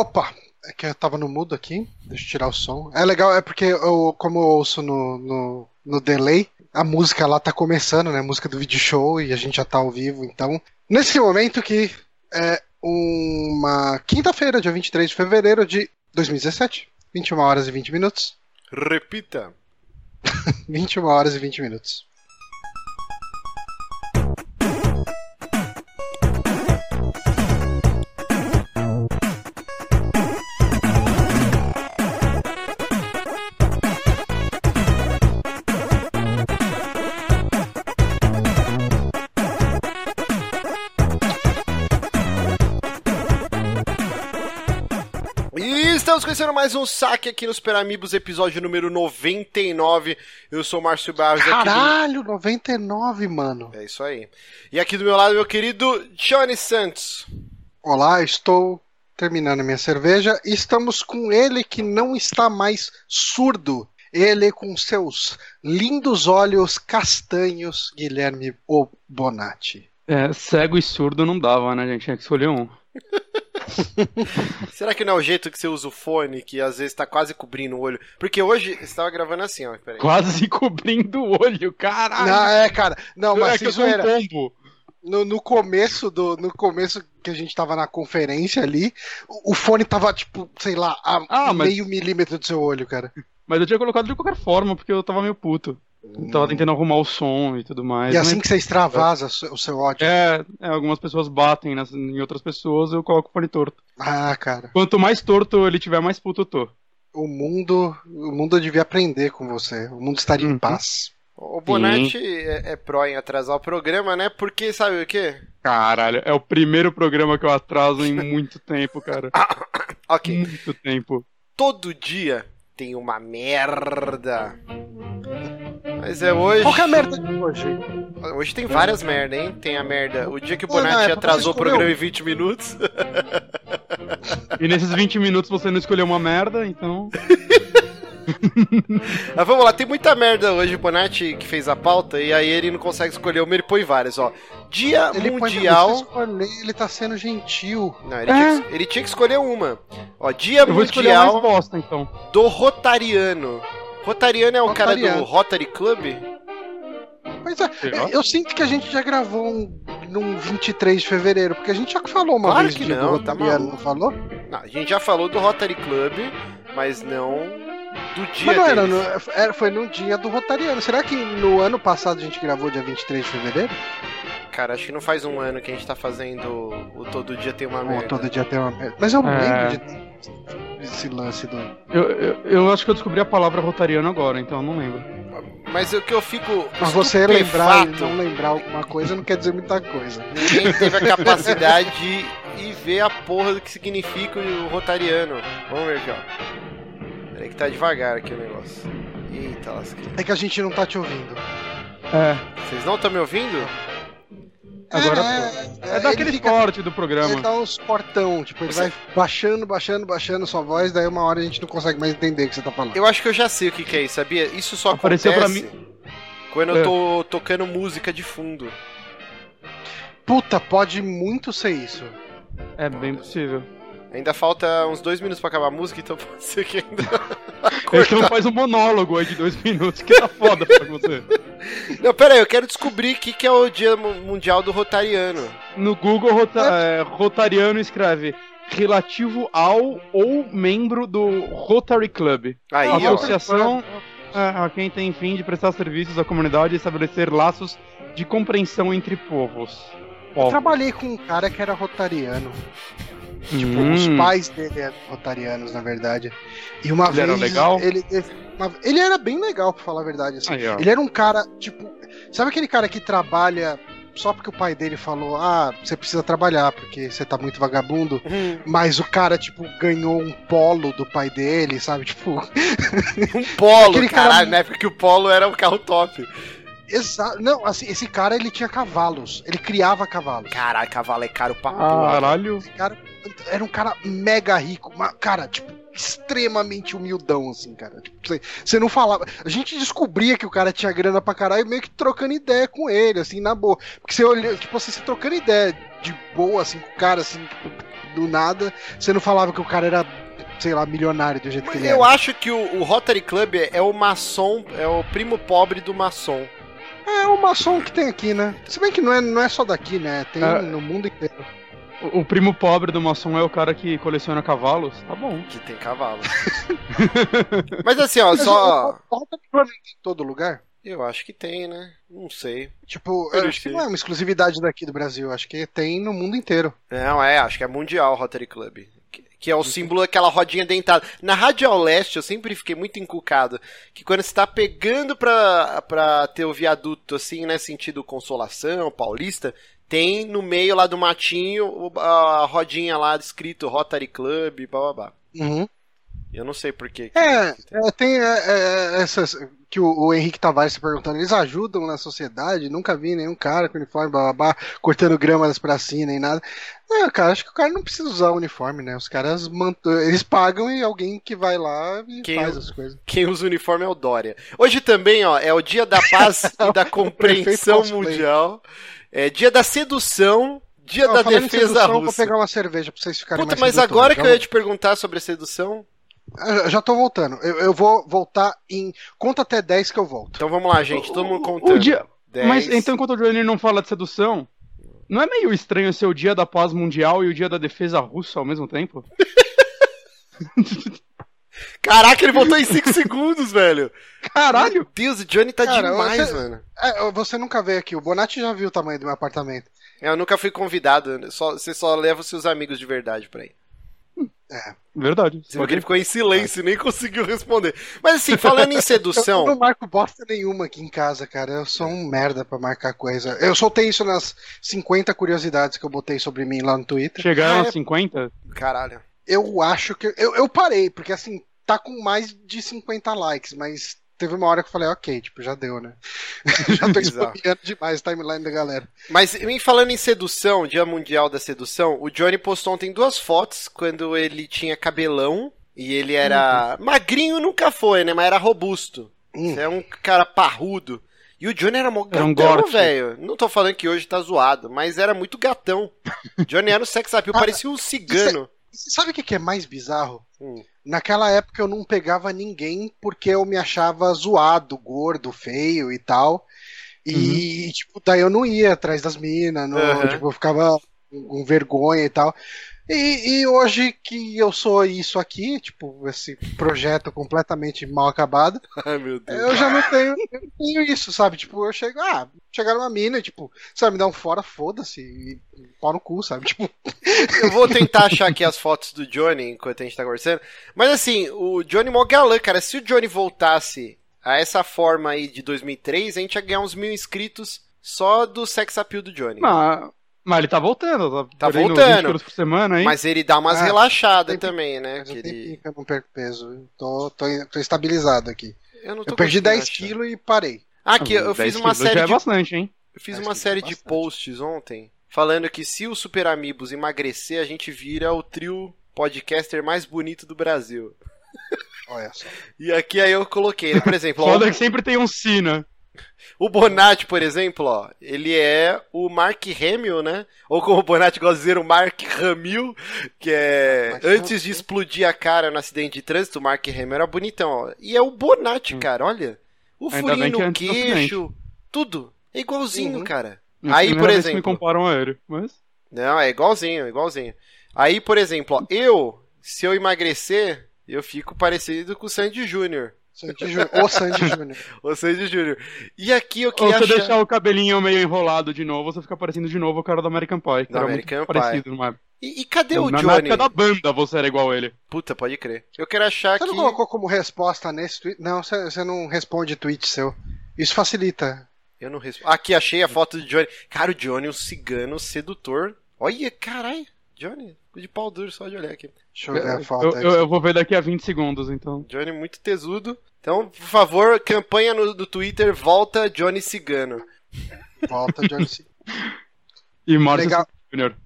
Opa, é que eu tava no mudo aqui. Deixa eu tirar o som. É legal, é porque eu, como eu ouço no, no, no delay, a música lá tá começando, né? A música do vídeo show e a gente já tá ao vivo, então. Nesse momento que é uma quinta-feira, dia 23 de fevereiro de 2017, 21 horas e 20 minutos. Repita. 21 horas e 20 minutos. Conhecendo mais um saque aqui nos Peramibos, episódio número 99. Eu sou o Márcio Barros. aqui do- Caralho, 99, mano. É isso aí. E aqui do meu lado, meu querido Johnny Santos. Olá, estou terminando minha cerveja e estamos com ele que não está mais surdo. Ele com seus lindos olhos castanhos, Guilherme O Bonatti. É, cego e surdo não dava, né, gente? Tinha que escolher um. Será que não é o jeito que você usa o fone, que às vezes tá quase cobrindo o olho? Porque hoje você tava gravando assim, ó. Peraí. Quase cobrindo o olho, caralho. Não, é, cara. Não, é mas que eu isso um era. pombo. No, no começo do. No começo que a gente tava na conferência ali, o, o fone tava, tipo, sei lá, a Ah, mas- meio milímetro do seu olho, cara. Mas eu tinha colocado de qualquer forma, porque eu tava meio puto. Tava tentando arrumar o som e tudo mais. E assim mas- que você extravasa o seu- o seu ódio. É, é, algumas pessoas batem nas- em outras pessoas, eu coloco o fone torto. Ah, cara. Quanto mais torto ele tiver, mais puto eu tô. O mundo. O mundo devia aprender com você. O mundo estaria em Uhum. paz. O Bonatti é, é pró em atrasar o programa, né? Porque sabe o quê? Caralho, é o primeiro programa que eu atraso em muito tempo, cara. Ok. Muito tempo. Todo dia tem uma merda. Mas é hoje. Qual que é a merda de hoje? Hoje tem várias merda, hein? Tem a merda. O dia que o Bonatti é atrasou o programa em 20 minutos. E nesses 20 minutos você não escolheu uma merda, então. Mas vamos lá, tem muita merda hoje. O Bonatti que fez a pauta e aí ele não consegue escolher uma, ele põe várias, ó. Dia Ele Mundial. escolher, ele tá sendo gentil. Não, ele, tinha que, ele tinha que escolher uma. Ó, Dia Eu vou escolher a mais Mundial bosta, então. do Rotariano. Rotariano é o cara do Rotariano. Rotary Club? Mas é, Será? eu sinto que a gente já gravou um, num 23 de fevereiro, porque a gente já falou uma Claro vez que de não, do tá Rotariano, maluco. não falou? Não, a gente já falou do Rotary Club, mas não do dia Mas não era, no, era, foi no dia do Rotariano. Será que no ano passado a gente gravou dia 23 de fevereiro? Cara, acho que não faz um ano que a gente tá fazendo o Todo Dia Tem Uma Merda. todo dia tem uma merda? Mas eu não É. lembro de desse lance do. Eu, eu, eu acho que eu descobri a palavra rotariano agora, então eu não lembro. Mas o que eu fico. Mas você lembrar e não lembrar alguma coisa não quer dizer muita coisa. Ninguém teve a capacidade de ir ver a porra do que significa o Rotariano. Vamos ver aqui, ó. Peraí que tá devagar aqui o negócio. Eita, lasqueira. É que a gente não tá te ouvindo. É, Vocês não estão me ouvindo? Agora é, é daquele ele fica- corte do programa. Ele dá uns portão, tipo, ele Você- vai baixando, baixando, baixando sua voz, daí uma hora a gente não consegue mais entender o que você tá falando. Eu acho que eu já sei o que, que é isso, sabia? Isso só Apareceu acontece pra quando eu É. tô tocando música de fundo. Puta, pode muito ser isso. É bem possível. Ainda falta uns dois minutos pra acabar a música, então pode ser que ainda. Então faz um monólogo aí de dois minutos, que tá foda pra você. Não, pera aí, eu quero descobrir o que, que é o Dia Mu- Mundial do Rotariano. No Google, rota- é, Rotariano escreve relativo ao ou membro do Rotary Club. Aí. Associação é, a quem tem fim de prestar serviços à comunidade e estabelecer laços de compreensão entre povos. Eu Povos. trabalhei com um cara que era rotariano. Tipo, Hum. os pais dele eram rotarianos, na verdade. E uma Ele vez. era legal? Ele, uma- ele era bem legal, pra falar a verdade. assim. Aí. Ele era um cara, tipo. Sabe aquele cara que trabalha só porque o pai dele falou: ah, você precisa trabalhar porque você tá muito vagabundo? Hum, Mas o cara, tipo, ganhou um polo do pai dele, sabe? Tipo. Um polo, Aquele cara- caralho, na época que o polo era um carro top. Exa não, assim, esse cara ele tinha cavalos. Ele criava cavalos. Caralho, cavalo é caro pra. Caralho. Esse cara era um cara mega rico, uma, cara, tipo, extremamente humildão, assim, cara. Tipo, você, você não falava. A gente descobria que o cara tinha grana pra caralho meio que trocando ideia com ele, assim, na boa. Porque você olha, tipo assim, você trocando ideia de boa, assim, com o cara, assim, do nada, você não falava que o cara era, sei lá, milionário do jeito que Mas ele eu era. acho que o, o Rotary Club é, é o maçom, é o primo pobre do maçom. É o maçom que tem aqui, né? Se bem que não é, não é só daqui, né? Tem É. no mundo inteiro. O, o primo pobre do maçom é o cara que coleciona cavalos. Tá bom. Que tem cavalo. Mas assim, ó, Mas só. tem em todo lugar? Eu acho que tem, né? Não sei. Tipo, Eu acho que não é uma exclusividade daqui do Brasil, acho que tem no mundo inteiro. Não, é, acho que é mundial o Rotary Club. Que, que é o símbolo daquela rodinha dentada. Na Radial Leste, eu sempre fiquei muito encucado. Que quando você tá pegando pra, pra ter o viaduto, assim, né? Sentido Consolação, Paulista, tem no meio lá do matinho a rodinha lá escrito Rotary Club, blá. Uhum. Eu não sei porquê. É, é, tem é, é, essas que o, o Henrique Tavares se perguntando, eles ajudam na sociedade? Nunca vi nenhum cara com uniforme, blá, cortando grama das pracinhas nem nada. Não, cara, acho que o cara não precisa usar o uniforme, né? Os caras mant... eles pagam e alguém que vai lá e Quem- faz as coisas. Quem usa o uniforme é o Dória. Hoje também, ó, é o dia da paz e da compreensão mundial. É dia da sedução, dia Ó, da defesa sedução, Vou russa. pegar uma cerveja pra vocês ficarem Puta, mais mas agora que eu ia te perguntar sobre a sedução, Eu já tô voltando. Eu, eu vou voltar em. Conta até 10 que eu volto. então vamos lá, gente, todo mundo O- contando. O dia... Dez. Mas então, enquanto o Johnny não fala de sedução, não é meio estranho ser o dia da paz mundial e o dia da defesa russa ao mesmo tempo? Caraca, ele voltou em 5 segundos, velho. Caralho! Meu Deus, o Johnny tá Cara, demais, você- mano. É, você nunca veio aqui. O Bonatti já viu o tamanho do meu apartamento. Eu nunca fui convidado, só, você só leva os seus amigos de verdade pra ir. Verdade. Você que ele ficou em silêncio e nem conseguiu responder. Mas assim, falando em Eu sedução, não marco bosta nenhuma aqui em casa, cara. Eu sou um merda pra marcar coisa. Eu soltei isso nas 50 curiosidades que eu botei sobre mim lá no Twitter. Chegaram Ah, é- a 50? caralho. Eu acho que. Eu, eu parei, porque assim, tá com mais de 50 likes, mas teve uma hora que eu falei, ok, tipo, já deu, né? já tô explodindo demais a timeline da galera. Mas em falando em sedução, Dia Mundial da Sedução, o Johnny postou ontem duas fotos quando ele tinha cabelão e ele era magrinho nunca foi, né? Mas era robusto. Hum. Você é um cara parrudo. E o Johnny era mó um gatão, gorte. velho. Não tô falando que hoje tá zoado, mas era muito gatão. Johnny era um sex appeal, Ah, parecia um cigano. E você sabe o que que é mais bizarro? Hum. Naquela época eu não pegava ninguém porque eu me achava zoado, gordo, feio e tal. E, tipo, daí eu não ia atrás das minas, não- Uhum. tipo, eu ficava com com vergonha e tal. E, e hoje que eu sou isso aqui, tipo, esse projeto completamente mal acabado, Ai, meu Deus. eu já não tenho, não tenho isso, sabe? Tipo, eu chego, ah, chegar numa mina e, tipo, sabe, me dá um fora, foda-se, e pau no cu, sabe? Tipo, Eu vou tentar achar aqui as fotos do Johnny enquanto a gente tá conversando. Mas assim, o Johnny mó galã, cara. Se o Johnny voltasse a essa forma aí de 2003, a gente ia ganhar uns mil inscritos só do sex appeal do Johnny. Mas, mas ele tá voltando. Tá perdendo voltando. 20 quilos por semana aí. Mas ele dá umas Ah, relaxadas tem- também, né? Que ele... eu não perco peso. Tô, tô, tô estabilizado aqui. Eu, não tô Eu perdi conseguindo 10 achar. quilos e parei. Ah, aqui, eu 10 fiz uma já série é de bastante, hein? Eu fiz uma que série é de posts ontem falando que se o Super Amigos emagrecer, a gente vira o trio podcaster mais bonito do Brasil. Olha só. E aqui aí eu coloquei, né? por exemplo, ó, Foda que sempre tem um Sina. O Bonatti, por exemplo, ó, ele é o Mark Hamill, né? Ou como o Bonatti gosta de dizer, o Mark Hamill, que é Mas antes de não- explodir a cara no acidente de trânsito, o Mark Hamill era bonitão, ó. E é o Bonatti, cara, olha. O Ainda furinho é no queixo, tudo. É igualzinho, Uhum. cara. É Aí, por que me exemplo, comparam a ele. Mas... Não, é igualzinho, igualzinho. Aí, por exemplo, ó, eu, se eu emagrecer, eu fico parecido com o Sandy Júnior. Sandy Júnior. Sandy Júnior. O Sandy Júnior. E aqui eu Ou queria você achar... deixar o cabelinho meio enrolado de novo, você fica parecendo de novo o cara do American Pie. Que Do era American muito Pie. parecido numa época. E, e cadê o na, na Johnny? época da banda você era igual a ele. Puta, pode crer. Eu quero achar Você que... não colocou como resposta nesse tweet? Não, você, você não responde tweet seu. Isso facilita. Eu não respondo. Aqui, achei a foto do Johnny. Cara, o Johnny, um cigano sedutor. Olha, caralho. Johnny, de pau duro só de olhar aqui. Deixa eu ver a Eu, foto. eu- eu vou ver daqui a 20 segundos, então. Johnny muito tesudo. Então, por favor, campanha no, do Twitter, volta Johnny Cigano. Volta, Johnny. C. E Márcio Legal. Júnior.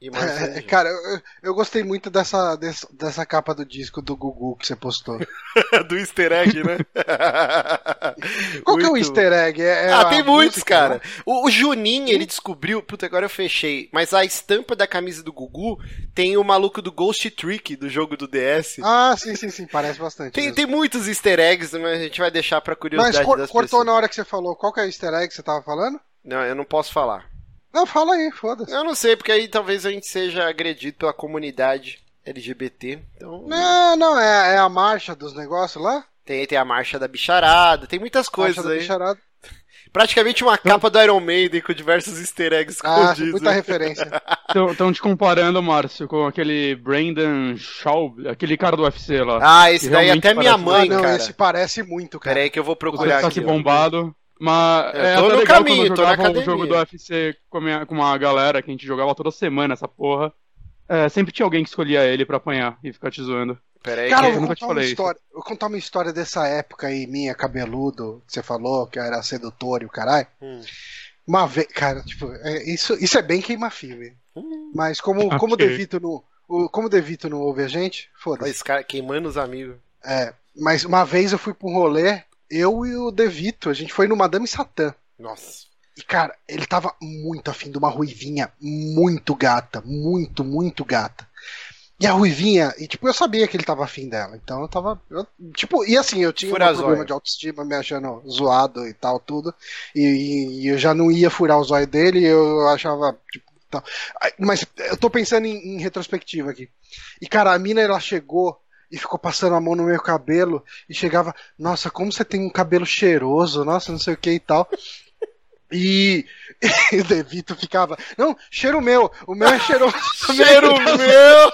E mais É, cara, eu, eu gostei muito dessa, dessa, dessa capa do disco do Gugu que você postou. do easter egg, né? Qual que é o Muito. easter egg? É- é ah, tem muitos, música, cara. né? O, o Juninho, ele descobriu. Puta, agora eu fechei. Mas a estampa da camisa do Gugu tem o maluco do Ghost Trick do jogo do DS. Ah, sim, sim, sim, parece bastante. tem, mesmo. tem muitos easter eggs, mas a gente vai deixar pra curiosidade Mas cor- cortou pessoas. na hora que você falou. Qual que é o easter egg que você tava falando? Não, eu não posso falar. Não, fala aí, foda-se. Eu não sei, porque aí talvez a gente seja agredido pela comunidade LGBT. Então. Não, não, é, é a marcha dos negócios lá? Tem, tem a marcha da bicharada, tem muitas coisas Marcha da aí. bicharada. Praticamente uma capa do Iron Maiden com diversos easter eggs Ah, escondidos. muita referência. Estão te comparando, Márcio, com aquele Brandon Shaw, aquele cara do UFC lá. Ah, esse daí até minha mãe, ah, não, cara. esse parece muito, cara. Pera aí que eu vou procurar tá aqui. se ó. bombado. Mas Eu é tô até no legal caminho, quando eu tô na academia. jogo do UFC com, minha- com uma galera que a gente jogava toda semana essa porra. É, sempre tinha alguém que escolhia ele pra apanhar e ficar te zoando. Pera aí Cara, que... eu eu vou nunca te falei história, eu vou contar uma história dessa época aí, minha, cabeludo, que você falou, que eu era sedutor e o caralho. Hum. Uma vez, cara, tipo, é- isso, isso é bem queima-filme. Hum. Mas como, como o. Devito não. o- Como o Devito não ouve a gente, foda-se. esse cara queimando os amigos. É, mas uma vez eu fui pra um rolê, eu e o Devito, a gente foi no Madame Satã. Nossa. E, cara, ele tava muito afim de uma ruivinha muito gata. Muito, muito gata. E a ruivinha, e tipo, eu sabia que ele tava afim dela. Então eu tava. eu, tipo, e assim, eu tinha um problema de autoestima, me achando zoado e tal, tudo. E, e- e eu já não ia furar o zóio dele, eu achava. Tipo, tal. Mas eu tô pensando em, em retrospectiva aqui. E, cara, a mina, ela chegou. E ficou passando a mão no meu cabelo e chegava, nossa, como você tem um cabelo cheiroso, nossa, não sei o que e tal. E, e o Devito ficava, não, cheiro meu, o meu é cheiroso. Cheiro meu!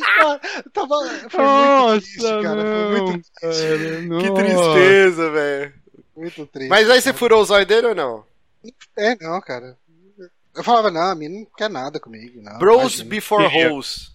Cara, tava, foi muito triste, cara. Foi muito, cara, Que nossa. tristeza, velho. muito triste. Mas aí você furou o zóio dele ou não? É, não, cara. Eu falava, não, a mina não quer nada comigo, não. Bros imagina. before hoes.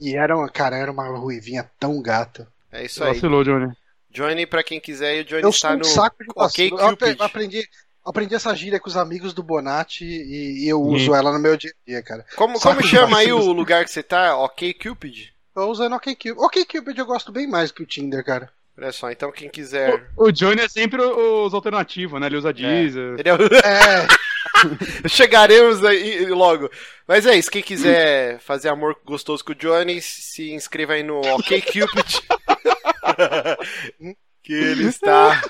E era uma, cara, era uma ruivinha tão gata. É isso aí. Vacilou, Johnny. Johnny, pra quem quiser, e o Johnny Eu está sou um no saco de OK vacilo. Eu apre- Cupid. aprendi, aprendi essa gíria com os amigos do Bonatti e, e eu Hum. uso ela no meu dia a dia, cara. Como, Saco como chama aí o lugar que você tá? Ok Cupid? Tô usando OkCupid. OkCupid eu gosto bem mais que o Tinder, cara. Olha só, então quem quiser. O Johnny é sempre o- os alternativos, né? Ele usa Deezer. Ele é o- É, Chegaremos aí logo. Mas é isso, quem quiser fazer amor gostoso com o Johnny, se inscreva aí no OK Cupid. que ele está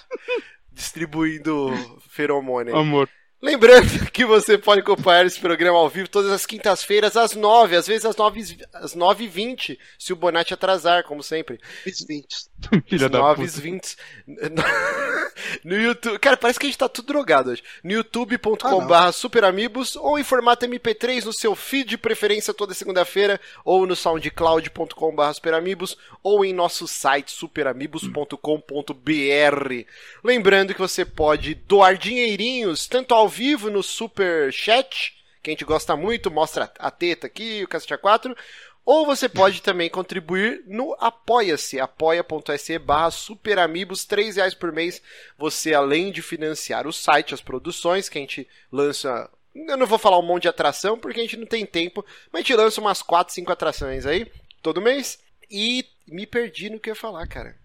distribuindo feromônio. Amor. Lembrando que você pode acompanhar esse programa ao vivo todas as quintas-feiras às nove, às vezes às nove, às nove e vinte, se o Bonatti atrasar, como sempre. Fiz 20. Filha da Nove puta. e vinte. No YouTube. Cara, parece que a gente tá tudo drogado hoje. No Ah, youtube.com/barra superamigos ou em formato MP3 no seu feed de preferência toda segunda-feira ou no soundcloud.com/barra superamigos ou em nosso site superamigos.com.br. Lembrando que você pode doar dinheirinhos tanto ao vivo no super chat, que a gente gosta muito, mostra a teta aqui, o Cacete 4, ou você pode também contribuir no Apoia-se, apoia.se barra superamigos, 3 reais por mês. Você, além de financiar o site, as produções que a gente lança... Eu não vou falar um monte de atração, porque a gente não tem tempo, mas a gente lança umas 4, 5 atrações aí, todo mês. E me perdi no que eu ia falar, cara.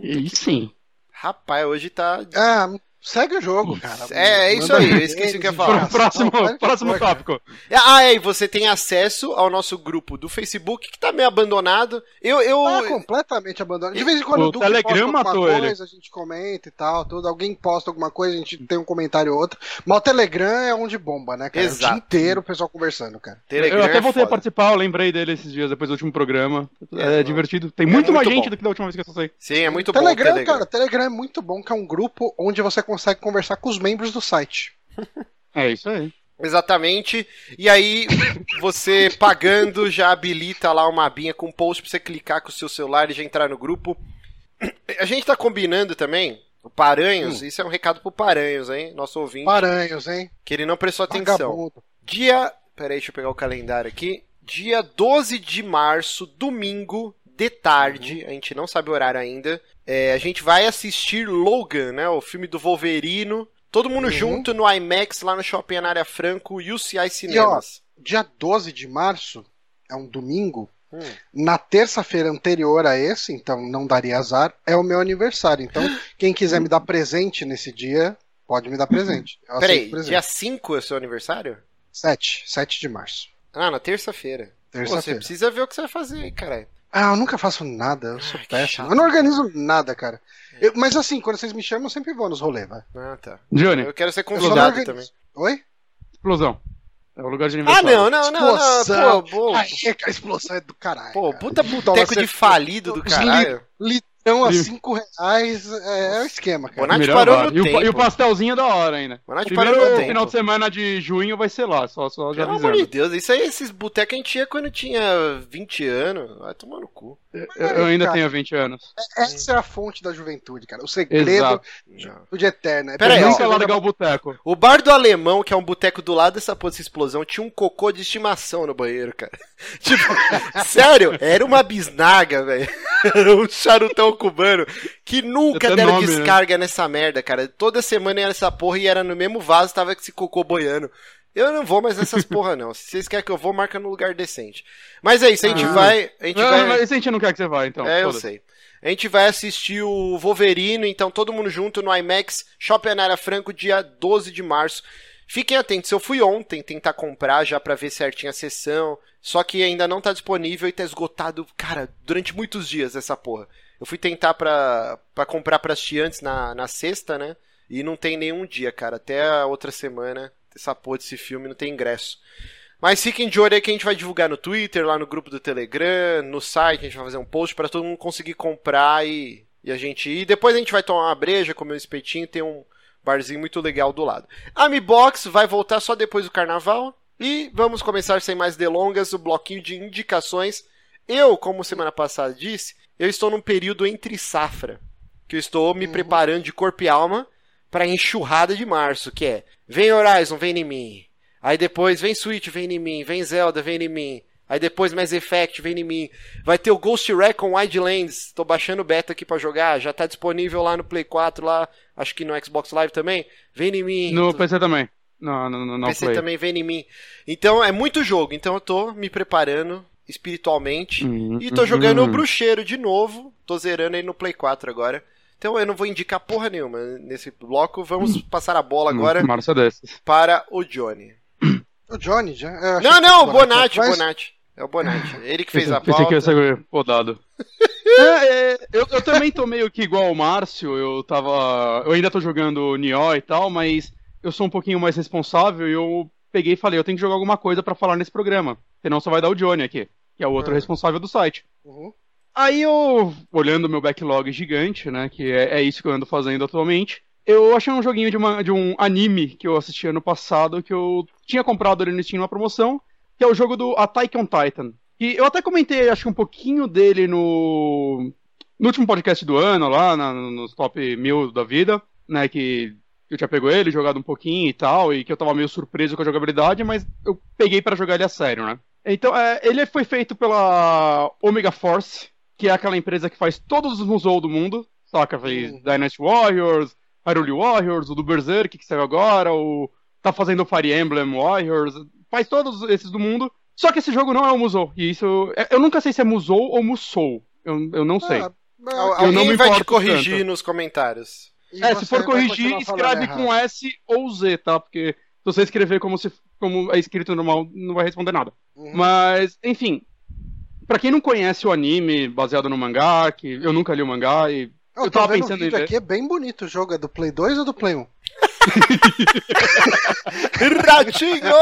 E sim. Rapaz, hoje tá... Ah, segue o jogo, cara. É, é isso aí, eu esqueci o que eu ia falar. Próximo, Não, próximo tópico. Ah, é, e você tem acesso ao nosso grupo do Facebook, que tá meio abandonado. Eu, eu, Tá completamente abandonado. De vez em quando O Telegram matou ele. coisa, a gente comenta e tal, tudo. Alguém posta alguma coisa, a gente tem um comentário ou outro. Mas o Telegram é onde bomba, né, cara? Exato. O dia inteiro o pessoal conversando, cara. Telegram eu até é voltei a foda. participar, eu lembrei dele esses dias depois do último programa. É, É, divertido. Tem muito, muito mais gente bom. do que da última vez que eu acessei. Sim, é muito bom Telegram, o Telegram. cara, Telegram é muito bom, que é um grupo onde você consegue conversar com os membros do site. É isso aí. Exatamente. E aí, você pagando já habilita lá uma abinha com post pra você clicar com o seu celular e já entrar no grupo. A gente tá combinando também, o Paranhos, isso é um recado pro Paranhos, hein? Nosso ouvinte, Paranhos, hein? que ele não prestou atenção. Vagabundo. Dia. Peraí, deixa eu pegar o calendário aqui. Dia 12 de março, domingo, de tarde, a gente não sabe o horário ainda. é, a gente vai assistir Logan, né? O filme do Wolverino. Todo mundo Uhum. junto no IMAX lá no Shopping Anária Franco, UCI Cinemas. dia 12 de março, é um domingo, Hum. na terça-feira anterior a esse, então não daria azar, é o meu aniversário. Então, quem quiser me dar presente nesse dia, pode me dar presente. Eu Peraí, presente. dia 5 é seu aniversário? 7, 7 de março. Ah, na terça-feira. Pô, Você Terça-feira. precisa ver o que você vai fazer aí, caralho. Ah, eu nunca faço nada, eu sou que péssimo. Eu não organizo nada, cara. Eu- mas assim, quando vocês me chamam, eu sempre vou nos rolês, vai. Ah, tá. Johnny, Eu quero ser não convidado organizo. também. Oi? explosão. É o lugar de Ah, aniversário. não, não, não, não. Explosão. Pô, pô, Aí, a explosão é do caralho. pô cara. puta Toma, boteco de falido do caralho. Litrão a. 5 reais é, é o esquema, cara. Bonatti Melhor parou no e, o, tempo. e o pastelzinho é da hora ainda. Bonatti Primeiro parou no tempo. final de semana de junho vai ser lá, só, só já Pelo amor de. Deus, isso aí, esses botecos a gente ia quando tinha 20 anos. Vai tomar no cu. Eu, eu ainda Cara. tenho 20 anos. Essa é a fonte da juventude, cara. O segredo Exato. De eterno. É Pera aí. Nunca cerveja- largar o boteco. O bar do alemão, que é um boteco do lado dessa porra dessa explosão, tinha um cocô de estimação no banheiro, cara. Tipo, sério, era uma bisnaga, velho. Era um charutão cubano que nunca deram nome, né? descarga nessa merda, cara. Toda semana era essa porra e era no mesmo vaso, tava com esse cocô boiando. Eu não vou mais nessas porra, não. Se vocês querem que eu vou, marca no lugar decente. Mas é isso, a gente Ah. vai. A gente Não, vai... mas a gente não quer que você vá, então. É, eu sei. A gente vai assistir o Wolverine, então todo mundo junto no IMAX Shopping Anara Franco, dia 12 de março. Fiquem atentos, eu fui ontem tentar comprar já pra ver certinho a sessão, só que ainda não tá disponível e tá esgotado, cara, durante muitos dias essa porra. Eu fui tentar pra, pra comprar pra assistir antes na, na sexta, né? E não tem nenhum dia, cara. Até a outra semana, essa porra desse filme não tem ingresso. Mas fiquem de olho aí que a gente vai divulgar no Twitter, lá no grupo do Telegram, no site, a gente vai fazer um post pra todo mundo conseguir comprar e, e a gente ir. Depois a gente vai tomar uma breja, comer um espetinho, tem um barzinho muito legal do lado. A Mi Box vai voltar só depois do carnaval. E vamos começar sem mais delongas o bloquinho de indicações. Eu, como semana passada disse, eu estou num período entre safra, que eu estou me preparando de corpo e alma para a enxurrada de março, que é vem Horizon, vem em mim. Aí depois vem Switch, vem em mim. Vem Zelda, vem em mim. Aí depois Mass Effect, vem em mim. Vai ter o Ghost Recon Wildlands. Tô baixando o beta aqui pra jogar. Já tá disponível lá no Play 4, lá. Acho que no Xbox Live também. Vem em mim. No Tô- PC também. No, no, no, no PC Play. também vem em mim. Então é muito jogo. Então eu tô me preparando espiritualmente. Uhum, E tô jogando o uhum. Bruxeiro de novo. Tô zerando aí no Play 4 agora. Então eu não vou indicar porra nenhuma nesse bloco. Vamos passar a bola agora é desses. para o Johnny. O Johnny já. achei Não, não, o o Bonatti, o Mas- Bonatti. É o Bonatti. Ele que fez a Pensei que ia pauta. ser podado. É, é, eu, eu também tô meio que igual o Márcio, eu tava. Eu ainda tô jogando Nioh e tal, mas eu sou um pouquinho mais responsável e eu peguei e falei, eu tenho que jogar alguma coisa pra falar nesse programa. Senão só vai dar o Johnny aqui, que é o outro Ah. responsável do site. Uhum. Aí eu, olhando o meu backlog gigante, né, que é, é isso que eu ando fazendo atualmente, eu achei um joguinho de, uma- de um anime que eu assisti ano passado, que eu tinha comprado ali no Steam numa promoção, que é o jogo do Attack on Titan. E eu até comentei, acho que um pouquinho dele no, no último podcast do ano, lá na- nos top mil da vida, né, que eu tinha pego ele, jogado um pouquinho e tal, e que eu tava meio surpreso com a jogabilidade, mas eu peguei pra jogar ele a sério, né. Então, é, ele foi feito pela Omega Force, que é aquela empresa que faz todos os Musou do mundo, saca? Fez Uhum. Dynasty Warriors, Hyrule Warriors, o do Berserk que saiu agora, o tá fazendo o Fire Emblem Warriors, faz todos esses do mundo. Só que esse jogo não é o Musou, e isso é- eu nunca sei se é Musou ou Musou. Eu, eu não sei. Ah, Eu não Alguém me vai te importo corrigir tanto. nos comentários. É, se for corrigir, escreve errado. com S ou Z, tá? Porque se você escrever como se como é escrito normal, não vai responder nada. Uhum. Mas, enfim, Pra quem não conhece o anime baseado no mangá, que eu nunca li o mangá e Eu eu tô tava pensando o em ver. aqui, é bem bonito o jogo. É do Play 2 ou do Play 1? Ratinho!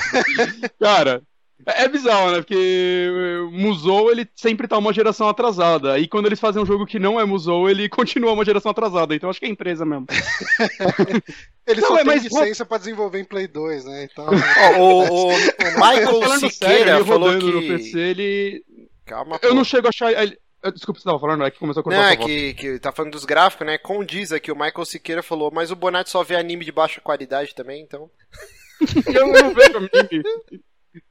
Cara, é é bizarro, né? Porque o Musou, ele sempre tá uma geração atrasada. E quando eles fazem um jogo que não é Musou, ele continua uma geração atrasada. Então acho que é empresa mesmo. Ele Não, só é, tem mas- licença pra desenvolver em Play 2, né? Então. Ó, o, o- o Michael Siqueira sério, falou que. no PC, ele... Calma, Eu pô. não chego a achar... ele- eh, Desculpa, você tava falando, é que começou a cortar Não, é que, que tá falando dos gráficos, né? Condiz aqui, o Michael Siqueira falou, mas o Bonatti só vê anime de baixa qualidade também, então. Eu não vejo anime.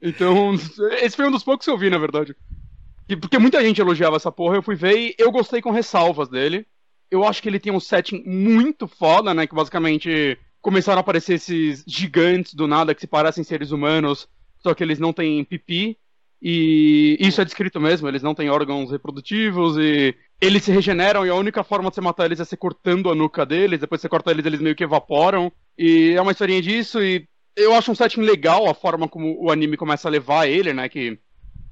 Então, esse foi um dos poucos que eu vi, na verdade. Porque muita gente elogiava essa porra, eu fui ver e eu gostei com ressalvas dele. Eu acho que ele tem um setting muito foda, né? Que basicamente começaram a aparecer esses gigantes do nada que se parecem seres humanos, só que eles não têm pipi, e isso é descrito mesmo, eles não têm órgãos reprodutivos e eles se regeneram e a única forma de você matar eles é você cortando a nuca deles, depois você corta eles, eles meio que evaporam. E é uma historinha disso e eu acho um setting legal a forma como o anime começa a levar ele, né, que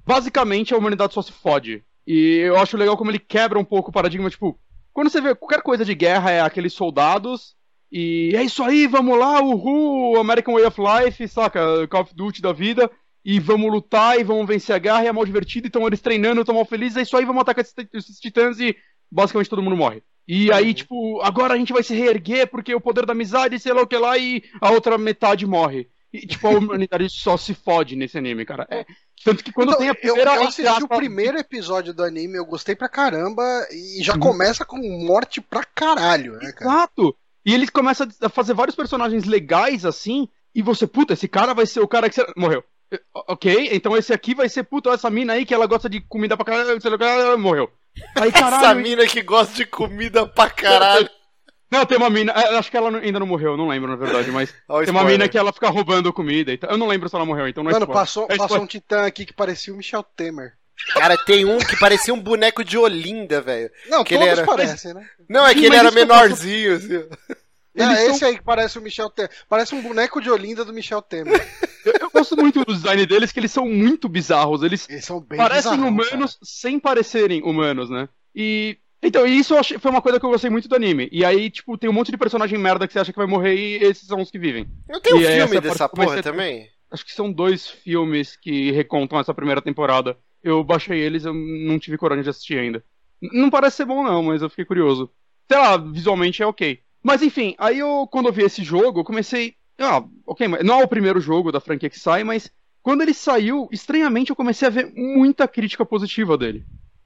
basicamente a humanidade só se fode. E eu acho legal como ele quebra um pouco o paradigma, tipo, quando você vê qualquer coisa de guerra é aqueles soldados e é isso aí, vamos lá, uhul, American Way of Life, saca, Call of Duty da vida e vamos lutar e vamos vencer a guerra e é mal divertido, então eles treinando, estão mal felizes, é isso aí, vamos atacar esses titãs e basicamente todo mundo morre. E aí, uhum. tipo, agora a gente vai se reerguer porque o poder da amizade, sei lá o que lá, e a outra metade morre. E, tipo, a humanidade só se fode nesse anime, cara. É, tanto que quando então, tem a primeira. Eu, eu assisti o primeiro episódio do anime, eu gostei pra caramba, e já uhum. começa com morte pra caralho, né, cara? Exato! E ele começa a fazer vários personagens legais assim, e você, puta, esse cara vai ser o cara que você... morreu. Ok, então esse aqui vai ser, puta, essa mina aí que ela gosta de comida pra caralho, morreu. Aí, caralho, essa mina que gosta de comida pra caralho. Não, tem uma mina, é, acho que ela ainda não morreu, não lembro na verdade, mas tem uma mina que ela fica roubando comida. Então, eu não lembro se ela morreu, então não é Mano, passou, é passou um titã aqui que parecia o Michel Temer. Cara, tem um que parecia um boneco de Olinda, velho. Não, que todos ele era... parecem, né? Não, é que ele era menorzinho, assim. É, esse aí que parece o Michel Temer. Parece um boneco de Olinda do Michel Temer. eu, eu, gosto muito do design deles, que eles são muito bizarros. Eles, eles são bem parecem bizarros, humanos cara. sem parecerem humanos, né? E. Então, isso achei, foi uma coisa que eu gostei muito do anime. E aí, tipo, tem um monte de personagem merda que você acha que vai morrer e esses são os que vivem. Tem um e filme dessa porra também? Acho que são dois filmes que recontam essa primeira temporada. Eu baixei eles, eu não tive coragem de assistir ainda. Não parece ser bom, não, mas eu fiquei curioso. Sei lá, visualmente é ok. Mas enfim, aí eu, quando eu vi esse jogo, eu comecei. Ah, ok, não é o primeiro jogo da franquia que sai, mas quando ele saiu, estranhamente eu comecei a ver muita crítica positiva dele.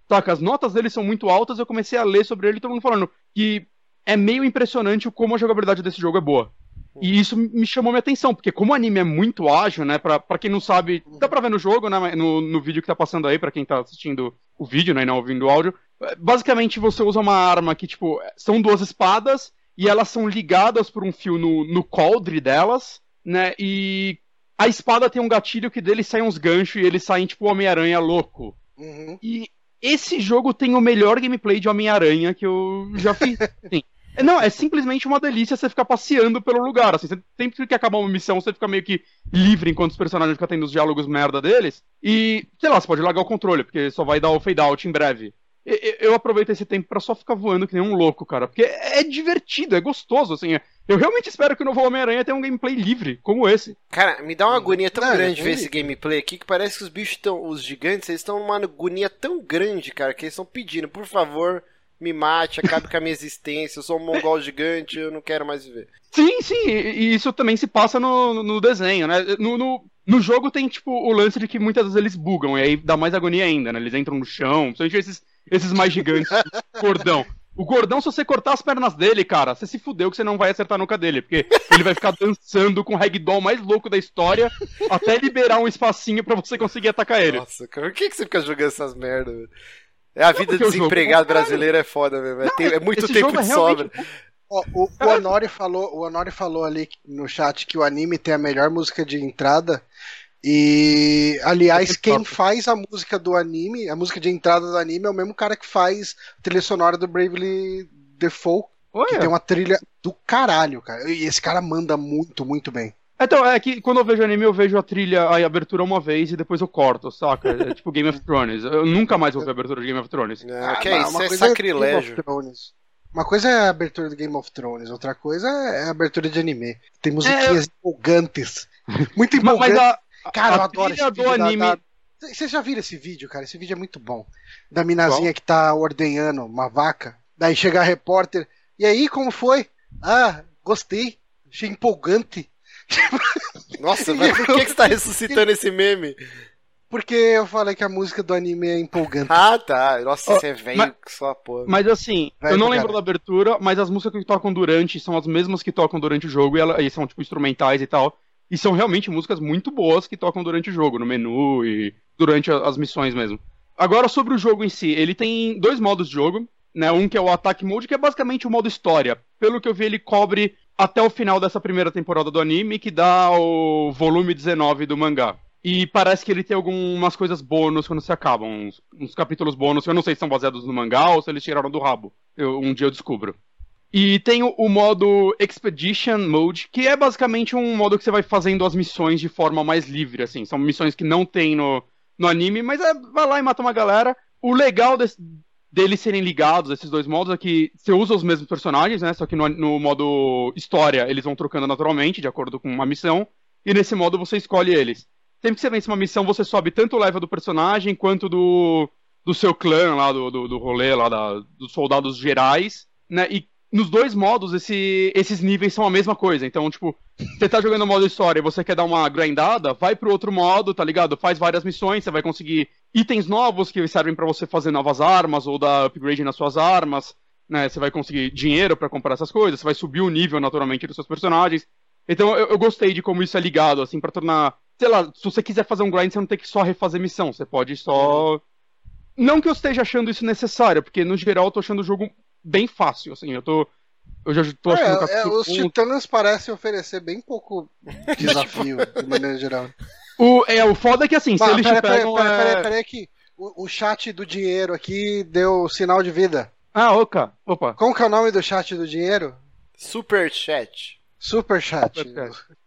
Saca, as notas dele são muito altas, eu comecei a ler sobre ele, todo mundo falando que é meio impressionante como a jogabilidade desse jogo é boa. E isso me chamou minha atenção, porque como o anime é muito ágil, né, pra, pra quem não sabe, dá pra ver no jogo, né, no, no vídeo que tá passando aí, pra quem tá assistindo o vídeo, né, e não ouvindo o áudio, basicamente você usa uma arma que, tipo, são duas espadas, e elas são ligadas por um fio no, no coldre delas, né? E a espada tem um gatilho que dele saem uns ganchos e eles saem tipo Homem-Aranha louco. Uhum. E esse jogo tem o melhor gameplay de Homem-Aranha que eu já fiz. Sim. Não, é simplesmente uma delícia você ficar passeando pelo lugar. Assim, você, sempre que acabar uma missão, você fica meio que livre enquanto os personagens ficam tendo os diálogos merda deles. E, sei lá, você pode largar o controle, porque só vai dar o fade out em breve eu aproveito esse tempo para só ficar voando que nem um louco, cara. Porque é divertido, é gostoso, assim. Eu realmente espero que o novo Homem-Aranha tenha um gameplay livre, como esse. Cara, me dá uma agonia tão Não, grande é ver esse gameplay aqui que parece que os bichos estão. Os gigantes, eles estão numa agonia tão grande, cara, que eles estão pedindo, por favor, me mate, acabe com a minha existência, eu sou um mongol gigante, eu não quero mais viver. Sim, sim, e isso também se passa no, no desenho, né? No, no, no jogo tem, tipo, o lance de que muitas vezes eles bugam, e aí dá mais agonia ainda, né? Eles entram no chão, principalmente esses esses mais gigantes, gordão. O gordão, se você cortar as pernas dele, cara, você se fudeu que você não vai acertar a nuca dele, porque ele vai ficar dançando com o ragdoll mais louco da história até liberar um espacinho para você conseguir atacar ele. Nossa, cara, por que, que você fica jogando essas merdas? É a vida não, desempregado brasileiro é foda mesmo. É, não, é muito tempo é de sobra. o, o, Honori falou, o Honori falou ali no chat que o anime tem a melhor música de entrada. E, aliás, quem faz a música do anime, a música de entrada do anime, é o mesmo cara que faz a trilha sonora do Bravely Default, Olha. que tem uma trilha do caralho, cara. E esse cara manda muito, muito bem. Então, é que quando eu vejo anime, eu vejo a trilha, a abertura uma vez e depois eu corto, saca? É tipo Game of Thrones. Eu nunca mais vou ver a abertura de Game of Thrones. Não, ah, que é isso, é sacrilégio. É uma coisa é a abertura do Game of Thrones, outra coisa é a abertura de anime. Tem musiquinhas é, empolgantes. Muito empolgantes. Mas a, Cara, eu adoro esse vídeo. Anime... Da, da... Vocês já viram esse vídeo, cara? Esse vídeo é muito bom. Da minazinha Qual? que tá ordenhando uma vaca. Daí chega a repórter. E aí, como foi? Ah, gostei. Achei empolgante. Nossa, mas por que, que você tá ressuscitando esse meme? Porque eu falei que a música do anime é empolgante. Ah, tá. Nossa, oh, você é velho mas, só porra. Mas assim, velho eu não lembro cara. da abertura, mas as músicas que tocam durante são as mesmas que tocam durante o jogo e, ela, e são tipo instrumentais e tal. E são realmente músicas muito boas que tocam durante o jogo, no menu e durante as missões mesmo. Agora sobre o jogo em si, ele tem dois modos de jogo, né? Um que é o Attack Mode, que é basicamente o modo história. Pelo que eu vi, ele cobre até o final dessa primeira temporada do anime, que dá o volume 19 do mangá. E parece que ele tem algumas coisas bônus quando se acabam. Uns, uns capítulos bônus, eu não sei se são baseados no mangá ou se eles tiraram do rabo. Eu, um dia eu descubro. E tem o, o, modo Expedition Mode, que é basicamente um modo que você vai fazendo as missões de forma mais livre, assim. São missões que não tem no, no anime, mas é, vai lá e mata uma galera. O legal desse, deles serem ligados, esses dois modos, é que você usa os mesmos personagens, né? Só que no, no modo história eles vão trocando naturalmente, de acordo com uma missão. E nesse modo você escolhe eles. Sempre que você vence uma missão, você sobe tanto o level do personagem quanto do, do seu clã lá, do, do, do rolê lá, da, dos soldados gerais, né? E nos dois modos, esse, esses níveis são a mesma coisa. Então, tipo, você tá jogando o modo história e você quer dar uma grindada, vai pro outro modo, tá ligado? Faz várias missões, você vai conseguir itens novos que servem para você fazer novas armas ou dar upgrade nas suas armas, né? Você vai conseguir dinheiro para comprar essas coisas, você vai subir o nível naturalmente dos seus personagens. Então, eu, eu gostei de como isso é ligado, assim, para tornar. Sei lá, se você quiser fazer um grind, você não tem que só refazer missão, você pode só. Não que eu esteja achando isso necessário, porque no geral eu tô achando o jogo bem fácil, assim, eu tô. Eu já tô achando é, é, Os Titãs parecem oferecer bem pouco desafio, de maneira geral. O, é, o foda é que assim, Mas, se eles pera, te pegam. Peraí, é... peraí, peraí, que o, o chat do dinheiro aqui deu sinal de vida. Ah, opa, opa. Como que é o nome do chat do dinheiro? Super Chat. Super chat.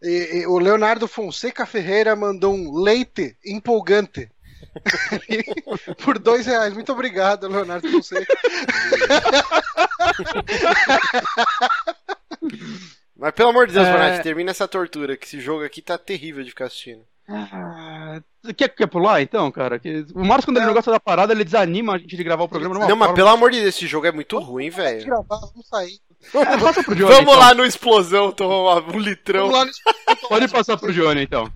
E, e, o Leonardo Fonseca Ferreira mandou um leite empolgante. Por dois reais. Muito obrigado, Leonardo Fonseca. Mas pelo amor de Deus, é... termina essa tortura, que esse jogo aqui tá terrível de ficar assistindo. Ah, quer, quer pular então, cara? O Marcos, quando ele não gosta da parada, ele desanima a gente de gravar o programa Não, forma... mas pelo amor de Deus, esse jogo é muito ruim, velho. Vamos sair. É, passa pro Johnny, Vamos então. lá no explosão tomar um litrão. No... Pode passar pro Johnny então.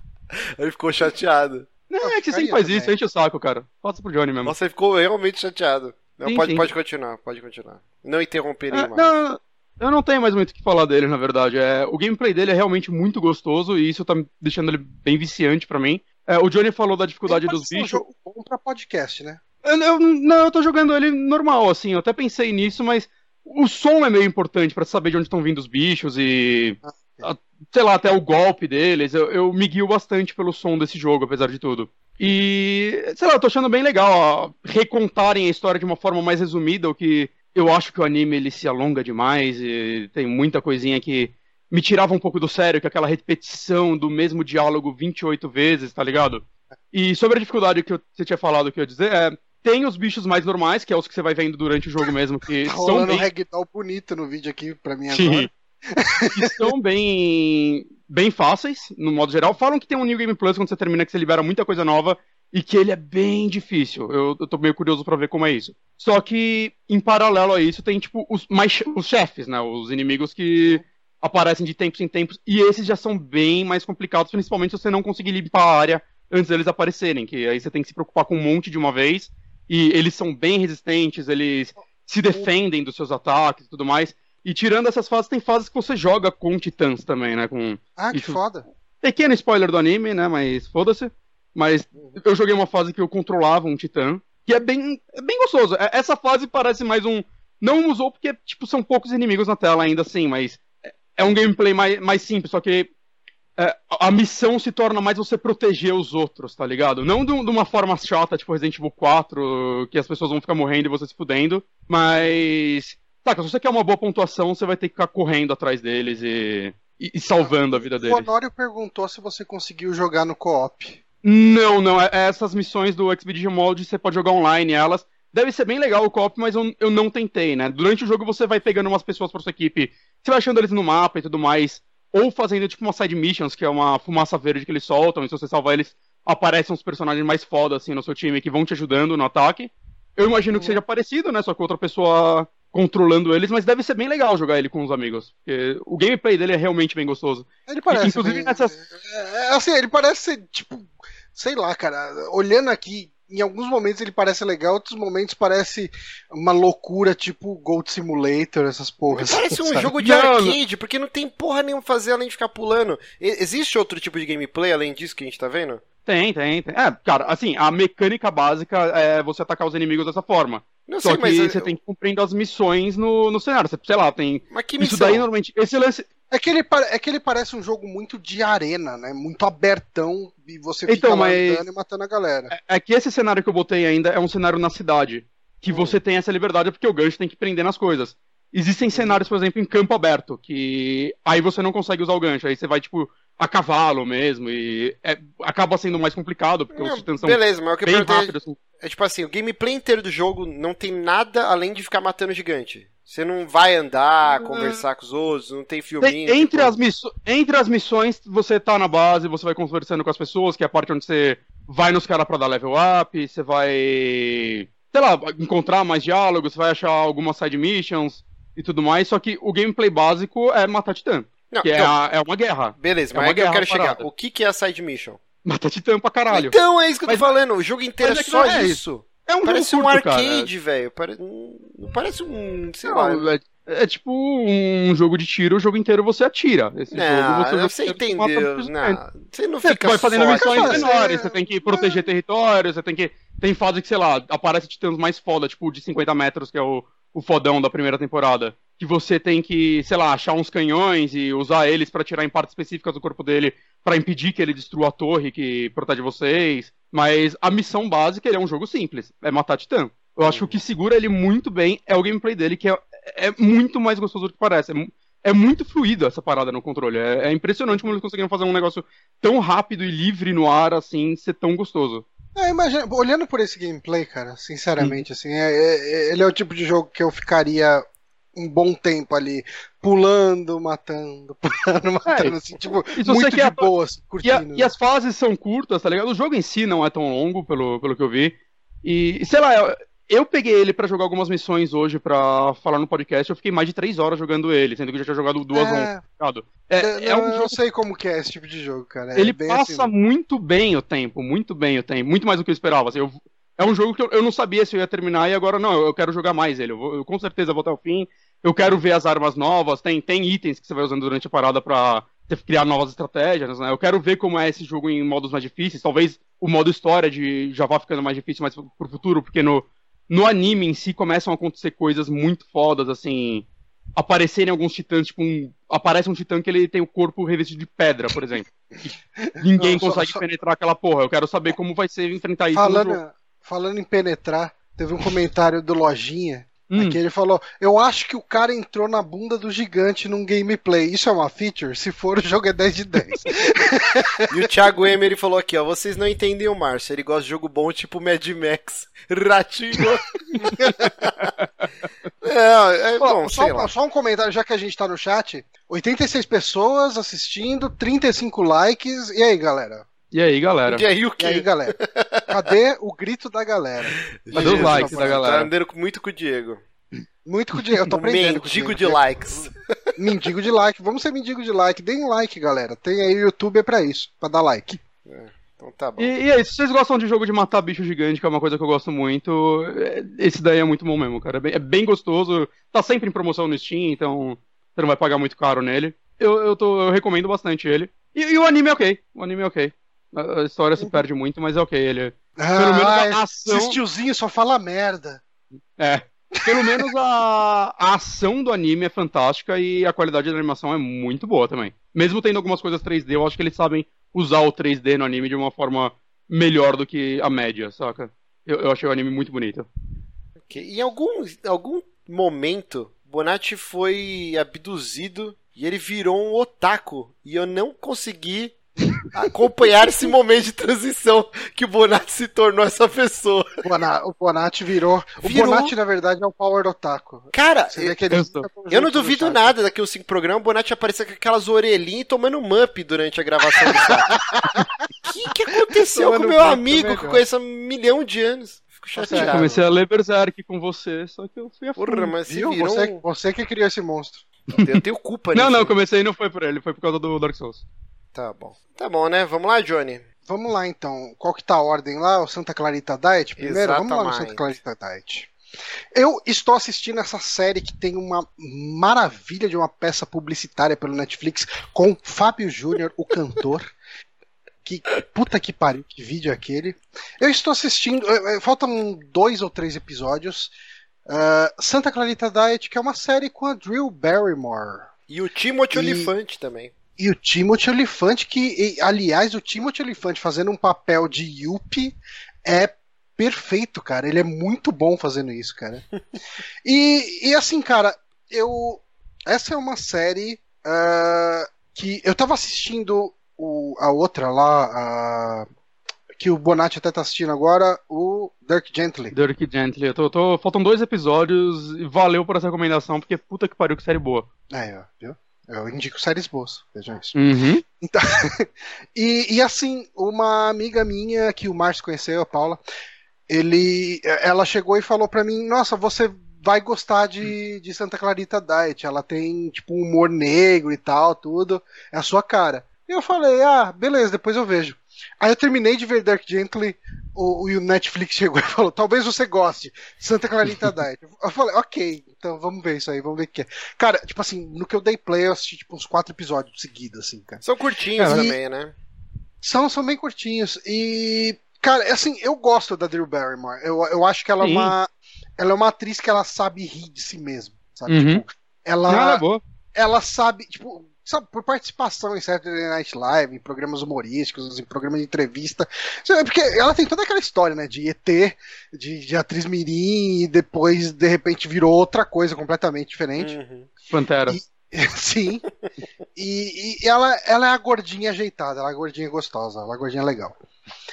Ele ficou chateado. Não, é que você sempre faz isso, enche o saco, cara. Passa pro Johnny mesmo. Você ficou realmente chateado. Não, sim, pode, sim. pode continuar, pode continuar. Não interromper é, mais. Não, eu não tenho mais muito o que falar dele, na verdade. É, o gameplay dele é realmente muito gostoso e isso tá deixando ele bem viciante para mim. É, o Johnny falou da dificuldade dos bichos. É um jogo bom pra podcast, né? Eu, eu, não, eu tô jogando ele normal, assim. Eu até pensei nisso, mas o som é meio importante para saber de onde estão vindo os bichos e. Ah, a, sei lá, até o golpe deles. Eu, eu me guio bastante pelo som desse jogo, apesar de tudo. E, sei lá, eu tô achando bem legal ó, recontarem a história de uma forma mais resumida, o que eu acho que o anime ele se alonga demais e tem muita coisinha que me tirava um pouco do sério, que é aquela repetição do mesmo diálogo 28 vezes, tá ligado? E sobre a dificuldade que você tinha falado que eu ia dizer, é, tem os bichos mais normais, que é os que você vai vendo durante o jogo mesmo, que tá são bem... um ragdoll bonito no vídeo aqui pra mim agora. Que são bem bem fáceis, no modo geral. Falam que tem um New Game Plus quando você termina, que você libera muita coisa nova e que ele é bem difícil. Eu, eu tô meio curioso para ver como é isso. Só que, em paralelo a isso, tem, tipo, os, mais, os chefes, né? Os inimigos que aparecem de tempos em tempos. E esses já são bem mais complicados, principalmente se você não conseguir limpar a área antes deles aparecerem. Que aí você tem que se preocupar com um monte de uma vez. E eles são bem resistentes, eles se defendem dos seus ataques e tudo mais. E tirando essas fases, tem fases que você joga com titãs também, né? Com ah, que isso... foda. Pequeno spoiler do anime, né? Mas foda-se. Mas eu joguei uma fase que eu controlava um titã. Que é bem, é bem gostoso. É, essa fase parece mais um. Não usou porque, tipo, são poucos inimigos na tela ainda assim, mas é, é um gameplay mais, mais simples, só que é, a missão se torna mais você proteger os outros, tá ligado? Não de, uma forma chata, tipo Resident Evil 4, que as pessoas vão ficar morrendo e você se fudendo, mas Tá, se você quer uma boa pontuação, você vai ter que ficar correndo atrás deles e, e, e salvando a vida deles. O Honório perguntou se você conseguiu jogar no co-op. Não, não. É, é essas missões do Expedition Mode você pode jogar online elas. Deve ser bem legal o co-op, mas eu, eu não tentei, né? Durante o jogo você vai pegando umas pessoas pra sua equipe, você vai achando eles no mapa e tudo mais, ou fazendo tipo uma side missions, que é uma fumaça verde que eles soltam, e se você salvar eles, aparecem uns personagens mais foda assim no seu time que vão te ajudando no ataque. Eu imagino que seja parecido, né? Só que outra pessoa controlando eles, mas deve ser bem legal jogar ele com os amigos. Porque o gameplay dele é realmente bem gostoso. Ele parece. Inclusive bem... nessas. É, é, assim, ele parece ser, tipo, sei lá, cara, olhando aqui. Em alguns momentos ele parece legal, outros momentos parece uma loucura, tipo Gold Simulator, essas porras. Parece um sabe? jogo de arcade, porque não tem porra nenhuma fazer além de ficar pulando. Existe outro tipo de gameplay além disso que a gente tá vendo? Tem, tem, tem. É, cara, assim, a mecânica básica é você atacar os inimigos dessa forma. Não Só sei, que mas você eu... tem que cumprindo as missões no, no cenário. Você, sei lá, tem. Mas que missão? Isso daí normalmente. Esse lance. É que, ele, é que ele parece um jogo muito de arena, né? Muito abertão e você fica então, lá andando e matando a galera. É, é, que esse cenário que eu botei ainda é um cenário na cidade. Que hum. você tem essa liberdade porque o gancho tem que prender nas coisas. Existem cenários, por exemplo, em campo aberto, que aí você não consegue usar o gancho. Aí você vai, tipo, a cavalo mesmo. E é, acaba sendo mais complicado, porque não, os titãs são beleza, mas o que bem eu rápidos. Assim. É tipo assim, o gameplay inteiro do jogo não tem nada além de ficar matando gigante. Você não vai andar, uhum. conversar com os outros, não tem filminho. Tem, entre, tipo... as miss... entre as missões, você tá na base, você vai conversando com as pessoas, que é a parte onde você vai nos caras pra dar level up, você vai, sei lá, encontrar mais diálogos, você vai achar algumas side missions e tudo mais, só que o gameplay básico é matar titã. Não, que é então, é, a, é uma guerra. Beleza, é mas é que eu quero parada. chegar. O que, que é a side mission? Matar titã pra caralho. Então, é isso que eu tô mas, falando. O jogo inteiro é só é isso. É um parece jogo curto, um arcade, velho. Pare... Parece um. Sei não, lá. É, é, tipo um jogo de tiro, o jogo inteiro você atira. Esse não, jogo você, você entendeu. Não, você não fica Você vai fazendo missões menores, você tem que proteger é. território, você tem que. Tem fase que, sei lá, aparece titãs mais foda, tipo de 50 metros, que é o, o fodão da primeira temporada que você tem que, sei lá, achar uns canhões e usar eles para tirar em partes específicas do corpo dele para impedir que ele destrua a torre que protege vocês. Mas a missão básica ele é um jogo simples, é matar titã. Eu acho que o que segura ele muito bem é o gameplay dele, que é, é muito mais gostoso do que parece. É, é muito fluido essa parada no controle. É, é, impressionante como eles conseguiram fazer um negócio tão rápido e livre no ar, assim, ser tão gostoso. É, imagina, olhando por esse gameplay, cara, sinceramente, hum. assim, é, é, ele é o tipo de jogo que eu ficaria um bom tempo ali, pulando, matando, pulando, matando, é, assim, tipo, muito de boa, assim, curtindo. E, a, e, as fases são curtas, tá ligado? O jogo em si não é tão longo, pelo, pelo que eu vi. E, sei lá, eu, peguei ele para jogar algumas missões hoje para falar no podcast. Eu fiquei mais de três horas jogando ele, sendo que eu já tinha jogado duas é... ontem. É, é, é um jogo... Eu sei como que é esse tipo de jogo, cara. É ele passa assim... muito bem o tempo, muito bem o tempo, muito mais do que eu esperava. Assim, eu, é um jogo que eu, eu, não sabia se eu ia terminar e agora não, eu quero jogar mais ele. Eu, vou, eu com certeza vou até o fim. Eu quero ver as armas novas, tem, tem itens que você vai usando durante a parada pra criar novas estratégias, né? Eu quero ver como é esse jogo em modos mais difíceis. Talvez o modo história de já vá ficando mais difícil mais pro futuro, porque no, no anime em si começam a acontecer coisas muito fodas, assim. Aparecerem alguns titãs, tipo, um, aparece um titã que ele tem o corpo revestido de pedra, por exemplo. ninguém Não, consegue só, penetrar aquela porra. Eu quero saber como vai ser enfrentar isso falando, Falando em penetrar, teve um comentário do Lojinha Hum. Aqui ele falou: Eu acho que o cara entrou na bunda do gigante num gameplay. Isso é uma feature? Se for, o jogo é 10 de 10. e o Thiago Emery falou aqui: ó, Vocês não entendem o Márcio. Ele gosta de jogo bom tipo Mad Max. Ratinho. é, é, bom, só, só, um comentário, já que a gente tá no chat: 86 pessoas assistindo, 35 likes. E aí, galera? E aí, galera? E aí, o quê? E aí, galera? Cadê o grito da galera? Cadê os likes da galera? Tá andando muito com o Diego. Muito com o Diego, eu tô aprendendo. Mendigo de likes. Mendigo de like. Vamos ser mendigo de like. Deem like, galera. Tem aí o YouTube é pra isso, pra dar like. É, então tá bom. E, e aí, se vocês gostam de jogo de matar bicho gigante, que é uma coisa que eu gosto muito, é, esse daí é muito bom mesmo, cara. É bem, é bem gostoso. Tá sempre em promoção no Steam, então você não vai pagar muito caro nele. Eu, eu, tô, eu recomendo bastante ele. E, e o anime é ok. O anime é ok. A história se perde muito, mas é ok. Ele. Ah, pelo menos a ação. Esses tiozinhos só fala merda. É. Pelo menos a, a ação do anime é fantástica e a qualidade da animação é muito boa também. Mesmo tendo algumas coisas 3D, eu acho que eles sabem usar o 3D no anime de uma forma melhor do que a média, saca? Eu, eu achei o anime muito bonito. Okay. Em algum, algum momento, Bonatti foi abduzido e ele virou um otaku. E eu não consegui acompanhar esse momento de transição que o Bonatti se tornou essa pessoa. O Bonatti virou. virou... O Bonatti, na verdade, é o Power Otaku. Cara, eu, eu não duvido nada daqui uns cinco programas o Bonatti aparecer com aquelas orelhinhas e tomando mup durante a gravação do O que, que aconteceu tomando com meu amigo que eu conheço há um milhão de anos? Fico chateado. Eu comecei a ler Berserk com você, só que eu fui a Porra, mas você, virou... você, você que criou esse monstro. Eu tenho culpa nisso. Não, não, comecei e não foi por ele, foi por causa do Dark Souls. Tá bom. Tá bom, né? Vamos lá, Johnny. Vamos lá, então. Qual que tá a ordem lá? O Santa Clarita Diet primeiro? Exatamente. Vamos lá no Santa Clarita Diet. Eu estou assistindo essa série que tem uma maravilha de uma peça publicitária pelo Netflix com Fábio Júnior, o cantor. Que puta que pariu, que vídeo é aquele. Eu estou assistindo, eh, eh, faltam dois ou três episódios. Uh, Santa Clarita Diet, que é uma série com a Drew Barrymore E o Timothy e... Olifante também. E o Timothy Olifante, que, aliás, o Timothy Olifante fazendo um papel de Yuppie é perfeito, cara. Ele é muito bom fazendo isso, cara. e, e assim, cara, eu. Essa é uma série uh, que eu tava assistindo o, a outra lá, a, que o Bonatti até tá assistindo agora, o Dirk Gently. Dirk Gently. Eu tô, tô, faltam dois episódios e valeu por essa recomendação, porque puta que pariu, que série boa. É, viu? Eu indico séries boas, vejam isso. Uhum. Então, e, e assim, uma amiga minha que o Márcio conheceu, a Paula, ele, ela chegou e falou para mim: Nossa, você vai gostar de, de Santa Clarita Diet. Ela tem, tipo, um humor negro e tal, tudo. É a sua cara. E eu falei: Ah, beleza, depois eu vejo. Aí eu terminei de ver Dark Gently, o, o Netflix chegou e falou: talvez você goste, Santa Clarita Diet. Eu falei: ok, então vamos ver isso aí, vamos ver o que é. Cara, tipo assim, no que eu dei play, eu assisti tipo, uns quatro episódios seguidos, assim, cara. São curtinhos e... também, né? São, são bem curtinhos. E, cara, assim, eu gosto da Drew Barrymore. Eu, eu acho que ela é uma. Ela é uma atriz que ela sabe rir de si mesma. Sabe? Uhum. Tipo, ela. Não, ela é boa. Ela sabe, tipo, sabe, por participação em Saturday Night Live, em programas humorísticos, em programas de entrevista. Porque ela tem toda aquela história, né, de ET, de, de atriz mirim, e depois, de repente, virou outra coisa completamente diferente. Uhum. Pantera. E, sim. e, e ela, ela é a gordinha ajeitada, ela é a gordinha gostosa, ela é a gordinha legal.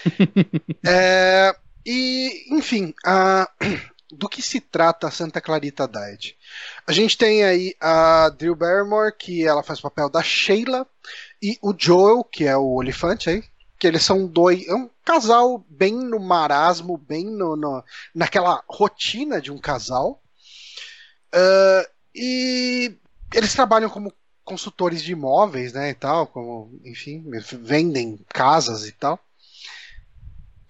é, e, enfim, a, do que se trata Santa Clarita Diet? A gente tem aí a Drew Barrymore, que ela faz o papel da Sheila, e o Joel, que é o Olifante aí, que eles são dois. É um casal bem no marasmo, bem no, no naquela rotina de um casal. Uh, e eles trabalham como consultores de imóveis, né, e tal, como, enfim, vendem casas e tal.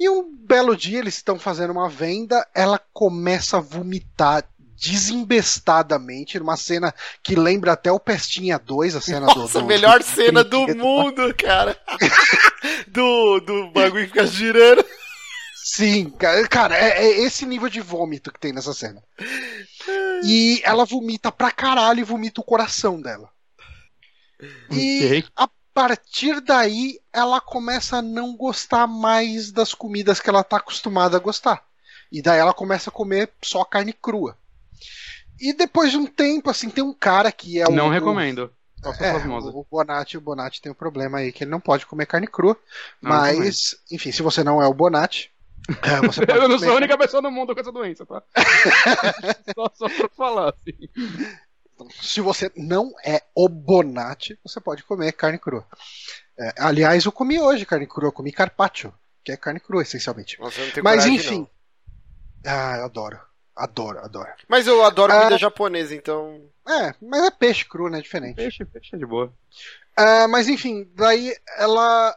E um belo dia eles estão fazendo uma venda, ela começa a vomitar desembestadamente, numa cena que lembra até o Pestinha 2, a cena Nossa, do. Nossa, melhor do cena do mundo, cara. do, do bagulho que fica girando. Sim, cara, é, é, esse nível de vômito que tem nessa cena. E ela vomita pra caralho e vomita o coração dela. E okay. a partir daí ela começa a não gostar mais das comidas que ela tá acostumada a gostar. E daí ela começa a comer só carne crua. E depois de um tempo, assim, tem um cara que é o. Não recomendo. É, o Bonatti, o Bonatti tem um problema aí que ele não pode comer carne crua. Não, mas, enfim, se você não é o Bonatti. É, Eu não sou a única pessoa no mundo com essa doença, tá? só, só pra falar, assim se você não é o Bonatti, você pode comer carne crua. É, aliás, eu comi hoje carne crua, eu comi carpaccio, que é carne crua, essencialmente. Mas enfim. Não. Ah, eu adoro. Adoro, adoro. Mas eu adoro comida ah, japonesa, então. É, mas é peixe cru, né? Diferente. Peixe, peixe é de boa. Ah, mas enfim, daí ela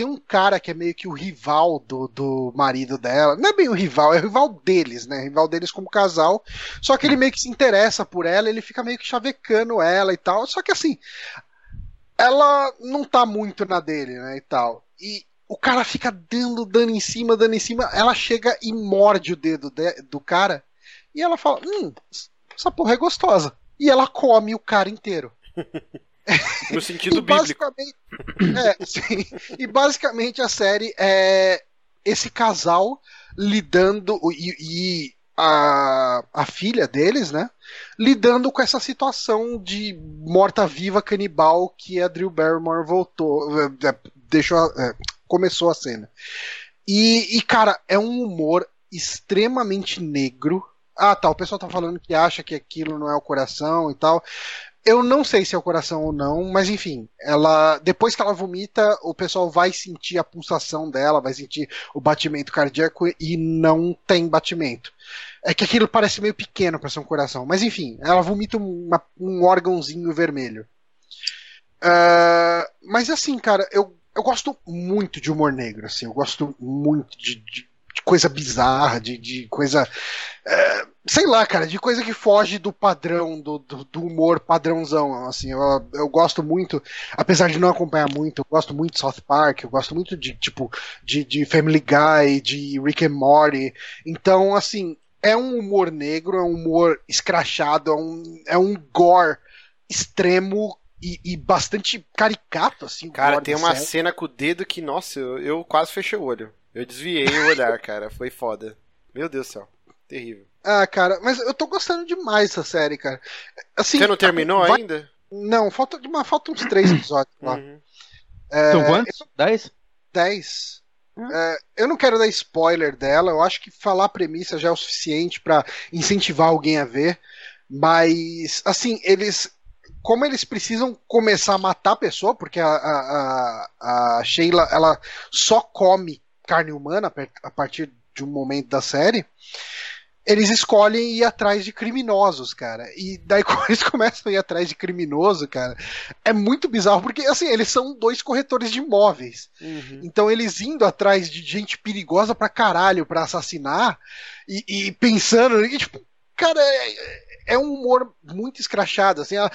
tem um cara que é meio que o rival do, do marido dela. Não é bem o rival, é o rival deles, né? Rival deles como casal. Só que ele meio que se interessa por ela, ele fica meio que chavecando ela e tal. Só que assim, ela não tá muito na dele, né? E tal. E o cara fica dando, dando em cima, dando em cima. Ela chega e morde o dedo de, do cara. E ela fala: Hum, essa porra é gostosa. E ela come o cara inteiro. No sentido bíblico. É, sim, e basicamente a série é esse casal lidando e, e a, a filha deles, né? Lidando com essa situação de morta-viva canibal que a Drew Barrymore voltou, é, é, deixou, é, começou a cena. E, e, cara, é um humor extremamente negro. Ah, tá. O pessoal tá falando que acha que aquilo não é o coração e tal. Eu não sei se é o coração ou não, mas enfim, ela depois que ela vomita, o pessoal vai sentir a pulsação dela, vai sentir o batimento cardíaco e não tem batimento. É que aquilo parece meio pequeno para ser um coração, mas enfim, ela vomita uma, um órgãozinho vermelho. Uh, mas assim, cara, eu, eu gosto muito de humor negro, assim, eu gosto muito de, de de coisa bizarra, de, de coisa. É, sei lá, cara, de coisa que foge do padrão, do, do, do, humor padrãozão. Assim, eu, eu gosto muito, apesar de não acompanhar muito, eu gosto muito de South Park, eu gosto muito de, tipo, de, de Family Guy, de Rick and Morty. Então, assim, é um humor negro, é um humor escrachado, é um, é um gore extremo e, e bastante caricato, assim. Cara, tem uma série. cena com o dedo que, nossa, eu, eu quase fechei o olho. Eu desviei o olhar, cara. Foi foda. Meu Deus do céu. Terrível. Ah, cara, mas eu tô gostando demais dessa série, cara. Assim, Você não terminou vai- ainda? Não, falta, uma, falta uns três episódios lá. Uhum. É, São quantos? Dez? 10. Hum. É, eu não quero dar spoiler dela, eu acho que falar a premissa já é o suficiente pra incentivar alguém a ver, mas assim, eles como eles precisam começar a matar a pessoa, porque a, a, a, a Sheila ela só come carne humana a partir de um momento da série, eles escolhem ir atrás de criminosos, cara. E daí quando eles começam a ir atrás de criminoso, cara, é muito bizarro, porque assim, eles são dois corretores de imóveis. Uhum. Então eles indo atrás de gente perigosa pra caralho pra assassinar e, e pensando, e, tipo, cara, é, é um humor muito escrachado, assim, a-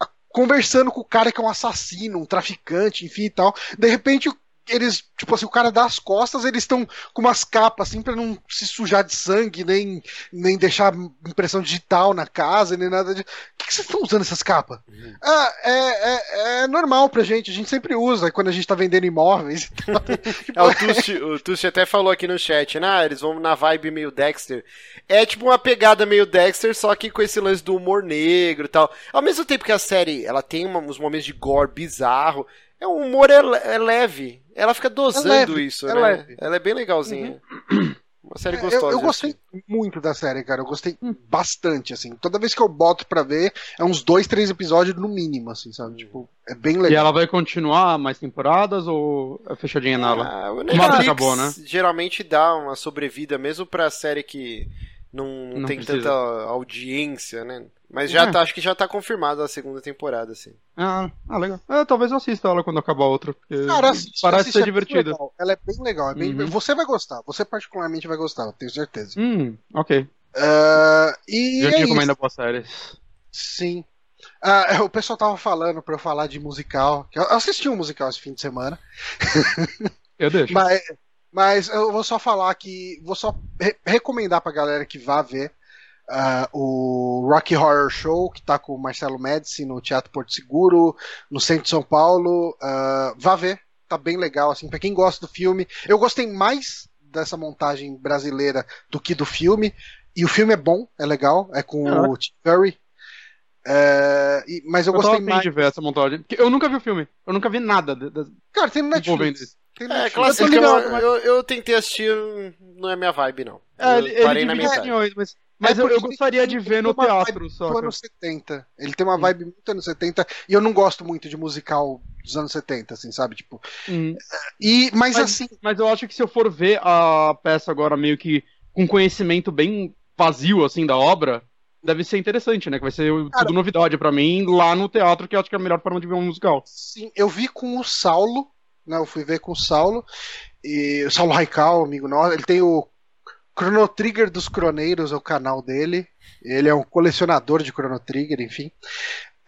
a- conversando com o cara que é um assassino, um traficante, enfim e tal. De repente o- eles, tipo assim, o cara dá as costas, eles estão com umas capas assim pra não se sujar de sangue, nem, nem deixar impressão digital na casa, nem nada de. O que, que vocês estão usando essas capas? Uhum. Ah, é, é, é normal pra gente, a gente sempre usa quando a gente tá vendendo imóveis. É, o Tusti, o Tusti até falou aqui no chat, né? Ah, eles vão na vibe meio Dexter. É tipo uma pegada meio Dexter, só que com esse lance do humor negro e tal. Ao mesmo tempo que a série, ela tem uma- uns momentos de gore bizarro, é um humor é, é leve. Ela fica dosando É leve, isso, é né? leve. Uhum. Ela é bem legalzinha. Uma série É, gostosa. Eu, eu gostei assistir. muito da série, cara. Eu gostei bastante, assim. Toda vez que eu boto pra ver, é uns dois, três episódios no mínimo, assim, sabe? Tipo, é bem E legal. ela vai continuar mais temporadas ou é fechadinha nela? Ah, o Netflix acabou, né? geralmente dá uma sobrevida, mesmo pra série que não, não Não tem precisa. tanta audiência, né? Mas já É. tá, acho que já tá confirmada a segunda temporada, assim. Ah, ah, legal. É, talvez eu assista ela quando acabar a outra. porque Cara, assiste, parece assiste, ser é divertida. Ela é bem legal. É bem... Uhum. Você vai gostar. Você particularmente vai gostar, eu tenho certeza. Hum, ok. Ah, e Já é tinha isso. recomenda boas séries. Sim. Ah, o pessoal tava falando pra eu falar de musical. que Eu assisti um musical esse fim de semana. Eu deixo. Mas, mas eu vou só falar que. Vou só re- recomendar pra galera que vá ver ah, o Rocky Horror Show, que tá com o Marcelo Médici no Teatro Porto Seguro, no centro de São Paulo. Ah, vá ver, tá bem legal, assim, pra quem gosta do filme. Eu gostei mais dessa montagem brasileira do que do filme. E o filme é bom, é legal, é com Ah. o Tim Curry. É, e- mas eu, Eu, gostei mais. de ver essa montagem. Porque eu nunca vi o filme. Eu nunca vi nada de- de- Cara, tem no Netflix. Tem É, Netflix. clássico, Eu tô ligado, eu, mas- eu, eu tentei assistir, não é minha vibe, não. É, eu ele, ele parei na divide metade. opiniões, mas, mas É eu, eu gostaria de ver no teatro, só. do anos 70. Ele tem uma vibe muito anos 70 e eu não gosto muito de musical dos anos 70, assim, sabe? Tipo, Hum. e mas, Mas- assim, Mas eu acho que se eu for ver a peça agora meio que com conhecimento bem vazio, assim, da obra, deve ser interessante, né? Que vai ser Cara- tudo novidade pra mim lá no teatro, que eu acho que é a melhor forma de ver um musical. sim, eu vi com o Saulo, né? Eu fui ver com o Saulo e o Saulo Raical, amigo nosso, ele tem o Chrono Trigger dos Croneiros, é o canal dele. Ele é um colecionador de Chrono Trigger, enfim.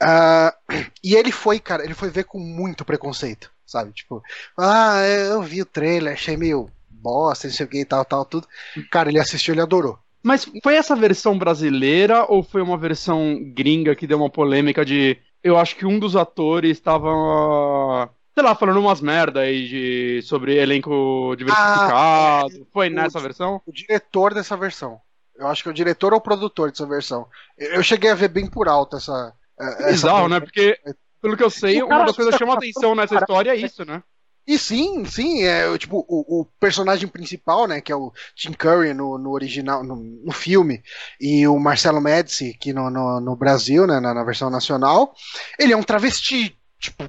Ah, e ele foi, cara, ele foi ver com muito preconceito, sabe? Tipo, ah, eu vi o trailer, achei meio bosta, não sei o que e tal, tal, tudo. Cara, ele assistiu, ele adorou. Mas foi essa versão brasileira ou foi uma versão gringa que deu uma polêmica de. Eu acho que um dos atores estava. Sei lá, falando umas merda aí de, sobre elenco diversificado. foi nessa versão? O diretor dessa versão. Eu acho que é o diretor ou o produtor dessa versão. Eu cheguei a ver bem por alto essa. eh, essa Bizarro, né? Porque, pelo que eu sei, O uma das coisas que chama atenção nessa história é isso, né? E sim, sim, é o- tipo o, o personagem principal, né, que é o Tim Curry no, no original, no, no filme, e o Marcelo Médici, que no, no, no Brasil, né, na, na versão nacional, ele é um travesti, tipo,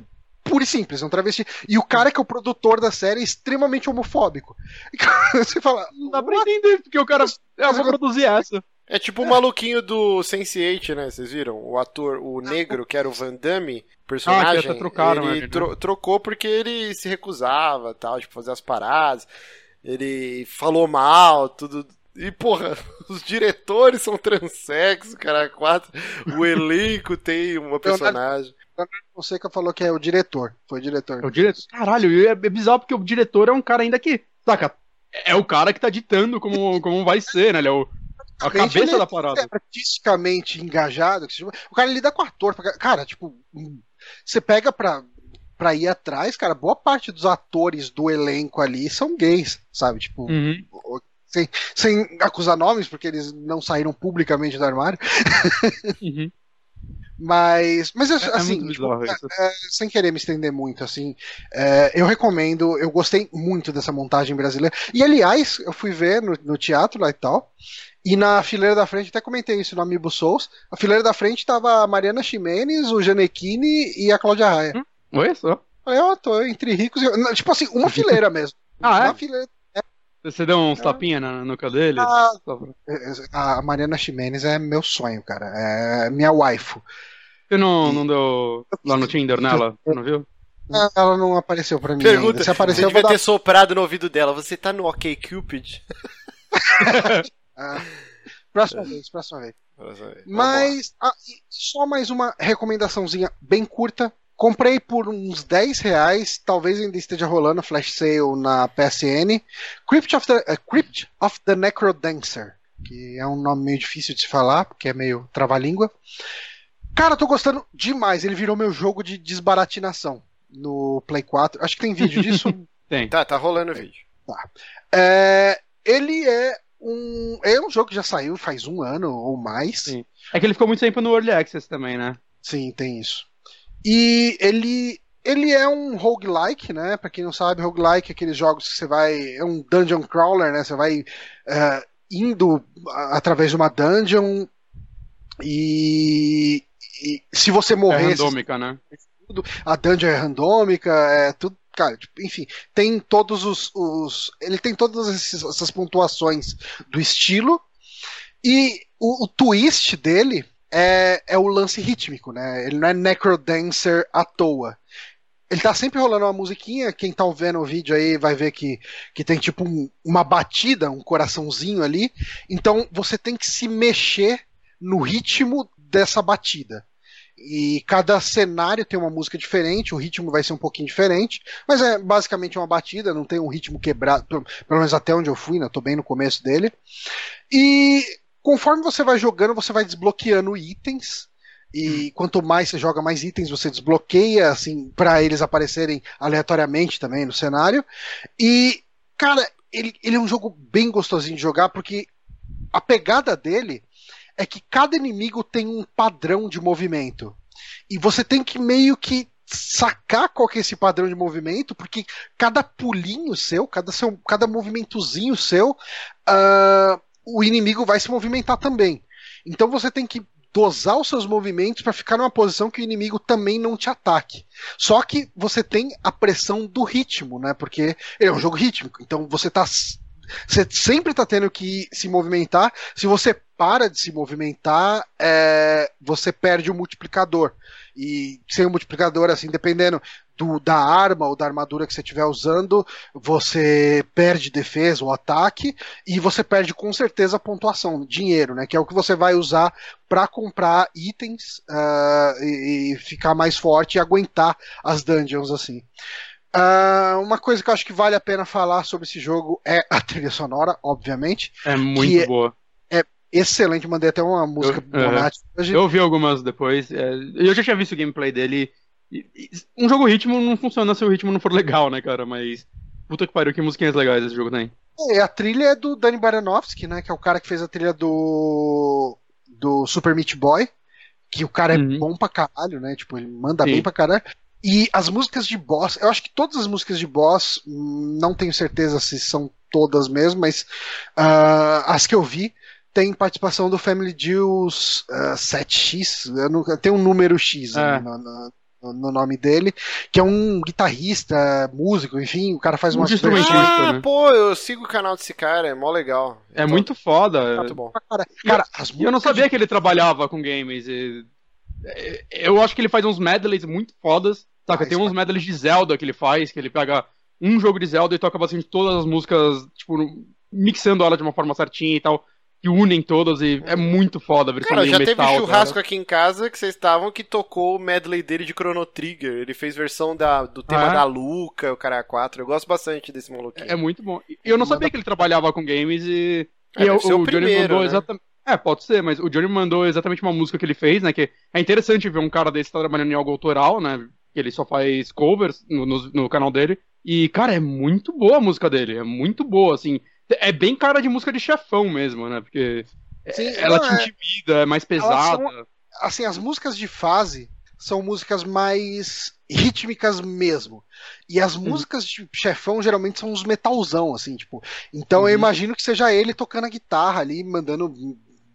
puro e simples, é um travesti. E o cara que é o produtor da série é extremamente homofóbico. Você fala, Não dá pra entender, porque o cara. Eu vou produzir essa. É tipo o maluquinho do Sense8, né? Vocês viram? O ator, o negro, que era o Van Damme, personagem, Ah, trocaram ele ele, né? tro- trocou porque ele se recusava, tal, de fazer as paradas. Ele falou mal, tudo. E, porra, os diretores são transexos, cara, quatro. O elenco tem uma personagem. Fonseca falou que é o diretor, foi o diretor. É o diretor. Caralho, e é bizarro porque o diretor é um cara ainda que. Saca? É o cara que tá ditando como, como vai ser, né? Ele é o, A cabeça ele da parada. é artisticamente engajado. O cara lida com ator. Cara, tipo, hum, você pega pra, pra ir atrás, cara, boa parte dos atores do elenco ali são gays, sabe? Tipo, Uhum. sem, sem acusar nomes, porque eles não saíram publicamente do armário. Uhum. Mas, mas É, assim, é muito tipo, bizarro isso. sem querer me estender muito, assim, é, eu recomendo, eu gostei muito dessa montagem brasileira. E aliás, eu fui ver no, no teatro lá e tal. E na fileira da frente, até comentei isso no Amiibo Souls. A fileira da frente tava a Mariana Ximenes, o Janequine e a Cláudia Raia. Oi, só. Falei, ó, tô entre ricos e. Tipo assim, uma fileira mesmo. Ah, uma é? fileira. Você deu uns tapinha na nuca dele? Ah, Só pra- A Mariana Ximenes é meu sonho, cara. É minha waifu. Você não, não deu lá no Tinder nela? Você não viu? Ah, Ela não apareceu pra mim. Pergunta, ainda. Se você aparecer, eu devia dar. ter soprado no ouvido dela. Você tá no OK Cupid? Ah, próxima vez, próxima vez. Mas ah, e só mais uma recomendaçãozinha bem curta. Comprei por uns 10 reais, talvez ainda esteja rolando flash sale na PSN. Crypt of the, eh, Crypt of the Necrodancer, que é um nome meio difícil de se falar, porque é meio trava-língua. Cara, tô gostando demais. Ele virou meu jogo de desbaratinação no Play 4. Acho que tem vídeo disso. Tem. Tá, tá rolando o vídeo. É, ele é um. É um jogo que já saiu faz um ano ou mais. Sim. É que ele ficou muito tempo no Early Access também, né? Sim, tem isso. E ele ele é um roguelike, né? Pra quem não sabe, roguelike é aqueles jogos que você vai. É um dungeon crawler, né? Você vai é, indo através de uma dungeon e, e se você É morrer, você- randômica, né? a dungeon é randômica, é tudo. Cara, tipo, enfim, tem todos os, os- Ele tem todas essas pontuações do estilo. E o, o twist dele é, é o lance rítmico, né? Ele não é Necrodancer à toa. Ele tá sempre rolando uma musiquinha, quem tá vendo o vídeo aí vai ver que, que tem tipo um- uma batida, um coraçãozinho ali. Então você tem que se mexer no ritmo dessa batida. E cada cenário tem uma música diferente, o ritmo vai ser um pouquinho diferente, mas é basicamente uma batida, não tem um ritmo quebrado, pelo, menos até onde eu fui, né? Tô bem no começo dele. E conforme você vai jogando, você vai desbloqueando itens. E quanto mais você joga, mais itens você desbloqueia, assim, para eles aparecerem aleatoriamente também no cenário. E, cara, ele, ele é um jogo bem gostosinho de jogar, porque a pegada dele é que cada inimigo tem um padrão de movimento. E você tem que meio que sacar qual que é esse padrão de movimento, porque cada pulinho seu, cada, seu, cada movimentozinho seu, ah, o inimigo vai se movimentar também. Então você tem que dosar os seus movimentos para ficar numa posição que o inimigo também não te ataque. Só que você tem a pressão do ritmo, né? Porque é um jogo rítmico. Então você tá você sempre está tendo que se movimentar. Se você para de se movimentar, é, você perde o multiplicador. E sem o multiplicador, assim, dependendo do, da arma ou da armadura que você estiver usando, você perde defesa ou ataque e você perde com certeza pontuação, dinheiro, né? Que é o que você vai usar para comprar itens uh, e, e, ficar mais forte e aguentar as dungeons assim. Uh, uma coisa que eu acho que vale a pena falar sobre esse jogo é a trilha sonora, obviamente. É muito boa. É, excelente, mandei até uma música eu. Uh, eu ouvi algumas depois. É, eu já tinha visto o gameplay dele. Um jogo ritmo não funciona se o ritmo não for legal, né, cara? Mas. Puta que pariu, que musiquinhas legais esse jogo tem. É, a trilha é do Danny Baranovsky, né? Que é o cara que fez a trilha do. do Super Meat Boy. Que o cara Uhum. é bom pra caralho, né? Tipo, ele manda Sim. bem pra caralho. E as músicas de boss, eu acho que todas as músicas de boss, não tenho certeza se são todas mesmo, mas ah, as que eu vi tem participação do Family Jewels ah, 7X, eu não, tem um número X É. ali no, no- no nome dele, que é um guitarrista, músico, enfim, o cara faz umas Multi-instrumentista. versões Ah, né? pô, eu sigo o canal desse cara, é mó legal. É Então, muito foda. Muito bom. Cara, as E eu não sabia que ele trabalhava com games. e- é, Eu acho que ele faz uns medleys muito fodas. Saca? Ah, Tem uns medleys de Zelda que ele faz, que ele pega um jogo de Zelda e toca bastante todas as músicas, tipo, mixando ela de uma forma certinha e tal, que unem todas e é muito foda a versão Cara, já teve metal, churrasco cara. aqui em casa que vocês estavam que tocou o medley dele de Chrono Trigger. Ele fez versão da, do tema Ah, é? da Luca, o cara 4. Eu gosto bastante desse maluquinho. É muito bom. Eu não sabia que ele trabalhava com games e. É, e deve o, o o Johnny primeiro, mandou né? exatamente. É, pode ser, mas o Johnny mandou exatamente uma música que ele fez, né? Que é interessante ver um cara desse tá trabalhando em algo autoral, né? Que ele só faz covers no, no, no canal dele. E, cara, é muito boa a música dele. É muito boa, assim. É bem cara de música de chefão mesmo, né? Porque Sim, ela não, te é. intimida, é, é mais pesada. São, assim, as músicas de fase são músicas mais rítmicas mesmo. E as músicas de chefão geralmente são uns metalzão, assim, tipo. Então uhum. eu imagino que seja ele tocando a guitarra ali, mandando.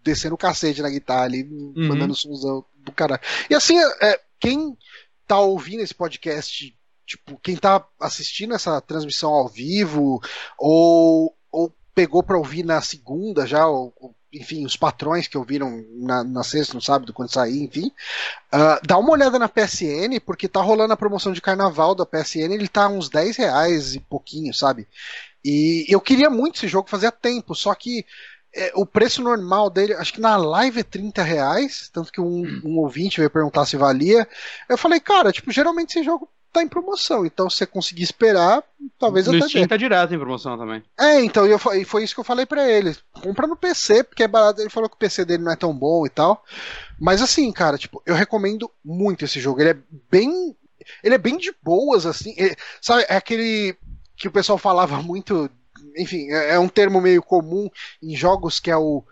descendo o cacete na guitarra ali, uhum. mandando somzão do caralho. E assim, é, quem tá ouvindo esse podcast, tipo, quem tá assistindo essa transmissão ao vivo, ou pegou pra ouvir na segunda já, ou, ou enfim, os patrões que ouviram na, na sexta, no sábado, quando sair, enfim, uh, dá uma olhada na PSN, porque tá rolando a promoção de carnaval da PSN, ele tá uns 10 reais e pouquinho, sabe? E eu queria muito esse jogo, fazia tempo, só que é, o preço normal dele, acho que na live é 30 reais, tanto que um, um ouvinte veio perguntar se valia. Eu falei, cara, tipo, geralmente esse jogo tá em promoção. Então, se você conseguir esperar, talvez no até. Steam tá direto em promoção também. É, então, eu, e foi isso que eu falei para ele. Compra no PC, porque é barato. Ele falou que o PC dele não é tão bom e tal. Mas assim, cara, tipo, eu recomendo muito esse jogo. Ele é bem. Ele é bem de boas, assim. Ele, sabe, é aquele que o pessoal falava muito. Enfim, é, é um termo meio comum em jogos que é o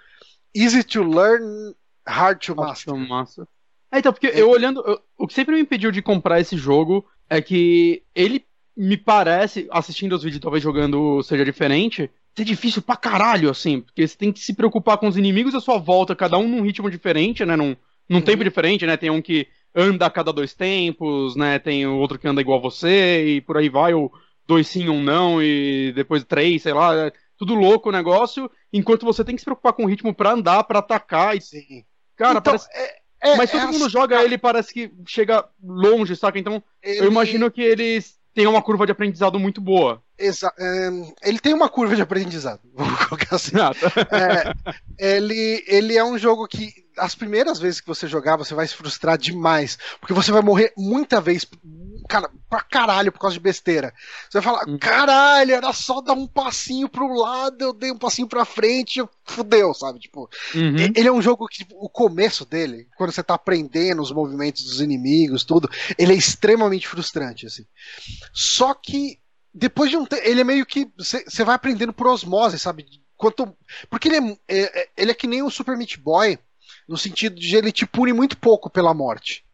easy to learn, hard to master. Hard to master. É, então, porque eu olhando. Eu, o que sempre me impediu de comprar esse jogo é que ele me parece, assistindo os vídeos, talvez jogando seja diferente, ser difícil pra caralho, assim, porque você tem que se preocupar com os inimigos à sua volta, cada um num ritmo diferente, né, num, num uhum. tempo diferente, né, tem um que anda a cada dois tempos, né, tem o outro que anda igual a você, e por aí vai, ou dois sim, um não, e depois três, sei lá, é tudo louco o negócio, enquanto você tem que se preocupar com o ritmo pra andar, pra atacar, e... Sim. Cara, então, parece... É é, Mas todo é mundo assim, joga ele parece que chega longe, saca? Então ele... eu imagino que eles tenham uma curva de aprendizado muito boa. Exa é, ele tem uma curva de aprendizado, vamos colocar assim. É, ele, ele é um jogo que as primeiras vezes que você jogar, você vai se frustrar demais. Porque você vai morrer muita vez, cara, pra caralho, por causa de besteira. Você vai falar, uhum. caralho, era só dar um passinho pro lado, eu dei um passinho pra frente, fudeu, sabe? Tipo, uhum. ele é um jogo que, tipo, o começo dele, quando você tá aprendendo os movimentos dos inimigos, tudo, ele é extremamente frustrante, assim. Só que, depois de um tempo, ele é meio que, você vai aprendendo por osmose, sabe? Quanto, porque ele é, é, ele é que nem o Super Meat Boy, no sentido de ele te pune muito pouco pela morte.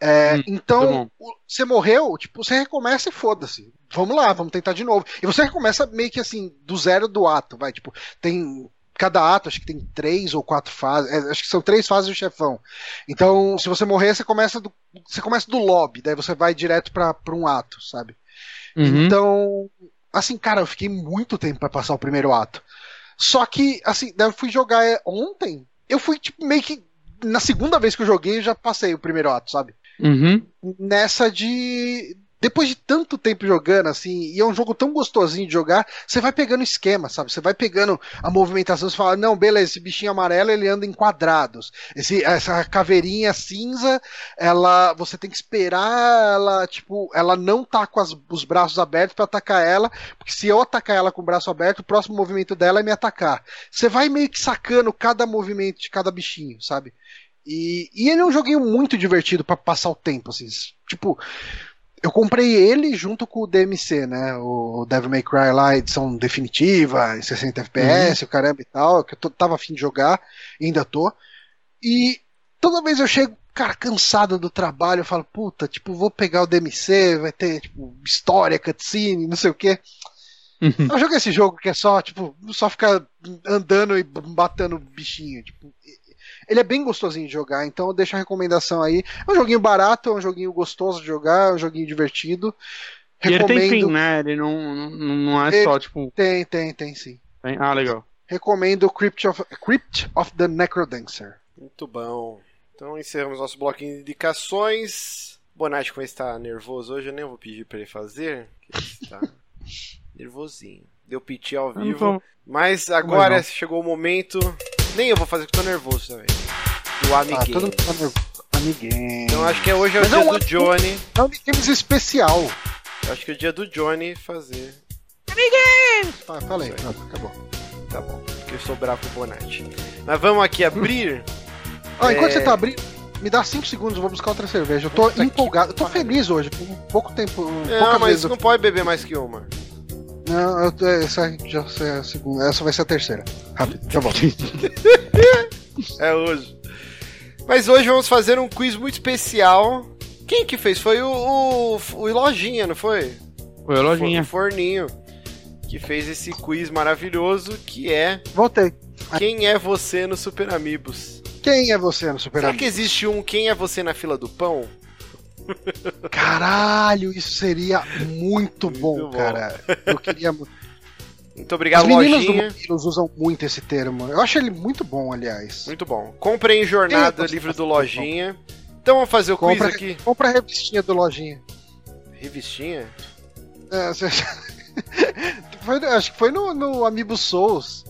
É, hum, então, você morreu, tipo, você recomeça e foda-se. Vamos lá, vamos tentar de novo. E você recomeça meio que assim, do zero do ato, vai. Tipo, tem. Cada ato, acho que tem três ou quatro fases. É, acho que são três fases do chefão. Então, se você morrer, você começa do, você começa do lobby, daí você vai direto para um ato, sabe? Uhum. Então, assim, cara, eu fiquei muito tempo para passar o primeiro ato. Só que, assim, daí eu fui jogar ontem, eu fui, tipo, meio que. Na segunda vez que eu joguei, eu já passei o primeiro ato, sabe? Uhum. Nessa de depois de tanto tempo jogando, assim, e é um jogo tão gostosinho de jogar, você vai pegando esquema, sabe? Você vai pegando a movimentação, você fala, não, beleza, esse bichinho amarelo ele anda em quadrados. Esse, essa caveirinha cinza, ela. Você tem que esperar ela, tipo, ela não tá com as, os braços abertos para atacar ela, porque se eu atacar ela com o braço aberto, o próximo movimento dela é me atacar. Você vai meio que sacando cada movimento de cada bichinho, sabe? E, e ele é um joguinho muito divertido para passar o tempo, assim. Tipo, eu comprei ele junto com o DMC, né? O Devil May Cry lá, edição definitiva, em 60 FPS, uhum. o caramba e tal, que eu tava afim de jogar, ainda tô. E toda vez eu chego, cara, cansado do trabalho, eu falo, puta, tipo, vou pegar o DMC, vai ter, tipo, história, cutscene, não sei o quê. Uhum. Eu jogo esse jogo que é só, tipo, só ficar andando e batendo bichinho, tipo, ele é bem gostosinho de jogar, então eu deixo a recomendação aí. É um joguinho barato, é um joguinho gostoso de jogar, é um joguinho divertido. Recomendo... E ele tem fim, né? Ele não, não, não é ele só, tipo. Tem, tem, tem sim. Tem? Ah, legal. Recomendo Crypt of, Crypt of the Necrodancer. Muito bom. Então encerramos nosso bloquinho de indicações. Bonatti, como ele está nervoso hoje, eu nem vou pedir para ele fazer. Ele está nervosinho. Deu piti ao vivo. Mas agora chegou o momento nem eu vou fazer, porque tô nervoso também. Do Amiguinho. Ah, todo mundo tá nervoso. Amiguinho. Então acho que hoje é o Mas dia do Johnny. É um Games especial. Eu acho que é o dia do Johnny fazer. Amiguinho! Ah, falei. Pronto, acabou. Tá bom. que sobrar pro Bonatti. Mas vamos aqui abrir. Ó, enquanto É. você tá abrindo, me dá 5 segundos, eu vou buscar outra cerveja. Eu tô Puta empolgado, eu tô feliz hoje, por pouco tempo, Não, poucas mas vezes. não Eu... pode beber mais que uma. Não, eu essa já é a segunda, essa vai ser a terceira. Rápido, já volto. É hoje. Mas hoje vamos fazer um quiz muito especial. Quem que fez? Foi o, o, o Lojinha, não foi? Foi a lojinha. O Forninho. Que fez esse quiz maravilhoso que é Voltei. Quem é você no Super Amigos? Quem é você no Super Será Amigo? que existe um Quem é você na fila do pão? Caralho, isso seria muito bom, bom. cara. Eu queria. muito. Muito obrigado, Os meninos do Lojinha. Mamilos usam muito esse termo. Eu acho ele muito bom, aliás. Muito bom. Comprem em Jornada, livro do do Lojinha. Então vamos fazer o quiz Compra, aqui. compra a revistinha do Lojinha. Revistinha? É, você- Foi- acho que foi no, no Amiibo Souls.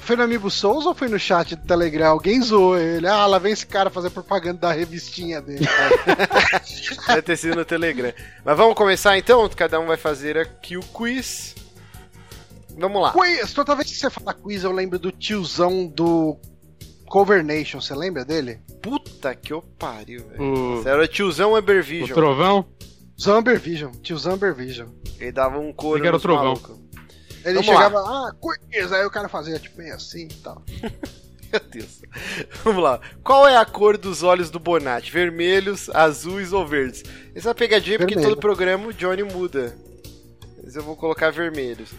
Foi no Amiibo Souls ou foi no chat do Telegram? Alguém zoou ele. Ah, lá vem esse cara fazer propaganda da revistinha dele. Vai ter sido no Telegram. Mas vamos começar então? Cada um vai fazer aqui o quiz. Vamos lá. quiz! Toda vez que você fala quiz, eu lembro do tiozão do Cover Nation. Você lembra dele? Puta que eu pariu, velho. O, Você era tiozão o Ebervision. trovão. Zamber Vision. Tio Zamber Vision. Ele dava um couro Ele era o trovão. malucos. Ele Vamos chegava, ah, quiz! Aí o cara fazia tipo meio assim e tal. Meu Deus. Vamos lá. Qual é a cor dos olhos do Bonatti? Vermelhos, azuis ou verdes? Essa é uma pegadinha porque Vermelho. todo programa o Johnny muda. Mas eu vou colocar vermelhos.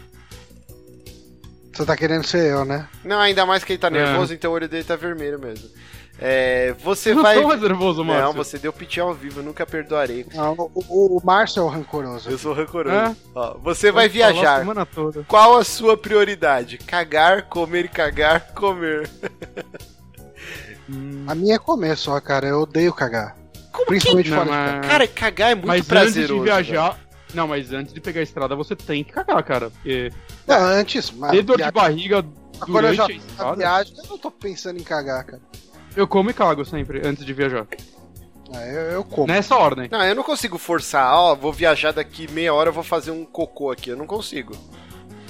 Você tá querendo ser eu, né? Não, ainda mais que ele tá É. nervoso, então o olho dele tá vermelho mesmo. É, você Eu não vai. tô mais nervoso, Márcio. Não, você deu piti ao vivo, eu nunca perdoarei. Não, o, o, Márcio é o rancoroso. Eu sou rancoroso. É? Ó, você vai falar a viajar. semana toda. Qual a sua prioridade? Cagar, comer e cagar, comer. Hum, A minha é comer só, cara. Eu odeio cagar. Como Principalmente Não, fora de mas-. Cara, cagar é muito mas prazeroso. antes de velho. viajar. Não, mas antes de pegar a estrada você tem que cagar, cara. Porque Não, antes, mas ter dor de barriga agora eu já durante a estrada, viagem, eu não tô pensando em cagar, cara. Eu como e cago sempre, antes de viajar. Ah, eu, eu como. Nessa ordem. Não, eu não consigo forçar, ó, vou viajar daqui meia hora, eu vou fazer um cocô aqui. Eu não consigo.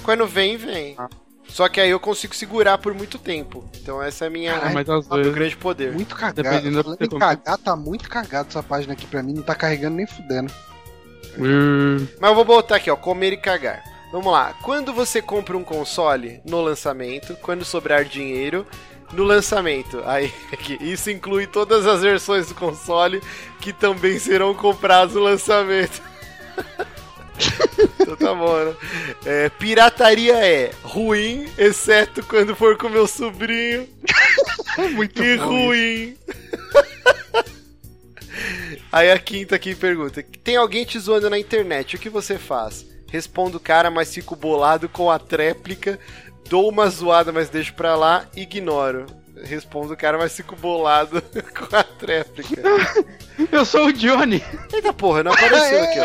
Quando vem, vem. Ah. Só que aí eu consigo segurar por muito tempo. Então essa é a minha Ah, mas às meu vezes. grande poder. Muito cagado. Dependendo Falando em você cagar, tá muito cagado essa página aqui pra mim. Não tá carregando nem fudendo. Hum, Mas eu vou botar aqui, ó, comer e cagar. Vamos lá. Quando você compra um console no lançamento, quando sobrar dinheiro no lançamento. Aí, isso inclui todas as versões do console que também serão compradas no lançamento. então tá bom, né? É, pirataria é ruim, exceto quando for com meu sobrinho. muito bom ruim. Aí a quinta aqui pergunta: Tem alguém te zoando na internet, o que você faz? Respondo o cara, mas fico bolado com a tréplica. Dou uma zoada, mas deixo pra lá. Ignoro. Respondo o cara, mas fico bolado com a tréplica. Eu sou o Johnny. Eita porra, não apareceu aqui,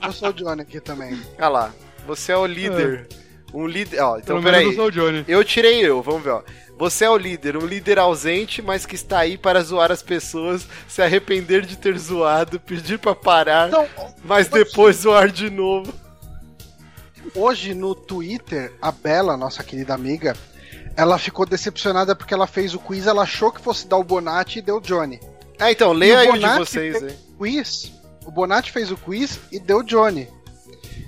ó. Eu sou o Johnny aqui também. Olha lá. Você é o líder. Um líder. Ó, então Pelo menos eu peraí. sou o Johnny. Eu tirei eu, vamos ver, ó. Você é o líder, um líder ausente, mas que está aí para zoar as pessoas, se arrepender de ter zoado, pedir pra parar, Então, mas depois zoar de novo. Hoje no Twitter, a Bela, nossa querida amiga, ela ficou decepcionada porque ela fez o quiz, ela achou que fosse dar o Bonatti e deu o Johnny. Ah, então, leia o aí o de Bonatti vocês fez aí. o quiz, o Bonatti fez o quiz e deu o Johnny.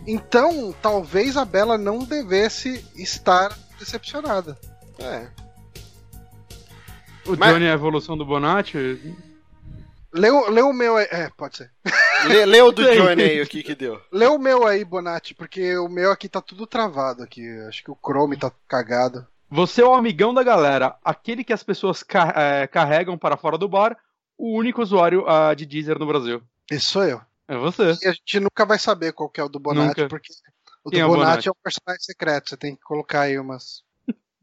Então, talvez a Bela não devesse estar decepcionada. É. O Mas- Johnny é a evolução do Bonatti. Leu, leu o meu aí. É, pode ser. Lê, lê o do. Johnny aí, o que que deu. Lê o meu aí, Bonatti, porque o meu aqui tá tudo travado aqui. Acho que o Chrome tá cagado. Você é o amigão da galera, aquele que as pessoas ca- é, carregam para fora do bar, o único usuário ah, de Deezer no Brasil. Esse sou eu. É você. E a gente nunca vai saber qual que é o do Bonatti, Nunca. porque o Quem do é Bonatti Bonatti? é um personagem secreto. Você tem que colocar aí umas.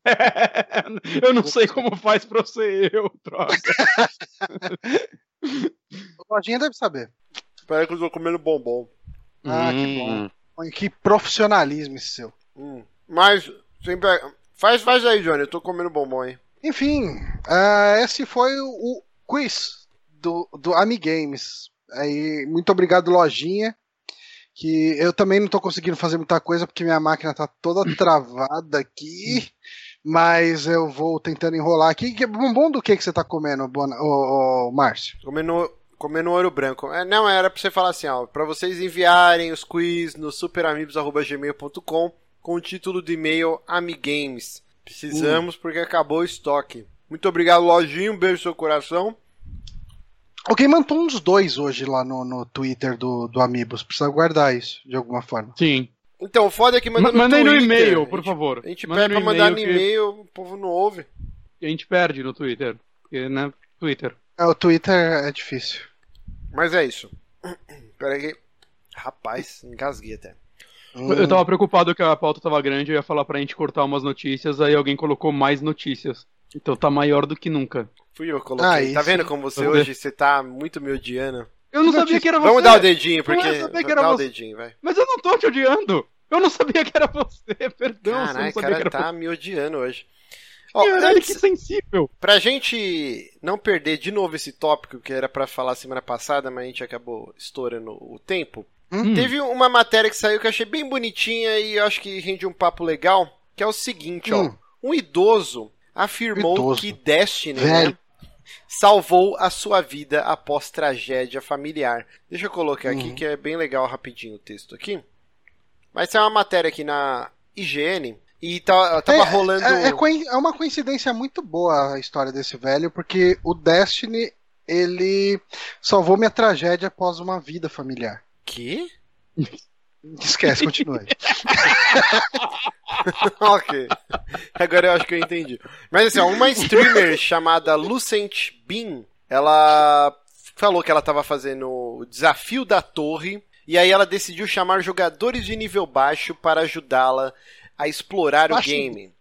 eu não sei como faz pra eu ser eu, droga. O Lojinha deve saber. Espera que eu tô comendo bombom. Ah, que bom. Que profissionalismo esse seu. Hum. Mas, sempre... faz, faz aí, Johnny, eu tô comendo bombom aí. Enfim, ah, esse foi o, o quiz do, do Amigames. Aí, muito obrigado, Lojinha, que eu também não tô conseguindo fazer muita coisa porque minha máquina tá toda travada aqui. Mas eu vou tentando enrolar aqui. Que bombom do que, que você tá comendo, Bona, ô, ô, Márcio? Comendo, comendo ouro branco. É, não, era pra você falar assim, ó. Pra vocês enviarem os quiz no superamigos.gmail.com com o título do e-mail Amigames. Precisamos porque acabou o estoque. Muito obrigado, Lojinho. Um beijo no seu coração. Alguém mandou uns dois hoje lá no, no Twitter do, do Amigos. Precisa guardar isso de alguma forma. Sim. Então, o foda é que manda Ma- mandem no Twitter. e-mail, por favor. A gente Mandem pede pra no mandar no e-mail que- o povo não ouve. A gente perde no Twitter. Porque, né? Twitter. É, o Twitter é difícil. Mas é isso. Pera aí. Rapaz, engasguei até. Hum. Eu tava preocupado que a pauta tava grande, eu ia falar pra gente cortar umas notícias, aí alguém colocou mais notícias. Então tá maior do que nunca. Fui eu que coloquei. Aí tá vendo como você Vamos ver. hoje, você tá muito me odiando. Eu não sabia que era você. Vamos dar o dedinho, porque... saber que era Dá o você. dedinho, vai. Mas eu não tô te odiando. Eu não sabia que era você. Perdão, eu não Caralho, o sabia que cara era tá me odiando hoje. Ó, você. Caralho, antes, que sensível. pra gente não perder de novo esse tópico que era pra falar semana passada, mas a gente acabou estourando o tempo. Hum. Teve uma matéria que saiu que eu achei bem bonitinha e eu acho que rende um papo legal, que é o seguinte, ó. Hum. Um idoso afirmou Idoso. que Destiny, Velho. né, salvou a sua vida após tragédia familiar. Deixa eu colocar aqui Uhum. que é bem legal rapidinho o texto aqui. Mas é uma matéria aqui na IGN e tá, tava rolando É, é é uma coincidência muito boa a história desse velho, porque o Destiny ele salvou minha tragédia após uma vida familiar. que? Esquece, continue. ok. Agora eu acho que eu entendi. Mas assim, ó, uma streamer chamada Lucent Bean, ela falou que ela tava fazendo o desafio da torre, e aí ela decidiu chamar jogadores de nível baixo para ajudá-la a explorar Baixo. o game.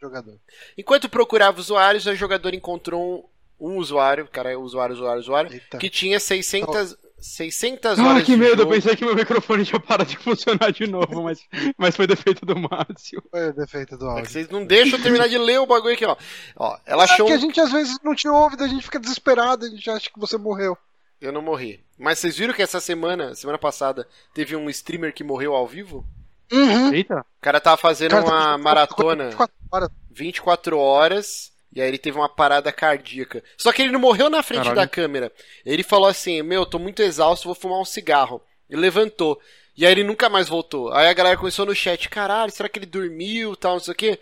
Jogador. Enquanto procurava usuários, a jogadora encontrou um, um usuário, cara, é usuário, usuário, usuário, Eita. que tinha 600, 600 horas Ah, que de medo. Eu jogo. pensei que meu microfone tinha parado de funcionar de novo, mas, mas foi defeito do Márcio. Foi defeito do É que áudio. vocês não deixam eu terminar de ler o bagulho aqui, ó. ó ela É achou que um a gente às vezes não te ouve, a gente fica desesperado, a gente acha que você morreu. Eu não morri. Mas vocês viram que essa semana, semana passada, teve um streamer que morreu ao vivo? Uhum. Eita. O cara tava fazendo Cara, tá uma com- maratona 24 horas. 24 horas e aí ele teve uma parada cardíaca. Só que ele não morreu na frente Caralho. da câmera. Ele falou assim: Meu, tô muito exausto, vou fumar um cigarro. Ele levantou. E aí ele nunca mais voltou. Aí a galera começou no chat: Caralho, será que ele dormiu tal, não sei o quê?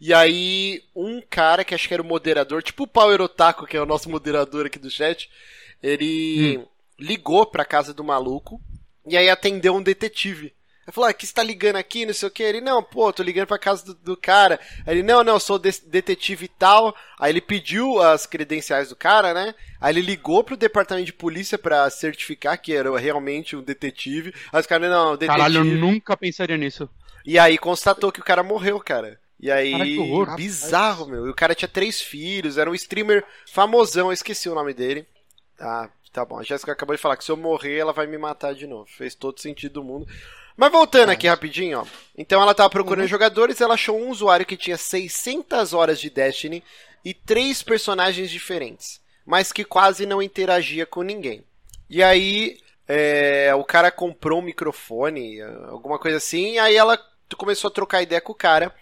E aí, um cara que acho que era o moderador, tipo o Power Otaku, que é o nosso moderador aqui do chat, ele ligou pra casa do maluco e aí atendeu um detetive. Aí falou, ah, que você tá ligando aqui, não sei o que. Ele, não, pô, tô ligando pra casa do, do cara. Aí ele, não, não, sou de- detetive e tal. Aí ele pediu as credenciais do cara, né? Aí ele ligou pro departamento de polícia pra certificar que era realmente um detetive. Aí os caras, não, detetive. Caralho, eu nunca pensaria nisso. E aí constatou que o cara morreu, cara. E aí, Cara, que horror. bizarro, meu. E o cara tinha três filhos, era um streamer famosão, eu esqueci o nome dele. Ah, tá bom. A Jéssica acabou de falar que se eu morrer, ela vai me matar de novo. Fez todo sentido do mundo. Mas voltando aqui rapidinho, ó. Então ela tava procurando jogadores, ela achou um usuário que tinha 600 horas de Destiny e três personagens diferentes, mas que quase não interagia com ninguém. E aí, é, o cara comprou um microfone, alguma coisa assim, e aí ela começou a trocar ideia com o cara.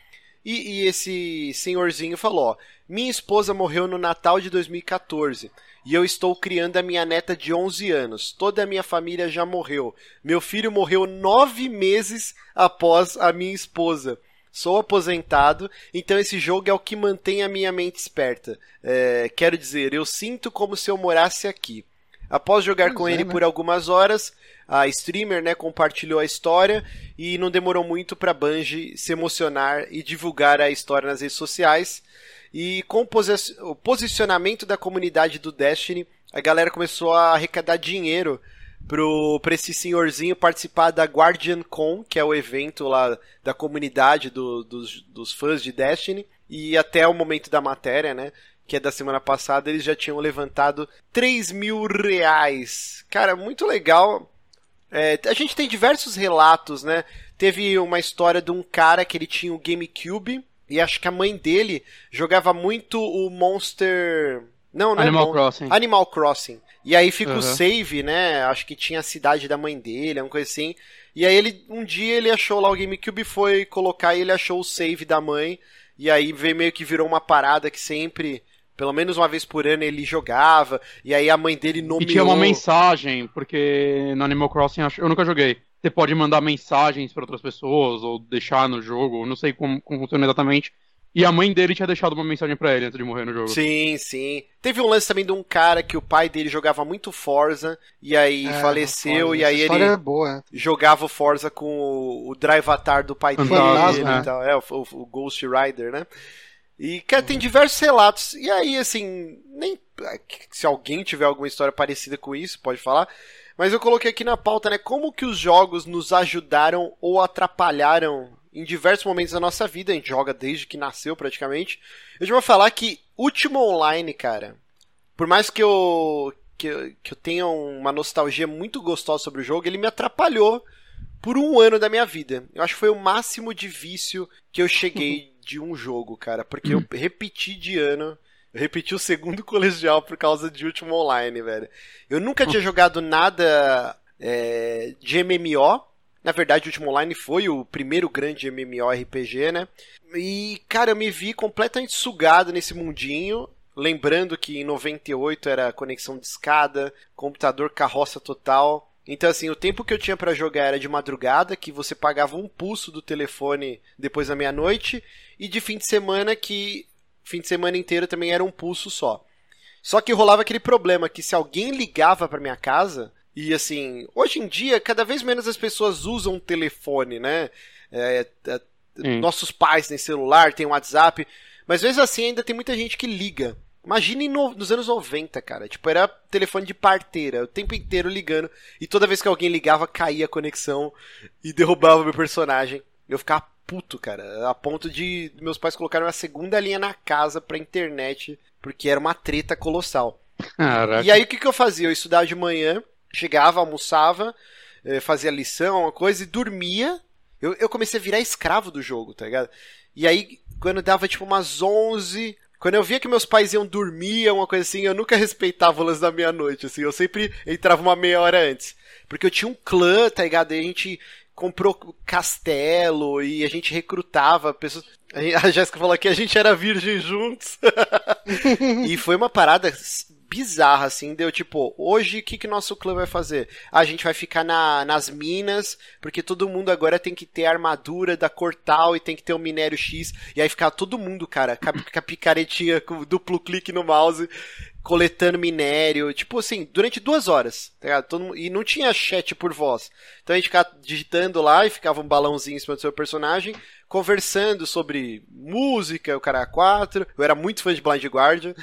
E, e esse senhorzinho falou: ó, Minha esposa morreu no Natal de 2014 e eu estou criando a minha neta de 11 anos. Toda a minha família já morreu. Meu filho morreu nove meses após a minha esposa. Sou aposentado, então esse jogo é o que mantém a minha mente esperta. É, quero dizer, eu sinto como se eu morasse aqui. Após jogar Pois com é, ele né? por algumas horas, a streamer né, compartilhou a história e não demorou muito para Bungie se emocionar e divulgar a história nas redes sociais. E com o posi- o posicionamento da comunidade do Destiny, a galera começou a arrecadar dinheiro pro, esse senhorzinho participar da Guardian Con, que é o evento lá da comunidade do- dos, dos fãs de Destiny. E até o momento da matéria, né? Que é da semana passada, eles já tinham levantado 3 mil reais. Cara, muito legal. É, a gente tem diversos relatos, né? Teve uma história de um cara que ele tinha o GameCube e acho que a mãe dele jogava muito o Monster Não, não é Animal bom. Crossing. Animal Crossing. E aí fica Uhum. o save, né? Acho que tinha a cidade da mãe dele, uma coisa assim. E aí ele, um dia ele achou lá o GameCube, foi colocar e ele achou o save da mãe. E aí veio meio que virou uma parada que sempre, pelo menos uma vez por ano, ele jogava. E aí a mãe dele nomeou... E tinha uma mensagem, porque no Animal Crossing eu nunca joguei. Você pode mandar mensagens pra outras pessoas, ou deixar no jogo, não sei como, como funciona exatamente. E a mãe dele tinha deixado uma mensagem pra ele antes de morrer no jogo. Sim, sim. Teve um lance também de um cara que o pai dele jogava muito Forza, e aí É, faleceu, Forza. e aí ele é boa, é. jogava o Forza com o, o Drive Atar do pai dele Fantasma, e né? tal. É, o, o- o Ghost Rider, né? E, cara, tem diversos relatos. E aí, assim, nem. Se alguém tiver alguma história parecida com isso, pode falar. Mas eu coloquei aqui na pauta, né? Como que os jogos nos ajudaram ou atrapalharam em diversos momentos da nossa vida. A gente joga desde que nasceu, praticamente. Eu já vou falar que Último Online, cara. Por mais que eu, que, eu- que eu tenha uma nostalgia muito gostosa sobre o jogo, ele me atrapalhou por um ano da minha vida. Eu acho que foi o máximo de vício que eu cheguei de um jogo, cara. Porque eu repeti de ano. Eu repeti o segundo colegial por causa de Último Online, velho. Eu nunca tinha jogado nada é, de MMO. Na verdade, o Último Online foi o primeiro grande MMORPG, né? E, cara, eu me vi completamente sugado nesse mundinho. Lembrando que em 98 era conexão de escada, computador carroça total. Então, assim, o tempo que eu tinha pra jogar era de madrugada, que você pagava um pulso do telefone depois da meia-noite, e de fim de semana, que fim de semana inteiro também era um pulso só. Só que rolava aquele problema que se alguém ligava pra minha casa, e assim, hoje em dia, cada vez menos as pessoas usam telefone, né? É, é, Sim. nossos pais têm celular, têm WhatsApp, mas mesmo assim ainda tem muita gente que liga. Imagine no- nos anos 90, cara. Tipo, era telefone de parteira, o tempo inteiro ligando. E toda vez que alguém ligava, caía a conexão e derrubava o meu personagem. Eu ficava puto, cara. A ponto de meus pais colocarem uma segunda linha na casa pra internet, porque era uma treta colossal. Caraca. E aí o que, que eu fazia? Eu estudava de manhã, chegava, almoçava, eh, fazia lição, uma coisa, e dormia. Eu, eu comecei a virar escravo do jogo, tá ligado? E aí, quando dava tipo umas 11. Quando eu via que meus pais iam dormir, uma coisa assim, eu nunca respeitava o lance da meia-noite, assim. Eu sempre entrava uma meia hora antes. Porque eu tinha um clã, tá ligado? E a gente comprou castelo e a gente recrutava pessoas. A Jéssica falou que a gente era virgem juntos. e foi uma parada bizarra, assim, deu tipo, hoje o que, que nosso clã vai fazer? Ah, a gente vai ficar na, nas minas, porque todo mundo agora tem que ter armadura da cor tal e tem que ter o minério X, e aí ficar todo mundo, cara, com a, picaretinha com duplo clique no mouse, coletando minério, tipo assim, durante duas horas, tá e não tinha chat por voz. Então a gente ficava digitando lá e ficava um balãozinho em cima do seu personagem, conversando sobre música, o cara a quatro. Eu era muito fã de Blind Guardian.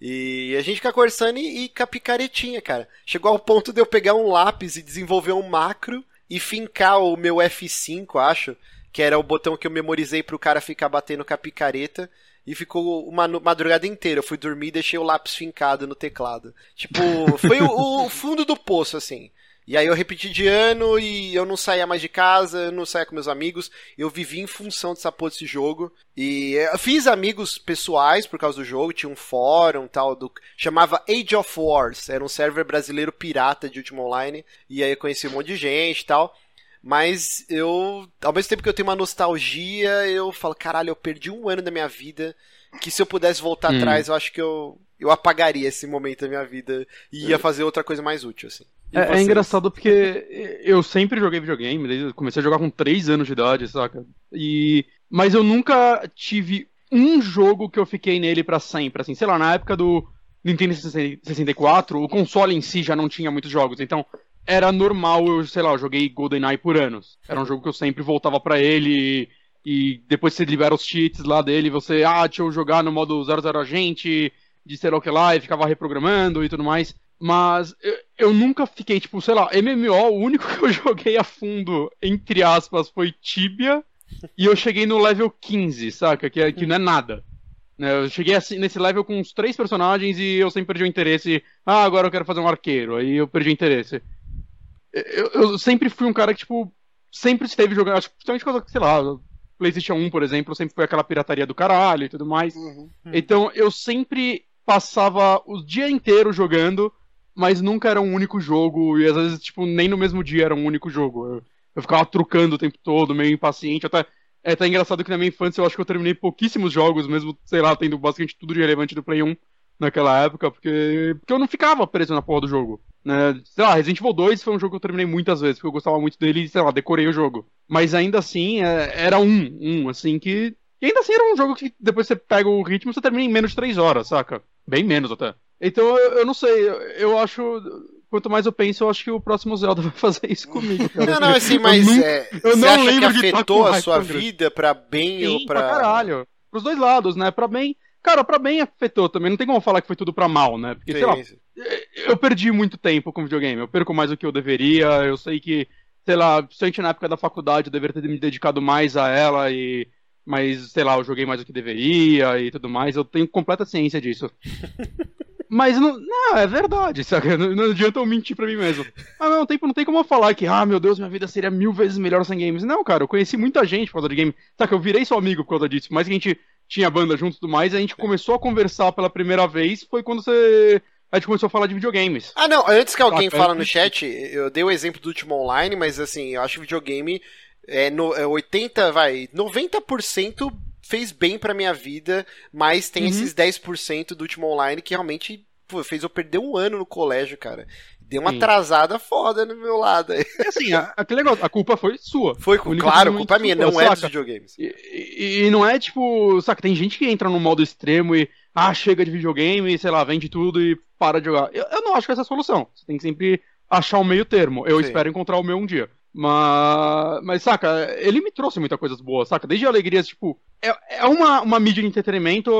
E a gente fica conversando e, e com a picaretinha, cara. Chegou ao ponto de eu pegar um lápis e desenvolver um macro e fincar o meu F5, acho, que era o botão que eu memorizei pro cara ficar batendo com a picareta. E ficou uma madrugada inteira. Eu fui dormir e deixei o lápis fincado no teclado. Tipo, foi o, o fundo do poço, assim. E aí eu repeti de ano e eu não saía mais de casa, eu não saía com meus amigos. Eu vivi em função dessa porra desse jogo. E eu fiz amigos pessoais por causa do jogo, tinha um fórum tal, do, chamava Age of Wars, era um server brasileiro pirata de Ultima Online. E aí eu conheci um monte de gente e tal. Mas eu, ao mesmo tempo que eu tenho uma nostalgia, eu falo, caralho, eu perdi um ano da minha vida. Que se eu pudesse voltar Hum. atrás, eu acho que eu, eu apagaria esse momento da minha vida e ia fazer outra coisa mais útil, assim. É, é engraçado porque eu sempre joguei videogame, desde comecei a jogar com 3 anos de idade, saca? E mas eu nunca tive um jogo que eu fiquei nele pra sempre, assim, sei lá, na época do Nintendo 64, o console em si já não tinha muitos jogos, então era normal eu, sei lá, eu joguei GoldenEye por anos. Era um jogo que eu sempre voltava pra ele e depois você libera os cheats lá dele, você, ah, deixa eu jogar no modo 00 agente, de sei lá o que lá, e ficava reprogramando e tudo mais. Mas eu, eu nunca fiquei, tipo, sei lá, MMO, o único que eu joguei a fundo, entre aspas, foi Tibia. E eu cheguei no level 15, saca? Que, é- que não é nada. Né, Eu cheguei assim, nesse level com uns três personagens e eu sempre perdi o interesse. Ah, agora eu quero fazer um arqueiro. Aí eu perdi o interesse. Eu, eu sempre fui um cara que, tipo, sempre esteve jogando. Acho que principalmente coisa sei lá, PlayStation 1, por exemplo, sempre foi aquela pirataria do caralho e tudo mais. Uhum. Então eu sempre passava o dia inteiro jogando, mas nunca era um único jogo, e às vezes, tipo, nem no mesmo dia era um único jogo. Eu, eu ficava trucando o tempo todo, meio impaciente, até. É até engraçado que na minha infância eu acho que eu terminei pouquíssimos jogos, mesmo, sei lá, tendo basicamente tudo de relevante do Play 1 naquela época, porque, porque eu não ficava preso na porra do jogo. Né? Sei lá, Resident Evil 2 foi um jogo que eu terminei muitas vezes, porque eu gostava muito dele e, sei lá, decorei o jogo. Mas ainda assim, é, era um, um, assim, que. E ainda assim era um jogo que depois você pega o ritmo você termina em menos de 3 horas, saca? Bem menos até. Então eu, eu não sei, eu, eu acho quanto mais eu penso, eu acho que o próximo Zelda vai fazer isso comigo. Cara. Não, não, assim, mas eu é, eu você não acha lembro que afetou a sua vida pra bem Sim, ou pra... pra caralho. Pros dois lados, né? Pra bem... Cara, pra bem afetou também. Não tem como falar que foi tudo pra mal, né? Porque, Sim. sei lá, eu perdi muito tempo com videogame. Eu perco mais do que eu deveria. Eu sei que, sei lá, principalmente na época da faculdade, eu deveria ter me dedicado mais a ela e... Mas, sei lá, eu joguei mais do que deveria e tudo mais. Eu tenho completa ciência disso. Mas não, não, é verdade, sabe? Não, não adianta eu mentir pra mim mesmo. Mas ao mesmo tempo não tem como eu falar que, ah, meu Deus, minha vida seria mil vezes melhor sem games. Não, cara, eu conheci muita gente por causa de game. Sabe, eu virei seu amigo por causa disso. Mas que a gente tinha banda junto e tudo mais, a gente começou a conversar pela primeira vez, foi quando você a gente começou a falar de videogames. Ah, não, antes que alguém fale no chat, eu dei o exemplo do último online, mas assim, eu acho que videogame é, no, é 80, vai, 90% fez bem pra minha vida, mas tem uhum. esses 10% do último online que realmente pô, fez eu perder um ano no colégio, cara. Deu uma Sim. atrasada foda no meu lado. É assim, aquele negócio, a culpa foi sua. Foi, claro, a culpa é minha, não é dos videogames. E, e, e, não é tipo, saca, tem gente que entra no modo extremo e, ah, chega de videogame, sei lá, vende tudo e para de jogar. Eu, eu não acho que essa é a solução. Você tem que sempre achar o um meio termo. Eu Sim. espero encontrar o meu um dia. Mas, mas, saca, ele me trouxe muita coisas boas, saca? Desde alegrias, tipo, é, é uma, uma mídia de entretenimento,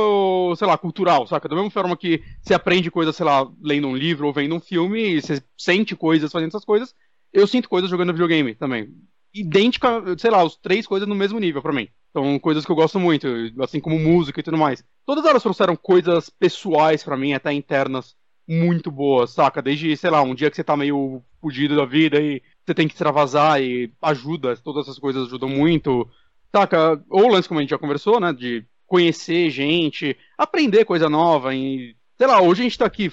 sei lá, cultural, saca? Da mesma forma que você aprende coisas, sei lá, lendo um livro ou vendo um filme, você sente coisas fazendo essas coisas, eu sinto coisas jogando videogame também. Idêntica, sei lá, os três coisas no mesmo nível para mim. São coisas que eu gosto muito, assim como música e tudo mais. Todas elas trouxeram coisas pessoais para mim, até internas, muito boas, saca? Desde, sei lá, um dia que você tá meio fugido da vida e você tem que extravasar e ajuda, todas essas coisas ajudam muito. Saca? Ou o lance, como a gente já conversou, né? De conhecer gente, aprender coisa nova. E, sei lá, hoje a gente tá aqui,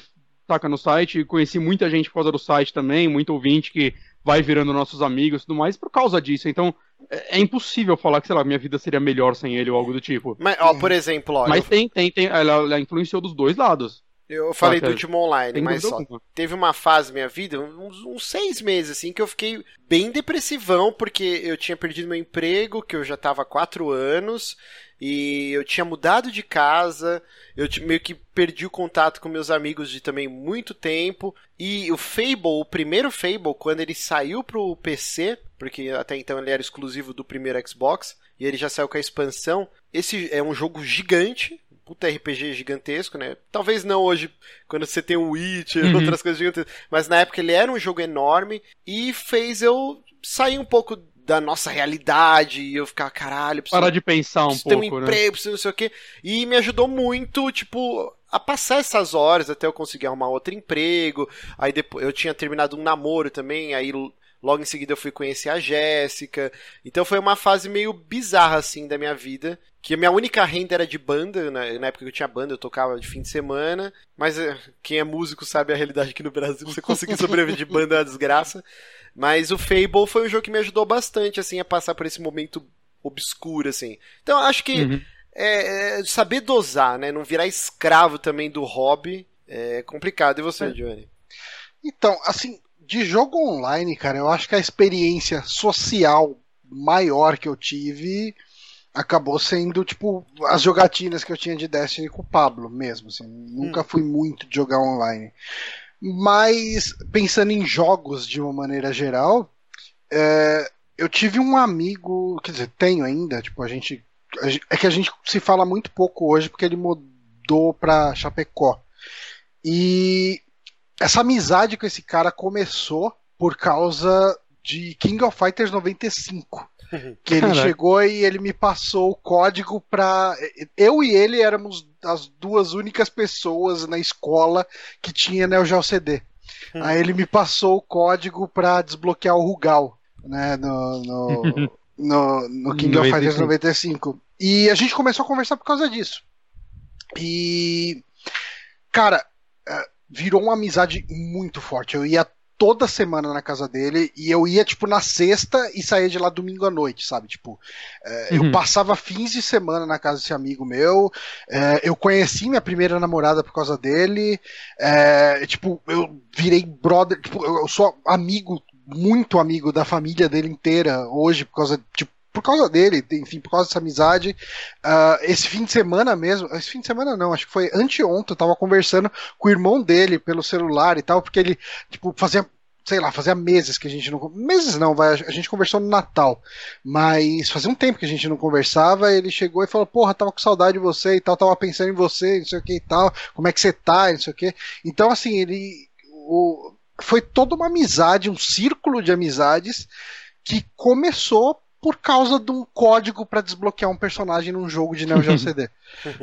saca, no site, conheci muita gente por causa do site também, muito ouvinte que vai virando nossos amigos e tudo mais por causa disso. Então, é, é impossível falar que, sei lá, minha vida seria melhor sem ele ou algo do tipo. Mas, ó, por exemplo, ó, Mas eu... tem, tem, tem, ela, ela influenciou dos dois lados. Eu falei do último online, mas só, teve uma fase na minha vida, uns, uns, seis meses, assim, que eu fiquei bem depressivão, porque eu tinha perdido meu emprego, que eu já estava há quatro anos, e eu tinha mudado de casa, eu meio que perdi o contato com meus amigos de também muito tempo, e o Fable, o primeiro Fable, quando ele saiu pro PC, porque até então ele era exclusivo do primeiro Xbox, e ele já saiu com a expansão, esse é um jogo gigante, puta RPG gigantesco, né? Talvez não hoje, quando você tem o Witch e uhum. outras coisas gigantescas, mas na época ele era um jogo enorme e fez eu sair um pouco da nossa realidade e eu ficar, caralho, preciso, Parar de pensar um preciso pouco, ter um né? emprego, preciso não sei o quê. E me ajudou muito, tipo, a passar essas horas até eu conseguir arrumar outro emprego. Aí depois eu tinha terminado um namoro também, aí Logo em seguida eu fui conhecer a Jéssica. Então foi uma fase meio bizarra, assim, da minha vida. Que a minha única renda era de banda, né? na época que eu tinha banda, eu tocava de fim de semana. Mas eh, quem é músico sabe a realidade aqui no Brasil, você conseguir sobreviver de banda é uma desgraça. Mas o Fable foi um jogo que me ajudou bastante, assim, a passar por esse momento obscuro, assim. Então acho que uhum. é, é, saber dosar, né? Não virar escravo também do hobby é complicado. E você, é. Johnny? Então, assim, de jogo online, cara, eu acho que a experiência social maior que eu tive acabou sendo, tipo, as jogatinas que eu tinha de Destiny com o Pablo mesmo. Assim, nunca hum. fui muito de jogar online. Mas, pensando em jogos de uma maneira geral, é, eu tive um amigo, quer dizer, tenho ainda, tipo, a gente. É que a gente se fala muito pouco hoje porque ele mudou pra Chapecó. E essa amizade com esse cara começou por causa de King of Fighters 95. Que ele Caraca. chegou e ele me passou o código pra. Eu e ele éramos as duas únicas pessoas na escola que tinha Neo Geo CD. Hum. Aí ele me passou o código pra desbloquear o Rugal, né? No, no, no, no King 95. of Fighters 95. E a gente começou a conversar por causa disso. E cara, virou uma amizade muito forte. Eu ia toda semana na casa dele e eu ia, tipo, na sexta e saía de lá domingo à noite, sabe? Tipo, é, uhum. eu passava fins de semana na casa desse amigo meu, é, eu conheci minha primeira namorada por causa dele, é, tipo, eu virei brother, tipo, eu sou amigo, muito amigo da família dele inteira hoje por causa, tipo, por causa dele, enfim, por causa dessa amizade. Uh, esse fim de semana mesmo, esse fim de semana não, acho que foi anteontem, eu tava conversando com o irmão dele pelo celular e tal, porque ele, tipo, fazia sei lá, fazia meses que a gente não. Meses não, vai, a gente conversou no Natal. Mas fazia um tempo que a gente não conversava. Ele chegou e falou: Porra, tava com saudade de você e tal, tava pensando em você, não sei o que e tal, como é que você tá, não sei o que. Então, assim, ele. O, foi toda uma amizade, um círculo de amizades que começou por causa de um código para desbloquear um personagem num jogo de Neo Geo CD,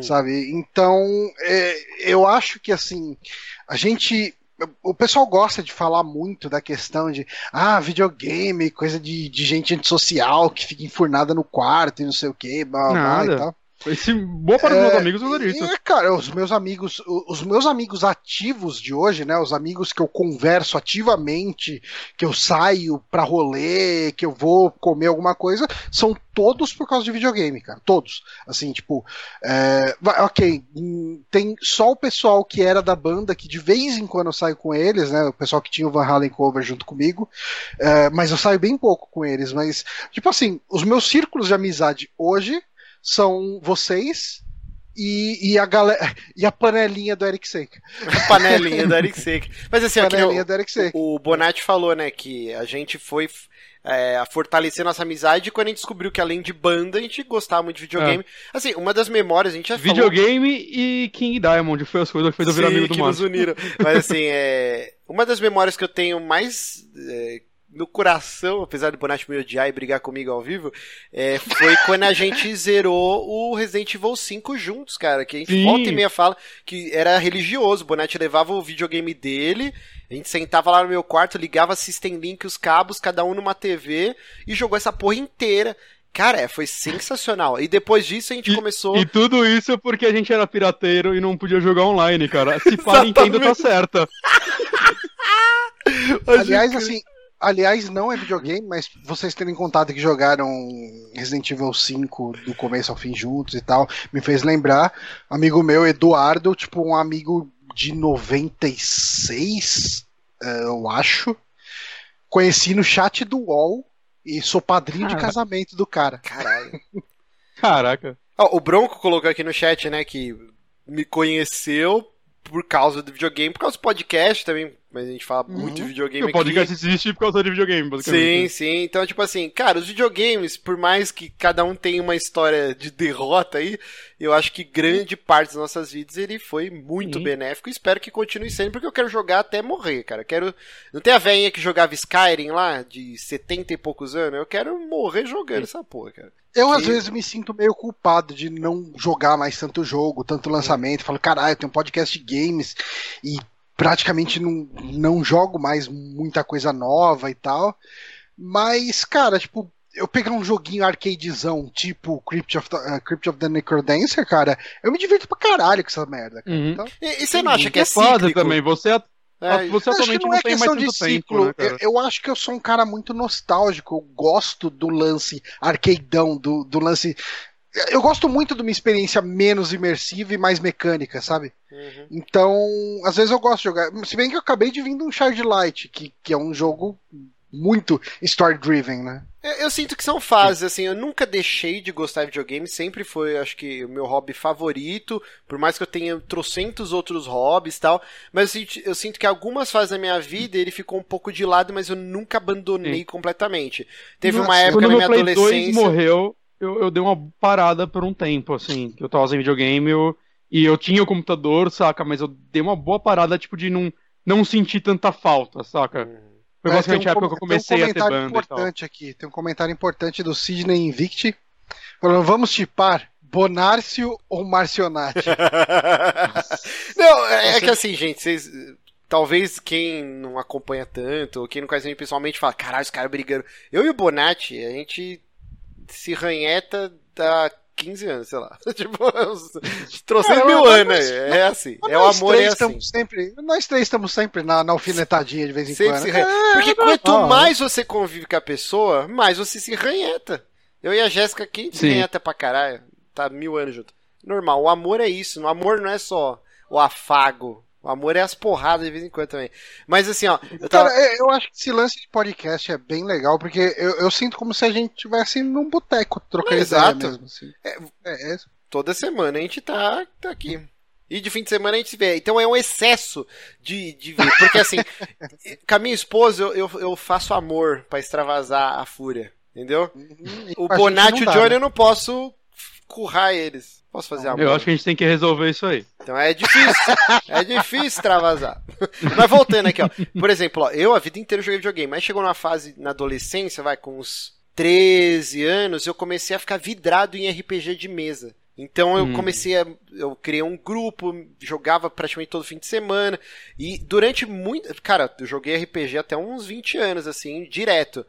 sabe? Então, é, eu acho que assim, a gente o pessoal gosta de falar muito da questão de ah, videogame, coisa de, de gente antissocial que fica enfurnada no quarto e não sei o que, blá, blá, e tal. Esse, boa parte dos meus é, amigos usaram isso. É, cara, os meus amigos, os meus amigos ativos de hoje, né? Os amigos que eu converso ativamente, que eu saio pra rolê, que eu vou comer alguma coisa, são todos por causa de videogame, cara. Todos. Assim, tipo, é, ok, hum, tem só o pessoal que era da banda, que de vez em quando eu saio com eles, né? O pessoal que tinha o Van Halen cover junto comigo, é, mas eu saio bem pouco com eles. Mas, tipo assim, os meus círculos de amizade hoje são vocês e, e, a galera, e a panelinha do Eric Seika. A panelinha do Eric Seika. Mas assim, panelinha do Eric Seika. o Bonatti falou, né, que a gente foi é, a fortalecer nossa amizade quando a gente descobriu que além de banda, a gente gostava muito de videogame. É. Assim, uma das memórias, a gente já Videogame falou... e King Diamond foi as coisas que fez eu virar amigo do que nos uniram. Mas assim, é... uma das memórias que eu tenho mais... É no coração, apesar do Bonatti me odiar e brigar comigo ao vivo, é, foi quando a gente zerou o Resident Evil 5 juntos, cara. Que a gente Sim. volta e meia fala que era religioso. O Bonatti levava o videogame dele, a gente sentava lá no meu quarto, ligava System Link, os cabos, cada um numa TV, e jogou essa porra inteira. Cara, é, foi sensacional. E depois disso a gente e, começou. E tudo isso porque a gente era pirateiro e não podia jogar online, cara. Se a Nintendo tá certa. Aliás, assim, Aliás, não é videogame, mas vocês terem contado que jogaram Resident Evil 5 do começo ao fim juntos e tal, me fez lembrar. Amigo meu, Eduardo, tipo, um amigo de 96, eh, eu acho. Conheci no chat do UOL e sou padrinho Caraca. de casamento do cara. Caralho. Caraca. Oh, o Bronco colocou aqui no chat, né, que me conheceu por causa do videogame, por causa do podcast também, mas a gente fala uhum. muito de videogame aqui. O podcast existe por causa de videogame, basicamente. Sim, sim. Então, tipo assim, cara, os videogames, por mais que cada um tenha uma história de derrota aí, eu acho que grande parte das nossas vidas ele foi muito uhum. benéfico e espero que continue sendo, porque eu quero jogar até morrer, cara. quero. Não tem a velhinha que jogava Skyrim lá, de 70 e poucos anos? Eu quero morrer jogando essa porra, cara. Eu, às vezes, me sinto meio culpado de não jogar mais tanto jogo, tanto lançamento. Falo, caralho, eu tenho um podcast de games e praticamente não, não jogo mais muita coisa nova e tal. Mas, cara, tipo, eu pegar um joguinho arcadezão, tipo Crypt of, the, uh, Crypt of the Necrodancer, cara, eu me divirto pra caralho com essa merda. Uhum. Então, e, e, você não acha que é, é cíclico? também, você é você atualmente não, não, é tem mais tanto ciclo, tempo, né, eu, eu, acho que eu sou um cara muito nostálgico. Eu gosto do lance arcadeão, do, do lance eu gosto muito de uma experiência menos imersiva e mais mecânica, sabe? Uhum. Então, às vezes eu gosto de jogar. Se bem que eu acabei de vir de um Shard Light, que, que é um jogo muito story-driven, né? Eu, eu, sinto que são fases, assim, eu nunca deixei de gostar de videogame, sempre foi, acho que, o meu hobby favorito, por mais que eu tenha trocentos outros hobbies e tal, mas eu sinto, eu sinto, que algumas fases da minha vida ele ficou um pouco de lado, mas eu nunca abandonei Sim. completamente. Teve Nossa, uma época na minha adolescência... morreu, eu, eu dei uma parada por um tempo, assim, que eu tava sem videogame eu, e eu tinha o computador, saca? Mas eu dei uma boa parada, tipo, de não, não sentir tanta falta, saca? Foi basicamente um, a época que eu comecei um a ter banda importante aqui, tem um comentário importante do Sidney Invicti, falando, vamos tipar Bonárcio ou Marcionati? não, é, é que assim, gente, vocês talvez quem não acompanha tanto, ou quem não conhece a gente pessoalmente, fala, caralho, os caras brigando. Eu e o Bonatti, a gente se ranheta da 15 anos, sei lá. tipo, trouxe é, mil anos, nós, é assim. é o amor é assim. Sempre, nós três estamos sempre na, na alfinetadinha de vez em sempre quando. É, Porque quanto ah, mais você convive com a pessoa, mais você se ranheta. Eu e a Jéssica aqui se ranheta pra caralho. Tá mil anos junto. Normal, o amor é isso. O amor não é só o afago, o amor é as porradas de vez em quando também. Mas assim, ó. Eu, tava... Cara, eu acho que esse lance de podcast é bem legal, porque eu, eu sinto como se a gente estivesse num boteco trocando é, ideia mesmo. Assim. É, é, é, toda semana a gente tá, tá aqui. E de fim de semana a gente se vê. Então é um excesso de, de ver. Porque assim, com a minha esposa eu, eu, eu faço amor para extravasar a fúria. Entendeu? Uhum, o Bonatti e o Johnny né? eu não posso currar eles. Posso fazer amor? Eu acho que a gente tem que resolver isso aí. Então é difícil. é difícil extravasar. Mas voltando aqui, ó. Por exemplo, ó, eu a vida inteira joguei videogame, mas chegou numa fase na adolescência, vai, com uns 13 anos, eu comecei a ficar vidrado em RPG de mesa. Então eu hum. comecei a. Eu criei um grupo, jogava praticamente todo fim de semana. E durante muito. Cara, eu joguei RPG até uns 20 anos, assim, direto.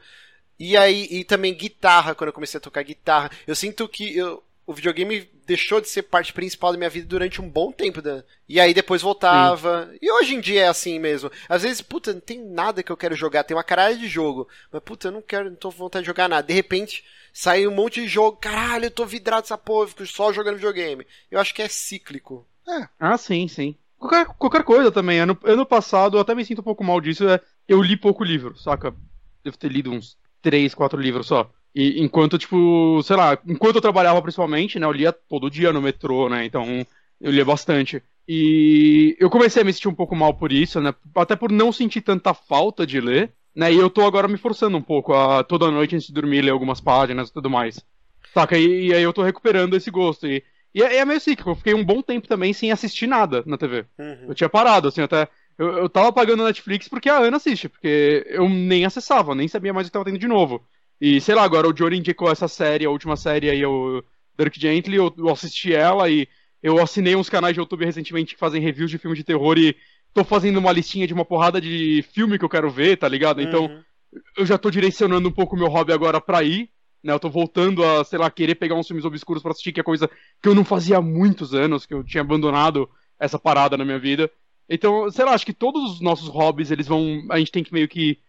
E aí, e também guitarra, quando eu comecei a tocar guitarra. Eu sinto que eu, o videogame deixou de ser parte principal da minha vida durante um bom tempo. E aí depois voltava. Sim. E hoje em dia é assim mesmo. Às vezes, puta, não tem nada que eu quero jogar. Tem uma caralho de jogo. Mas, puta, eu não quero, não tô com vontade de jogar nada. De repente, sai um monte de jogo. Caralho, eu tô vidrado essa porra, fico só jogando videogame. Eu acho que é cíclico. É. Ah, sim, sim. Qualquer, qualquer coisa também. Ano, ano passado, eu até me sinto um pouco mal disso. É, eu li pouco livro, saca? Devo ter lido uns três, quatro livros só. E enquanto, tipo, sei lá, enquanto eu trabalhava principalmente, né, eu lia todo dia no metrô, né, então eu lia bastante. E eu comecei a me sentir um pouco mal por isso, né, até por não sentir tanta falta de ler, né, e eu tô agora me forçando um pouco a toda noite antes de dormir ler algumas páginas e tudo mais. Saca? E, e aí eu tô recuperando esse gosto. E, e é, é meio cíclico, eu fiquei um bom tempo também sem assistir nada na TV. Uhum. Eu tinha parado, assim, até. Eu, eu tava pagando Netflix porque a Ana assiste, porque eu nem acessava, nem sabia mais o que tava tendo de novo. E sei lá, agora o Johnny indicou essa série, a última série aí, o Dirk Gently, eu, eu assisti ela e eu assinei uns canais de YouTube recentemente que fazem reviews de filmes de terror e tô fazendo uma listinha de uma porrada de filme que eu quero ver, tá ligado? Então, uhum. eu já tô direcionando um pouco o meu hobby agora pra ir, né? Eu tô voltando a, sei lá, querer pegar uns filmes obscuros pra assistir, que é coisa que eu não fazia há muitos anos, que eu tinha abandonado essa parada na minha vida. Então, sei lá, acho que todos os nossos hobbies, eles vão. A gente tem que meio que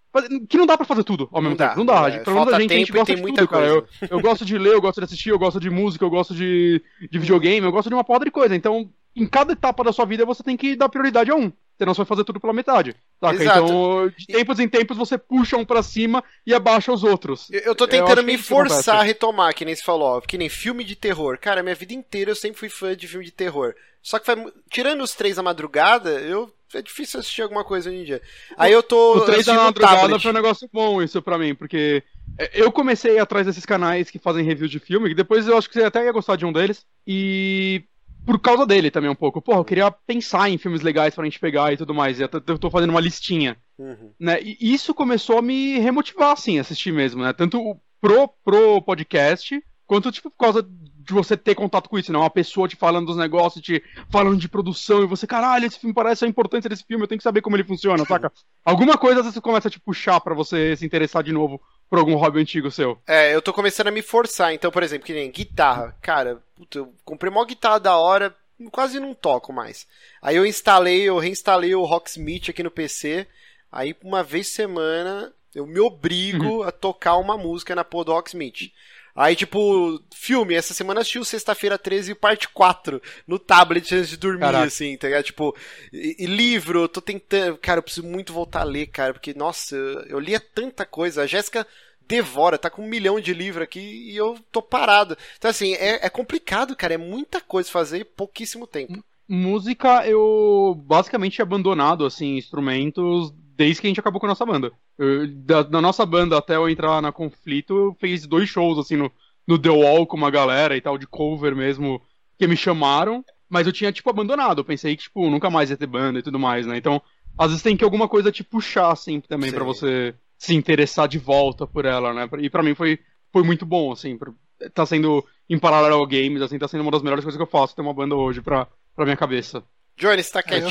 que não dá pra fazer tudo ao mesmo não tempo. Dá, não dá. É, Pelo menos a gente, a gente gosta de tudo, cara. Eu, eu, gosto de ler, eu gosto de assistir, eu gosto de música, eu gosto de, de videogame, eu gosto de uma porra de coisa. Então, em cada etapa da sua vida, você tem que dar prioridade a um. Senão você vai fazer tudo pela metade. Saca? Exato. Então, de tempos em tempos, você puxa um pra cima e abaixa os outros. Eu, eu tô tentando eu me forçar a retomar, que nem você falou, que nem filme de terror. Cara, minha vida inteira eu sempre fui fã de filme de terror. Só que, tirando os três da madrugada, eu é difícil assistir alguma coisa hoje em dia. Aí eu tô. O 3 da madrugada foi um negócio bom isso pra mim, porque é, eu comecei atrás desses canais que fazem reviews de filme, que depois eu acho que você até ia gostar de um deles, e por causa dele também um pouco. Porra, eu queria pensar em filmes legais pra gente pegar e tudo mais, e eu tô fazendo uma listinha. Uhum. Né? E isso começou a me remotivar, assim, assistir mesmo, né? Tanto pro, pro podcast, quanto, tipo, por causa de você ter contato com isso, não? Né? Uma pessoa te falando dos negócios, te falando de produção, e você, caralho, esse filme parece a importância desse filme, eu tenho que saber como ele funciona, saca? Alguma coisa às vezes começa a te puxar para você se interessar de novo por algum hobby antigo seu. É, eu tô começando a me forçar, então, por exemplo, que nem guitarra. Cara, puta, eu comprei uma guitarra da hora, quase não toco mais. Aí eu instalei, eu reinstalei o Rocksmith aqui no PC, aí uma vez semana eu me obrigo uhum. a tocar uma música na porra do Rocksmith. Aí, tipo, filme, essa semana assistiu Sexta-feira 13, parte 4, no tablet antes de dormir, Caraca. assim, tá ligado? Tipo, e, e, livro, eu tô tentando. Cara, eu preciso muito voltar a ler, cara, porque, nossa, eu, lia tanta coisa. A Jéssica devora, tá com um milhão de livros aqui e eu tô parado. Então, assim, é, é complicado, cara, é muita coisa fazer e pouquíssimo tempo. Música, eu basicamente abandonado, assim, instrumentos desde que a gente acabou com a nossa banda. Eu, da, da, nossa banda até eu entrar na Conflito, eu fiz dois shows, assim, no, no The Wall com uma galera e tal, de cover mesmo, que me chamaram, mas eu tinha, tipo, abandonado. Eu pensei que, tipo, nunca mais ia ter banda e tudo mais, né? Então, às vezes tem que alguma coisa te puxar, assim, também, para você se interessar de volta por ela, né? E para mim foi, foi muito bom, assim, pra, tá sendo, em paralelo ao games, assim, tá sendo uma das melhores coisas que eu faço, ter uma banda hoje pra, pra minha cabeça. Johnny, você tá quietinho.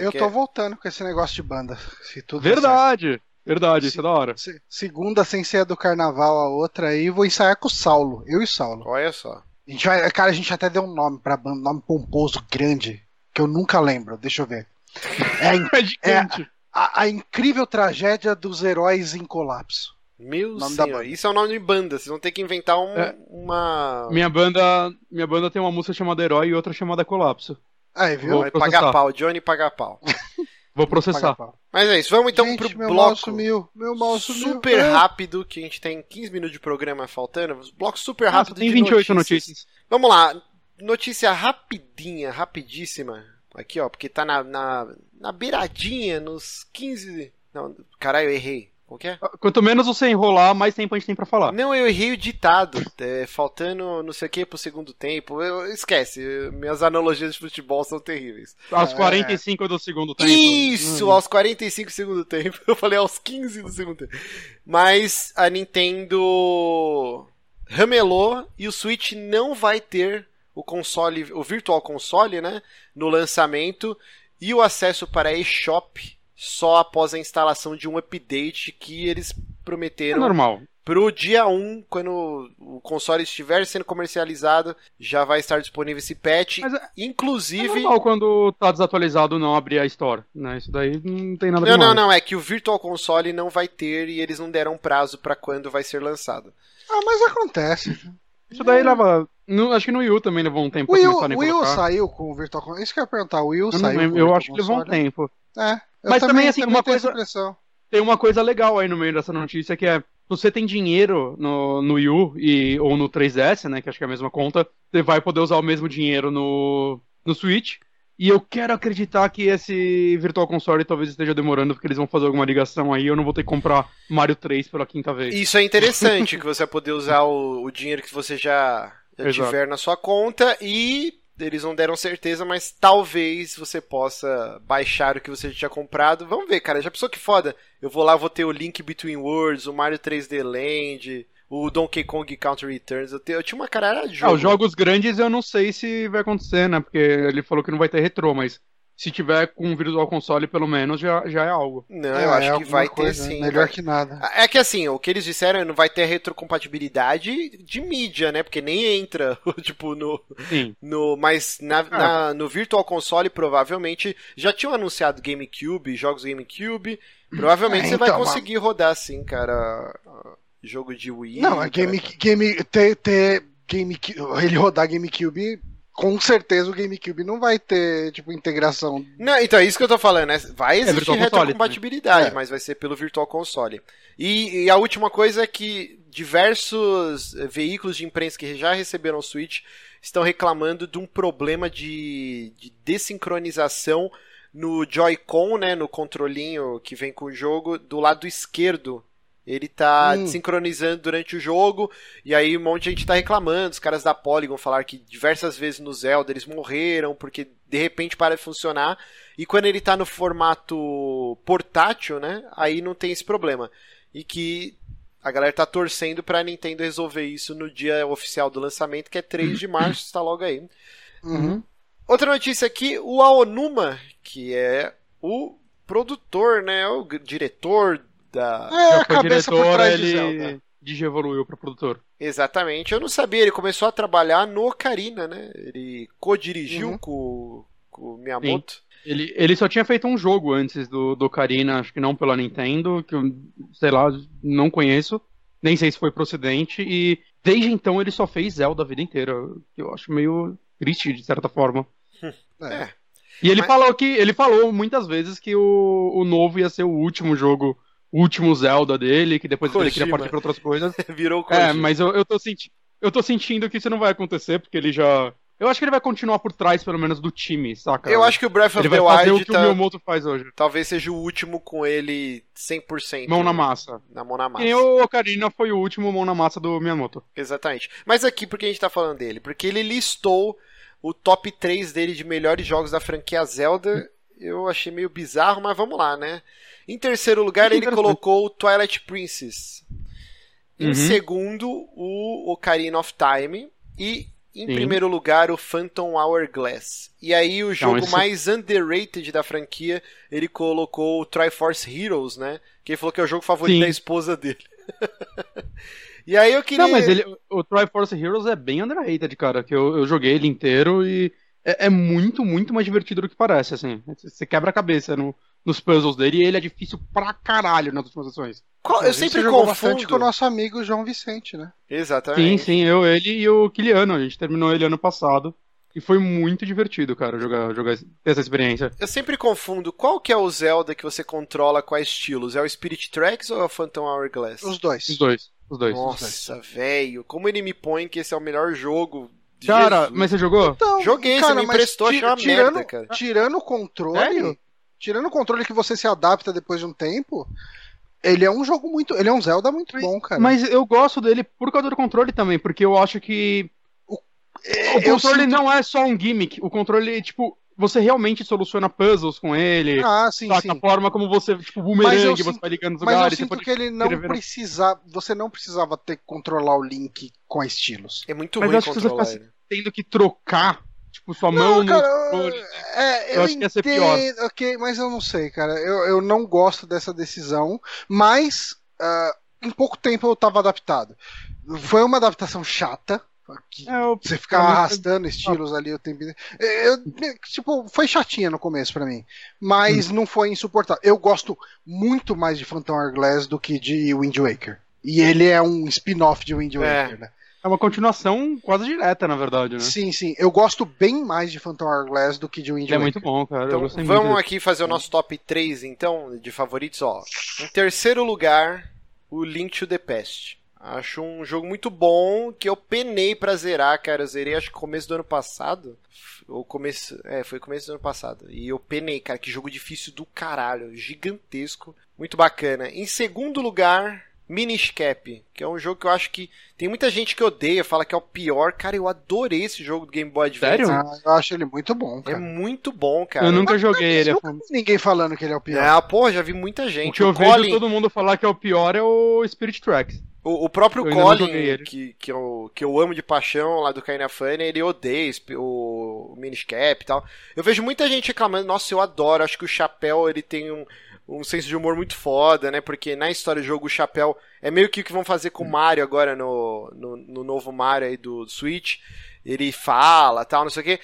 Eu, eu quer... tô voltando com esse negócio de banda. Se tudo Verdade! Verdade, isso é da hora. Se, segunda sem ser a do carnaval, a outra aí, vou ensaiar com o Saulo. Eu e o Saulo. Olha só. A gente vai, cara, a gente até deu um nome pra banda, um nome pomposo, grande, que eu nunca lembro. Deixa eu ver. É, É é a, a incrível tragédia dos heróis em colapso. Meu senhor, isso é o nome de banda. Vocês vão ter que inventar um- É. uma. Minha banda, minha banda tem uma música chamada Herói e outra chamada Colapso. Aí, viu? Vou pagar pau, Johnny pagar pau. Vou processar. Paga. Mas é isso, vamos então Gente, pro meu bloco. mouse sumiu. Meu mouse sumiu. super Ah. rápido, que a gente tem 15 minutos de programa faltando. Bloco super rápido tem de 28 notícias. notícias. Vamos lá. Notícia rapidinha, rapidíssima. Aqui, ó, porque tá na, na, na beiradinha, nos 15. Não, caralho, eu errei. Que é? Quanto menos você enrolar, mais tempo a gente tem pra falar. Não, eu errei o ditado. É, faltando não sei o que pro segundo tempo. Eu, esquece, minhas analogias de futebol são terríveis. Aos É. 45 do segundo tempo. Isso, Hum. aos 45 do segundo tempo. Eu falei aos 15 do segundo tempo. Mas a Nintendo ramelou e o Switch não vai ter o console, o Virtual Console, né, no lançamento e o acesso para a eShop só após a instalação de um update que eles É prometeram normal. Pro dia 1, quando o console estiver sendo comercializado, já vai estar disponível esse patch. Mas é- É Inclusive. normal quando tá desatualizado não abrir a Store, né? Isso daí não tem nada Não, não, não, é que o Virtual Console não vai ter e eles não deram prazo pra quando vai ser lançado. Ah, mas acontece. Isso daí leva... no- acho que no Wii U também levou um tempo O pra Will, começarem a o Will colocar. saiu com o Virtual Console. Isso que eu ia perguntar. O Will Eu, não saiu lembro, com o eu Virtual acho que levou um tempo. É. eu Mas também, assim, uma tenho essa coisa-. Tem uma coisa legal aí no meio dessa notícia que é você tem dinheiro no, no Wii U e, ou no 3DS, né? Que acho que é a mesma conta, você vai poder usar o mesmo dinheiro no, no Switch. E eu quero acreditar que esse Virtual Console talvez esteja demorando, porque eles vão fazer alguma ligação aí, eu não vou ter que comprar Mario 3 pela quinta vez. Isso é interessante, que você vai poder usar o, o dinheiro que você já, já tiver na sua conta e eles não deram certeza, mas talvez você possa baixar o que você já tinha comprado. Vamos ver, cara. Já pensou que foda? Eu vou lá, vou ter o Link Between Worlds, o Mario 3D Land, o Donkey Kong Country Returns. Eu, te- eu tinha uma caralho de Ah, jogo. os jogos grandes eu não sei se vai acontecer, né? Porque ele falou que não vai ter retrô, mas se tiver com Virtual Console, pelo menos, já, já é algo. Não, É, eu é acho que alguma vai ter coisa, sim. Melhor vai- que nada. É que assim, o que eles disseram é não vai ter retrocompatibilidade de mídia, né? Porque nem entra, tipo, no, Sim. no mas na, na- no Virtual Console provavelmente já tinham anunciado GameCube, jogos GameCube. Provavelmente É, você vai então, conseguir rodar sim, cara. Jogo de Wii. Não, cara. Game, Game, ter, ter GameCube, ele rodar GameCube, com certeza o GameCube não vai ter, tipo, integração. Não, então é isso que eu tô falando, né? Vai existir Virtual Console, retrocompatibilidade, É. mas vai ser pelo Virtual Console. E, e a última coisa é que diversos eh, veículos de imprensa que já receberam o Switch estão reclamando de um problema de, de desincronização no Joy-Con, né, no controlinho que vem com o jogo, do lado esquerdo. Ele tá Hum. sincronizando durante o jogo, e aí um monte de gente tá reclamando. Os caras da Polygon falaram que diversas vezes no Zelda eles morreram porque de repente para de funcionar. E quando ele tá no formato portátil, né? Aí não tem esse problema. E que a galera tá torcendo pra Nintendo resolver isso no dia oficial do lançamento, que é 3 de março, está logo aí. Uhum. Outra notícia aqui, o Aonuma, que é o produtor, né? O diretor da. É, Já foi cabeça por diretor, ele digievoluiu para produtor. Exatamente. Eu não sabia, ele começou a trabalhar no Ocarina, né? Ele co-dirigiu Uhum. com, com o Miyamoto. Ele, ele só tinha feito um jogo antes do, do Ocarina, acho que não pela Nintendo, que eu, sei lá, não conheço, nem sei se foi procedente, e desde então ele só fez Zelda a vida inteira, que eu acho meio triste, de certa forma. É. E ele Mas- falou que ele falou muitas vezes que o, o novo ia ser o último jogo, último Zelda dele, que depois ele queria Kojima. partir para outras coisas. Virou o É, Kojima. mas eu, eu, tô senti eu tô sentindo que isso não vai acontecer, porque ele já. Eu acho que ele vai continuar por trás, pelo menos, do time, saca? Eu acho que o Breath of ele vai the fazer Wild o que tá- o Miyamoto faz hoje. talvez seja o último com ele 100%. Mão na massa. Na mão na massa. Nem o Ocarina foi o último mão na massa do Miyamoto. Exatamente. Mas aqui, por que a gente tá falando dele? Porque ele listou o top 3 dele de melhores jogos da franquia Zelda. Eu achei meio bizarro, mas vamos lá, né? Em terceiro lugar, ele colocou o Twilight Princess. Em Uhum. segundo, o Ocarina of Time. E em Sim. primeiro lugar, o Phantom Hourglass. E aí, o jogo esse- mais underrated da franquia, ele colocou o Triforce Heroes, né? Que ele falou que é o jogo favorito Sim. da esposa dele. E aí eu queria. Não, mas ele, o Triforce Heroes é bem underrated, cara. Que eu, eu joguei ele inteiro e é, é, muito, muito mais divertido do que parece, assim. Você quebra a cabeça no, nos puzzles dele e ele é difícil pra caralho nas últimas ações. Eu, eu sempre bastante com o nosso amigo João Vicente, né? Exatamente. Sim, sim, eu, ele e o Kiliano. A gente terminou ele ano passado. E foi muito divertido, cara, jogar, jogar essa experiência. Eu sempre confundo qual que é o Zelda que você controla quais estilos. É o Spirit Tracks ou é o Phantom Hourglass? Os dois. Os dois. Os dois. Nossa, velho. Como ele me põe que esse é o melhor jogo Cara, Jesus. mas você jogou? Então, Joguei, cara, você me emprestou, achei uma tirando, merda, cara. Tirando o controle, Sério? Tirando o controle que você se adapta depois de um tempo, ele é um jogo muito, ele é um Zelda muito mas, bom, cara. Mas eu gosto dele por causa do controle também, porque eu acho que o, o controle sinto... não é só um gimmick, o controle, tipo, você realmente soluciona puzzles com ele. Ah, sim, saca? sim. A forma como você, tipo, boomerang, você vai ligando os mas lugares. Mas eu sinto que ele não precisava, você não precisava ter que controlar o Link com estilos. É muito mas ruim controlar ele tendo que trocar, tipo, sua não, mão cara, no É, eu, eu acho que ia ser pior. Ok, mas eu não sei, cara. Eu, eu não gosto dessa decisão, mas uh, em pouco tempo eu tava adaptado. Foi uma adaptação chata, que é, eu, você ficar arrastando estilos ali o tempo eu, tipo foi chatinha no começo para mim mas hum. não foi insuportável eu gosto muito mais de Phantom Hourglass do que de Wind Waker e ele é um spin-off de Wind é. Waker é. né é uma continuação quase direta, na verdade, né? Sim, sim. Eu gosto bem mais de Phantom Hourglass do que de Wind Waker. É muito bom, cara. Então, vamos aqui fazer o nosso top 3, então, de favoritos. Ó, em terceiro lugar, o Link to the Past. Acho um jogo muito bom que eu penei pra zerar, cara. Eu zerei acho que começo do ano passado. Ou começo. É, foi começo do ano passado. E eu penei, cara. Que jogo difícil do caralho. Gigantesco. Muito bacana. Em segundo lugar, Minish Cap, que é um jogo que eu acho que tem muita gente que odeia, fala que é o pior. Cara, eu adorei esse jogo do Game Boy Advance. Sério? Ah, eu acho ele muito bom, cara. É muito bom, cara. Eu nunca joguei ele. É nunca ninguém falando que ele é o pior. Ah, porra, já vi muita gente. O que eu o vejo todo mundo falar que é o pior é o Spirit Tracks. O, o próprio eu Colin, que, que, eu, que eu amo de paixão lá do Funny, ele odeia o, o Minish Cap e tal. Eu vejo muita gente reclamando, nossa, eu adoro, acho que o Chapéu ele tem um um senso de humor muito foda, né? Porque na história do jogo o Chapéu é meio que o que vão fazer com o Mario agora no, no, no novo Mario aí do Switch. Ele fala, tal, não sei o quê.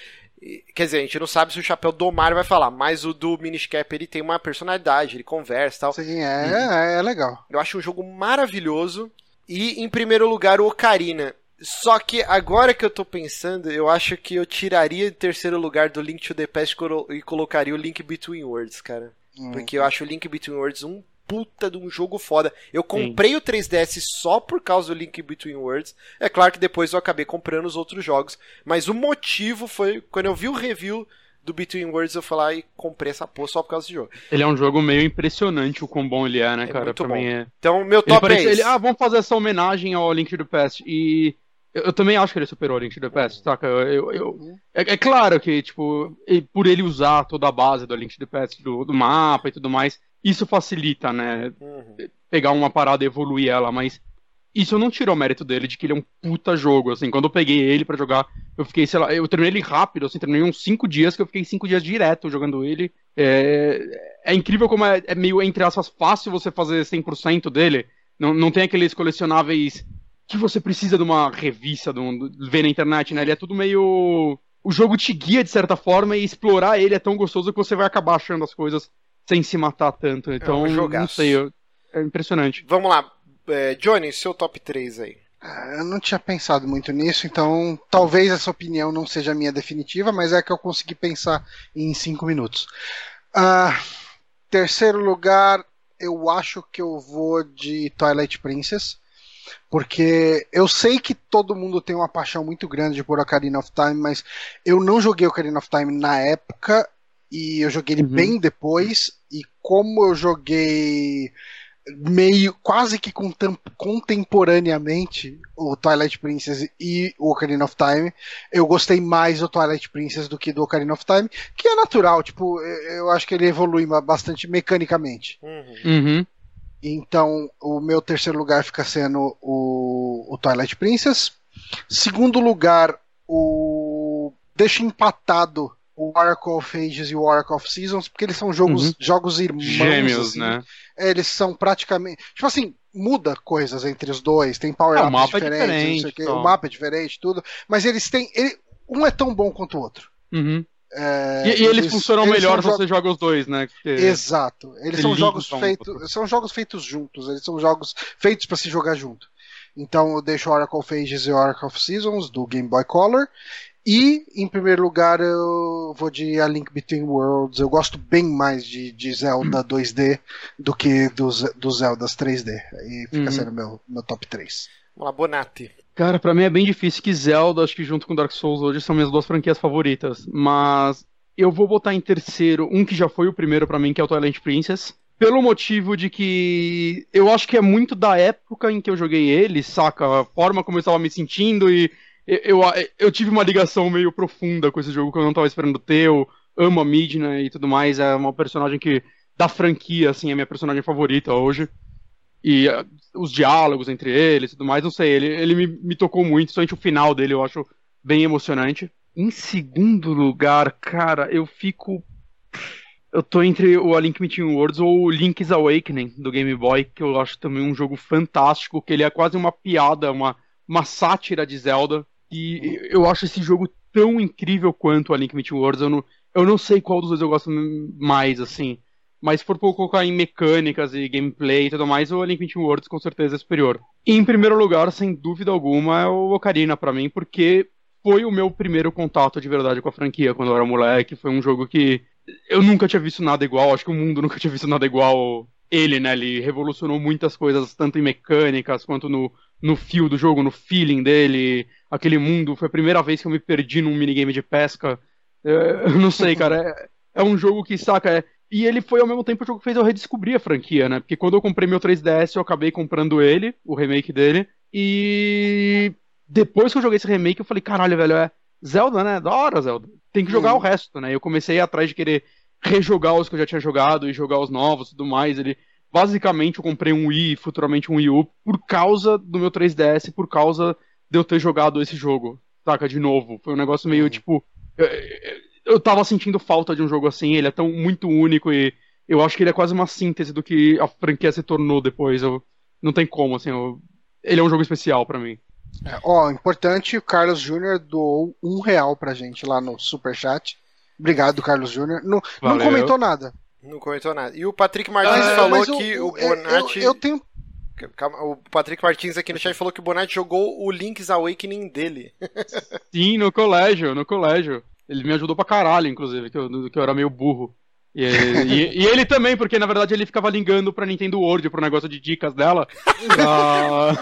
Quer dizer, a gente não sabe se o chapéu do Mario vai falar, mas o do Minish Cap ele tem uma personalidade, ele conversa e tal. Sim, é, é, é legal. Eu acho um jogo maravilhoso. E em primeiro lugar, o Ocarina. Só que agora que eu tô pensando, eu acho que eu tiraria em terceiro lugar do Link to the Past e colocaria o Link Between Worlds, cara. Hum. Porque eu acho o Link Between Worlds um puta de um jogo foda. Eu comprei Sim. o 3DS só por causa do Link Between Worlds. É claro que depois eu acabei comprando os outros jogos. Mas o motivo foi quando eu vi o review do Between Worlds, eu lá e comprei essa porra só por causa desse jogo. Ele é um jogo meio impressionante o quão bom ele é, né, é cara? Muito pra bom. É... Então, meu top ele parece, é ele, Ah, vamos fazer essa homenagem ao Link to the Past. E eu, eu, também acho que ele superou o Link to the Past, saca? Eu, eu, é, é, claro que, tipo, por ele usar toda a base do Link to the Past, do, do mapa e tudo mais, isso facilita, né? Uhum. Pegar uma parada e evoluir ela, mas isso não tirou o mérito dele de que ele é um puta jogo, assim. Quando eu peguei ele para jogar, eu fiquei, sei lá, eu terminei ele rápido, assim, terminei uns 5 dias, que eu fiquei 5 dias direto jogando ele. É, é incrível como é, é, meio, entre aspas, fácil você fazer 100% dele. Não, não tem aqueles colecionáveis que você precisa de uma revista, de, um, de ver na internet, né? Ele é tudo meio. O jogo te guia de certa forma e explorar ele é tão gostoso que você vai acabar achando as coisas sem se matar tanto. Então, é um não sei, eu... é impressionante. Vamos lá, é, Johnny, seu top 3 aí. Ah, eu não tinha pensado muito nisso, então talvez essa opinião não seja a minha definitiva, mas é que eu consegui pensar em 5 minutos. Uh, terceiro lugar, eu acho que eu vou de Twilight Princess. Porque eu sei que todo mundo tem uma paixão muito grande por Ocarina of Time, mas eu não joguei Ocarina of Time na época e eu joguei ele uhum. bem depois. E como eu joguei meio quase que contemporaneamente o Twilight Princess e o Ocarina of Time, eu gostei mais do Twilight Princess do que do Ocarina of Time, que é natural, tipo, eu acho que ele evolui bastante mecanicamente. Uhum. Uhum. Então, o meu terceiro lugar fica sendo o, o Twilight Princess. Segundo lugar, o. Deixa empatado o Oracle of Ages e o Oracle of Seasons, porque eles são jogos, uhum. jogos irmãos. Gêmeos, assim. né? É, eles são praticamente. Tipo assim, muda coisas entre os dois, tem power-ups É, é diferentes, não sei diferente, o quê, o mapa é diferente, tudo. Mas eles têm. ele- um é tão bom quanto o outro. Uhum. É, E, e eles, funcionam eles melhor se você joga os dois, né? Porque- Exato. Eles são jogos feitos, são jogos feitos juntos. Eles são jogos feitos para se jogar junto. Então eu deixo Oracle of Ages e Oracle of Seasons do Game Boy Color. E em primeiro lugar eu vou de A Link Between Worlds. Eu gosto bem mais de, de Zelda 2D do que dos, dos Zeldas 3D. Aí fica Uhum. sendo meu, meu top 3. Vamos lá, Bonatti. Cara, pra mim é bem difícil que Zelda, acho que junto com Dark Souls hoje são minhas duas franquias favoritas. Mas eu vou botar em terceiro um que já foi o primeiro pra mim, que é o Twilight Princess. Pelo motivo de que eu acho que é muito da época em que eu joguei ele, saca? A forma como eu estava me sentindo e eu, eu, eu tive uma ligação meio profunda com esse jogo que eu não tava esperando ter. Eu amo a Midna e tudo mais. É uma personagem que, da franquia, assim, é minha personagem favorita hoje. E ah, os diálogos entre eles e tudo mais, não sei, ele, ele me, me tocou muito, somente o final dele eu acho bem emocionante. Em segundo lugar, cara, eu fico. Eu tô entre o A Link Between Worlds ou o Link's Awakening do Game Boy, que eu acho também um jogo fantástico, que ele é quase uma piada, uma, uma sátira de Zelda. E eu acho esse jogo tão incrível quanto a Link Between Worlds. Eu não, eu não sei qual dos dois eu gosto mais, assim. Mas se for eu colocar em mecânicas e gameplay e tudo mais, o Link Between Worlds com certeza é superior. E em primeiro lugar, sem dúvida alguma, é o Ocarina pra mim, porque foi o meu primeiro contato de verdade com a franquia quando eu era moleque. Foi um jogo que eu nunca tinha visto nada igual, acho que o mundo nunca tinha visto nada igual. Ele, né? Ele revolucionou muitas coisas, tanto em mecânicas quanto no, no fio do jogo, no feeling dele. Aquele mundo, foi a primeira vez que eu me perdi num minigame de pesca. É, eu não sei, cara. É, é um jogo que, saca, é, e ele foi ao mesmo tempo o jogo que fez eu redescobrir a franquia, né? Porque quando eu comprei meu 3DS, eu acabei comprando ele, o remake dele. E depois que eu joguei esse remake, eu falei, caralho, velho, é Zelda, né? Da hora, Zelda. Tem que jogar Uhum. o resto, né? Eu comecei atrás de querer rejogar os que eu já tinha jogado e jogar os novos e tudo mais. Ele. Basicamente, eu comprei um Wii, futuramente um Wii U, por causa do meu 3DS, por causa de eu ter jogado esse jogo, saca? De novo. Foi um negócio meio Uhum. tipo. Eu, eu tava sentindo falta de um jogo assim, ele é tão muito único e eu acho que ele é quase uma síntese do que a franquia se tornou depois. Eu, não tem como, assim. eu- ele é um jogo especial pra mim. É, ó, importante, o Carlos Júnior doou um real pra gente lá no Superchat. Obrigado, Carlos Júnior. Não, não comentou nada. Não comentou nada. E o Patrick Martins Mas, falou que o, Bonatti. Eu, eu tenho. Calma, o Patrick Martins aqui no chat falou que o Bonatti jogou o Link's Awakening dele. Sim, no colégio, no colégio. Ele me ajudou pra caralho, inclusive, que eu, que eu era meio burro. E, e- e ele também, porque na verdade ele ficava ligando pra Nintendo World, pro negócio de dicas dela. pra-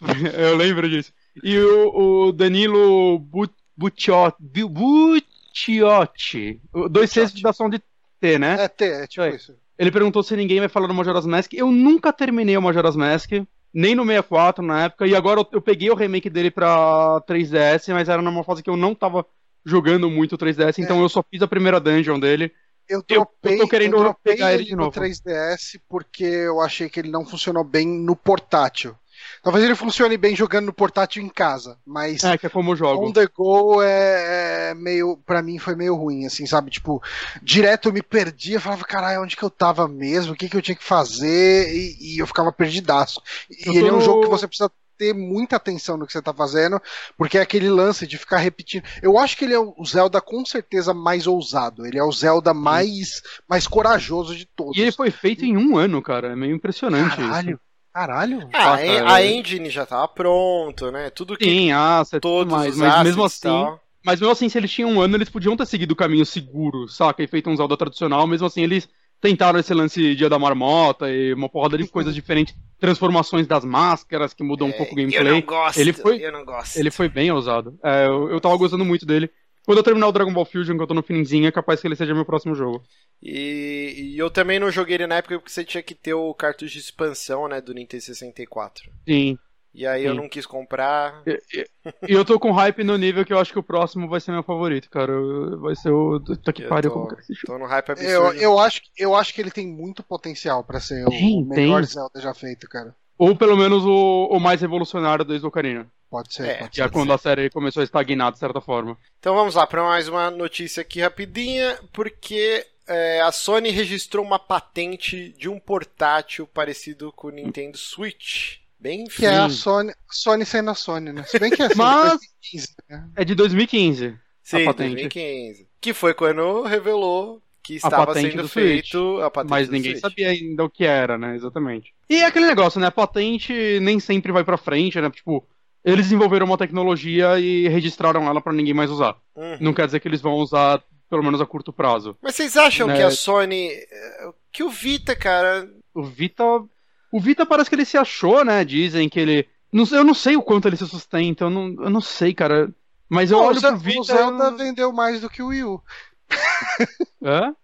eu lembro disso. E o, o Danilo Bu- Bucciotti, Bu- Bucciotti, dois Cs da som de T, né? É, T, é tipo É. isso. Ele perguntou se ninguém vai falar do Majora's Mask. Eu nunca terminei o Majora's Mask, nem no 64 na época, e agora eu, eu peguei o remake dele pra 3DS, mas era numa fase que eu não tava jogando muito o 3DS, então eu só fiz a primeira dungeon dele. Eu Eu- eu dropei, tô querendo eu dropei pegar ele ele no novo. 3DS porque eu achei que ele não funcionou bem no portátil. Talvez ele funcione bem jogando no portátil em casa, mas É, que é como eu jogo. on the go é, é meio, pra mim foi meio ruim, assim, sabe? Tipo, direto eu me perdia, falava, caralho, onde que eu tava mesmo? O que que eu tinha que fazer? E, e eu ficava perdidaço. E Eu ele é um jogo que você precisa ter muita atenção no que você tá fazendo, porque é aquele lance de ficar repetindo. Eu acho que ele é o Zelda com certeza mais ousado. Ele é o Zelda mais, mais corajoso de todos. E ele foi feito em um ano, cara. É meio impressionante Caralho, isso. caralho. Ah, Ah, cara, a é- engine já tava pronto, né? Tudo que Sim, ah, tudo todos mais. Mas mesmo e assim, tal. Mas mesmo assim, se eles tinham um ano, eles podiam ter seguido o caminho seguro, saca? E feito um Zelda tradicional. Mesmo assim, eles tentaram esse lance Dia da Marmota e uma porrada de coisas diferentes. Transformações das máscaras que mudam um pouco o É, Eu não gameplay. gosto, Ele foi- eu não gosto. Ele foi bem ousado. É, eu, eu tava gostando muito dele. Quando eu terminar o Dragon Ball Fusion, que eu tô no finzinho, é capaz que ele seja meu próximo jogo. E, e eu também não joguei ele na época porque você tinha que ter o cartucho de expansão, né, do Nintendo 64. Sim. E aí eu Sim. não quis comprar. E, e- e eu tô com hype no nível que eu acho que o próximo vai ser meu favorito, cara. Eu- Vai ser o. Tá que Eu pariu tô- como que é. Tô no hype absurdo. Eu, eu, acho, eu acho que ele tem muito potencial pra ser o- Tem, o melhor tem. Zelda já feito, cara. Ou pelo menos o, o mais revolucionário desde o Ocarina. Pode ser, É, pode Que é ser. quando a série começou a estagnar, de certa forma. Então vamos lá para mais uma notícia aqui rapidinha, porque é, a Sony registrou uma patente de um portátil parecido com o Nintendo Switch. Bem Que é a Sony, Sony sendo a Sony, né? Se bem que é assim, Mas- 2015, né? É de 2015. Sim, patente. 2015. Que foi quando revelou que estava sendo feito a patente Mas do ninguém Switch. sabia ainda o que era, né? Exatamente. E é aquele negócio, né? A patente nem sempre vai pra frente, né? Tipo, eles desenvolveram uma tecnologia e registraram ela pra ninguém mais usar. Uhum. Não quer dizer que eles vão usar, pelo menos a curto prazo. Mas vocês acham Né? que a Sony. eh, Que o Vita, cara. O Vita. O Vita parece que ele se achou, né? Dizem que ele. Eu não sei o quanto ele se sustenta, eu não, eu não sei, cara. Mas eu Não, o olho Ze- pro Vita. o Zelda eu- vendeu mais do que o Wii U. Hã?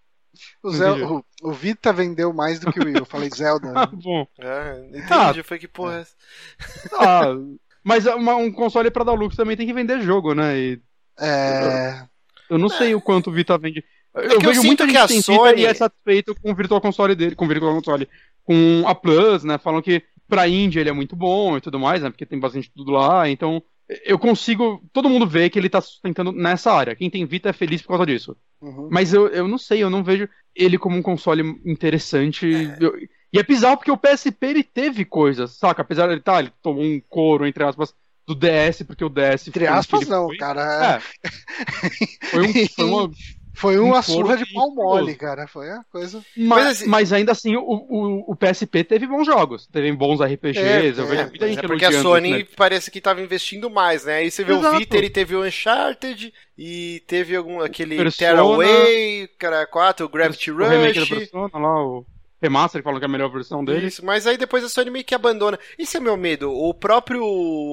O, Não Zel- entendi. o- o Vita vendeu mais do que o Wii. Eu falei Zelda. Ah, né? bom. É, entendi, Ah. foi que porra. é essa? Ah, mas uma- um console pra dar lucro também tem que vender jogo, né? E É. eu não sei o quanto o Vita vende. Eu, que eu vejo sinto muita que gente a que tem Sony- Vita e é satisfeito com o Virtual Console dele, com o Virtual Console, com a Plus, né? Falam que pra Indie ele é muito bom e tudo mais, né? Porque tem bastante tudo lá, então eu consigo. Todo mundo vê que ele tá sustentando nessa área. Quem tem Vita é feliz por causa disso. Uhum. Mas eu, eu não sei, eu não vejo ele como um console interessante. Eu- e é bizarro porque o PSP ele teve coisas, saca? Apesar de ele, tá, ele tomou um couro, entre aspas, do DS, porque o DS Entre aspas, não, foi. cara. É. Foi, um, foi uma. Foi um uma surra de pau mole, cara. Foi a coisa. Mas, assim- mas ainda assim, o, o, o PSP teve bons jogos. Teve bons RPGs. É, eu vejo é, muita Mas gente é porque a Sony né? parece que tava investindo mais, né? Aí você vê o Exato. Vita, ele teve o Uncharted e teve algum aquele Persona. Tearaway, cara 4, o Gravity O remake da Rush. Persona lá, o remaster, que falam que é a melhor versão dele. Isso, mas aí depois a Sony meio que abandona. Isso é meu medo. O próprio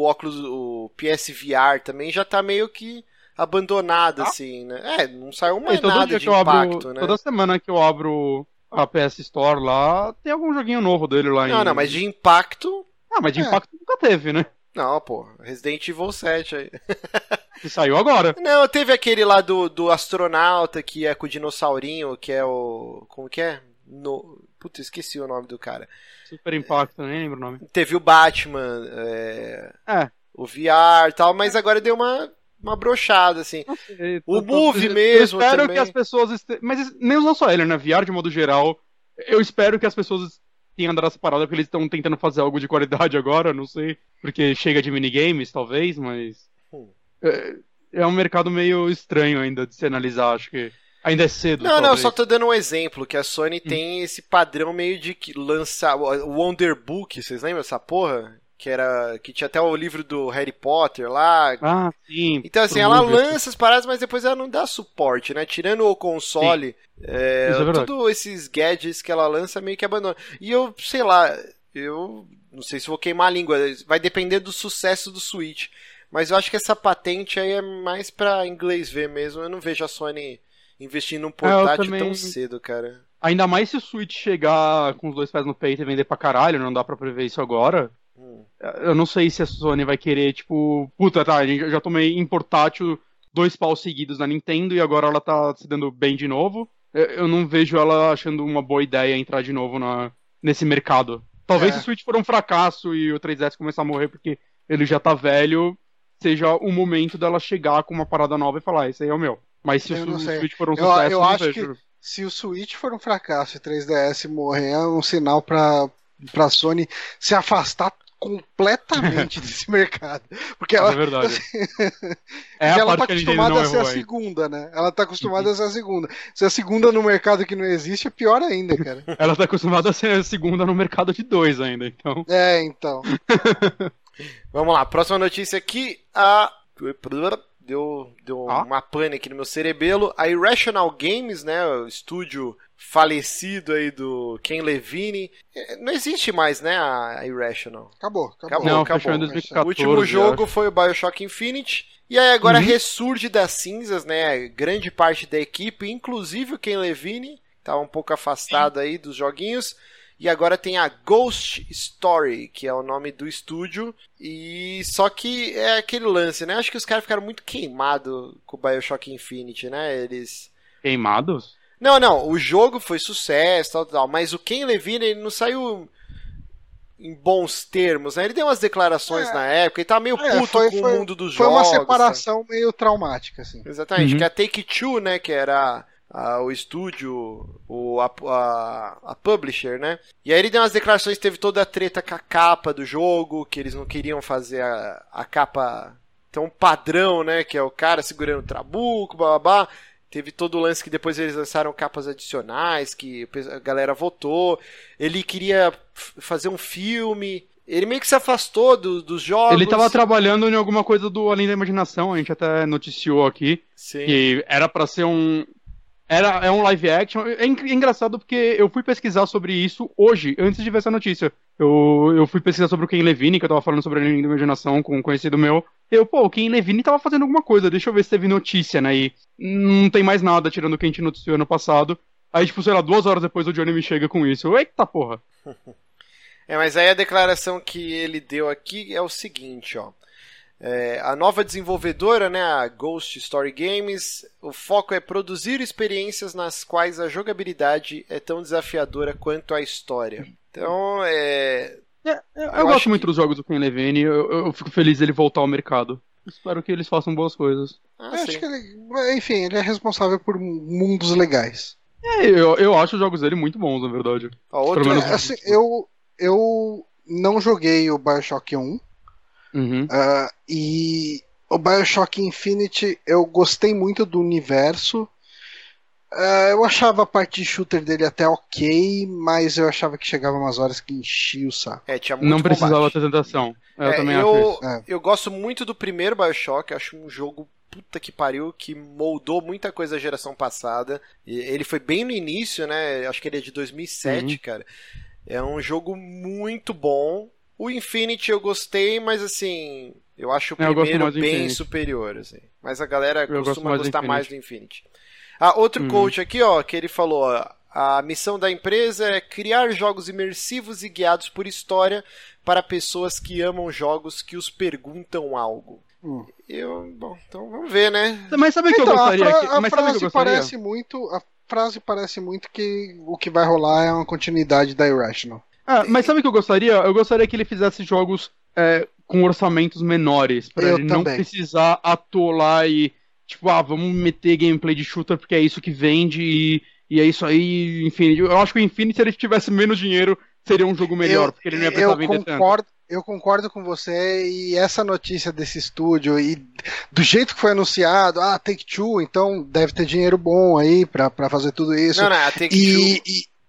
óculos, o PS VR também já tá meio que abandonado, assim, né? É, não saiu mais todo nada de impacto, abro, né? toda semana que eu abro a PS Store lá, tem algum joguinho novo dele lá Não, em... não, mas de impacto. Ah, mas de É. impacto nunca teve, né? Não, pô. Resident Evil 7 aí. Que saiu agora. Não, teve aquele lá do, do astronauta que é com o dinossaurinho, que é o. Como que é? No... Puta, esqueci o nome do cara. Super Impacto, nem lembro o nome. Teve o Batman, é, É. o VR e tal, mas agora deu uma, uma brochada, assim. não sei, O tô- Move mesmo Eu espero também. que as pessoas... este- Mas nem não só ele, né? VR de modo geral. Eu espero que as pessoas tenham andado essa parada, porque eles estão tentando fazer algo de qualidade agora, não sei. Porque chega de minigames, talvez, mas... Hum. É, é um mercado meio estranho ainda de se analisar, acho que... Ainda é cedo, Não, não, eu talvez. só tô dando um exemplo, que a Hum. Sony tem esse padrão meio de que lançar o Wonder Book, vocês lembram dessa porra? Que era que tinha até o livro do Harry Potter lá. Ah, sim. Então assim, ela lança as paradas, mas depois ela não dá suporte, né? Tirando o console, é, é todos esses gadgets que ela lança meio que abandona. E eu, sei lá, eu não sei se vou queimar a língua, vai depender do sucesso do Switch. Mas eu acho que essa patente aí é mais pra inglês ver mesmo. Eu não vejo a Sony investindo num portátil também- tão cedo, cara. Ainda mais se o Switch chegar com os dois pés no peito e vender pra caralho, não dá pra prever isso agora. Hum. Eu não sei se a Sony vai querer, tipo, puta, tá, eu já tomei em portátil dois paus seguidos na Nintendo e agora ela tá se dando bem de novo. Eu- não vejo ela achando uma boa ideia entrar de novo na, nesse mercado. Talvez É. se o Switch for um fracasso e o 3DS começar a morrer porque ele já tá velho, seja o momento dela chegar com uma parada nova e falar, "Ah, esse aí é o meu. Mas se Eu o. Switch for um Eu- sucesso, eu acho vejo. Se o Switch for um fracasso e 3DS morrer, é um sinal pra, pra Sony se afastar completamente desse mercado. Porque ela, É verdade. É porque a ela parte tá que a Nintendo acostumada a ser a segunda, né? Ela tá acostumada a ser a segunda. Se a segunda no mercado que não existe, é pior ainda, cara. Ela tá acostumada a ser a segunda no mercado de dois ainda, então. É, então. Vamos lá, próxima notícia aqui. A. Deu, deu Ah. uma pane aqui no meu cerebelo. A Irrational Games, né? O estúdio falecido aí do Ken Levine. eh, Não existe mais, né? A Irrational. Acabou, acabou. Acabou, não, acabou. em O 2014. último eu jogo foi o Bioshock Infinite. E aí agora Uhum. ressurge das cinzas, né? Grande parte da equipe, inclusive o Ken Levine, tá um pouco afastado aí dos joguinhos. E agora tem a Ghost Story, que é o nome do estúdio. E só que é aquele lance, né? Acho que os caras ficaram muito queimados com o Bioshock Infinite, né? Eles. Queimados? Não, não, o jogo foi sucesso, tal, tal, mas o Ken Levine ele não saiu em bons termos, né? Ele deu umas declarações É. na época, ele tá meio É, puto foi- com foi- o mundo dos Foi jogos. uma sabe? separação meio traumática, assim. Exatamente, Uhum. que a Take-Two, né, que era a, o estúdio, o, a, a, a, publisher, né? E aí ele deu umas declarações, teve toda a treta com a capa do jogo, que eles não queriam fazer a, a capa tão padrão, né? Que é o cara segurando o trabuco, blá. Teve todo o lance que depois eles lançaram capas adicionais, que a galera votou. Ele queria fazer um filme. Ele meio que se afastou do, dos jogos. Ele estava trabalhando em alguma coisa do Além da Imaginação, a gente até noticiou aqui. Sim. Que era para ser um, era, é um live action. É, engraçado porque eu fui pesquisar sobre isso hoje, antes de ver essa notícia. Eu, eu fui pesquisar sobre o Ken Levine, que eu tava falando sobre a linha de imaginação com um conhecido meu. Eu, pô, o Ken Levine tava fazendo alguma coisa, deixa eu ver se teve notícia, né? E não tem mais nada, tirando o que a gente noticiou ano passado. Aí, tipo, sei lá, duas horas depois o Johnny me chega com isso. Eu, eita porra. É, mas aí a declaração que ele deu aqui é o seguinte, ó. É, a nova desenvolvedora, né, a Ghost Story Games, o foco é produzir experiências nas quais a jogabilidade é tão desafiadora quanto a história. Então, é. é eu, eu gosto muito que... dos jogos do Ken Levine, eu, eu, fico feliz dele voltar ao mercado. Espero que eles façam boas coisas. Ah, acho que ele, enfim, ele é responsável por mundos legais. É, eu, eu acho os jogos dele muito bons, na verdade. A outra, Pelo menos... É, assim, eu, eu não joguei o Bioshock 1. Uhum. Uh, e o Bioshock Infinite eu gostei muito do universo. Uh, eu achava a parte de shooter dele até ok, mas eu achava que chegava umas horas que enchia o saco. É, tinha muito Não precisava combate. apresentação. Eu é, também eu, acho é. eu gosto muito do primeiro Bioshock, acho um jogo puta que pariu, que moldou muita coisa da geração passada. E ele foi bem no início, né? Acho que ele é de 2007, uhum. cara. É um jogo muito bom. O Infinity eu gostei, mas assim, eu acho o é, primeiro bem superior, assim. Mas a galera eu costuma mais gostar mais do Infinity. Ah, outro uhum. coach aqui, ó, que ele falou, ó, a missão da empresa é criar jogos imersivos e guiados por história para pessoas que amam jogos que os perguntam algo. Hum. Eu, bom, então vamos ver, né? Mas sabe o que então, eu gostaria? A, fra a frase que parece muito, a frase parece muito que o que vai rolar é uma continuidade da Irrational. Ah, mas sabe o que eu gostaria? Eu gostaria que ele fizesse jogos é, com orçamentos menores, para ele não precisar atolar e, tipo, ah, vamos meter gameplay de shooter porque é isso que vende e, e é isso aí, enfim. Eu acho que o Infinity, se ele tivesse menos dinheiro, seria um jogo melhor, eu, porque ele não ia precisar vender concordo, tanto. Eu concordo com você e essa notícia desse estúdio e do jeito que foi anunciado, ah, Take-Two, então deve ter dinheiro bom aí pra, pra fazer tudo isso. Não, não, a Take-Two...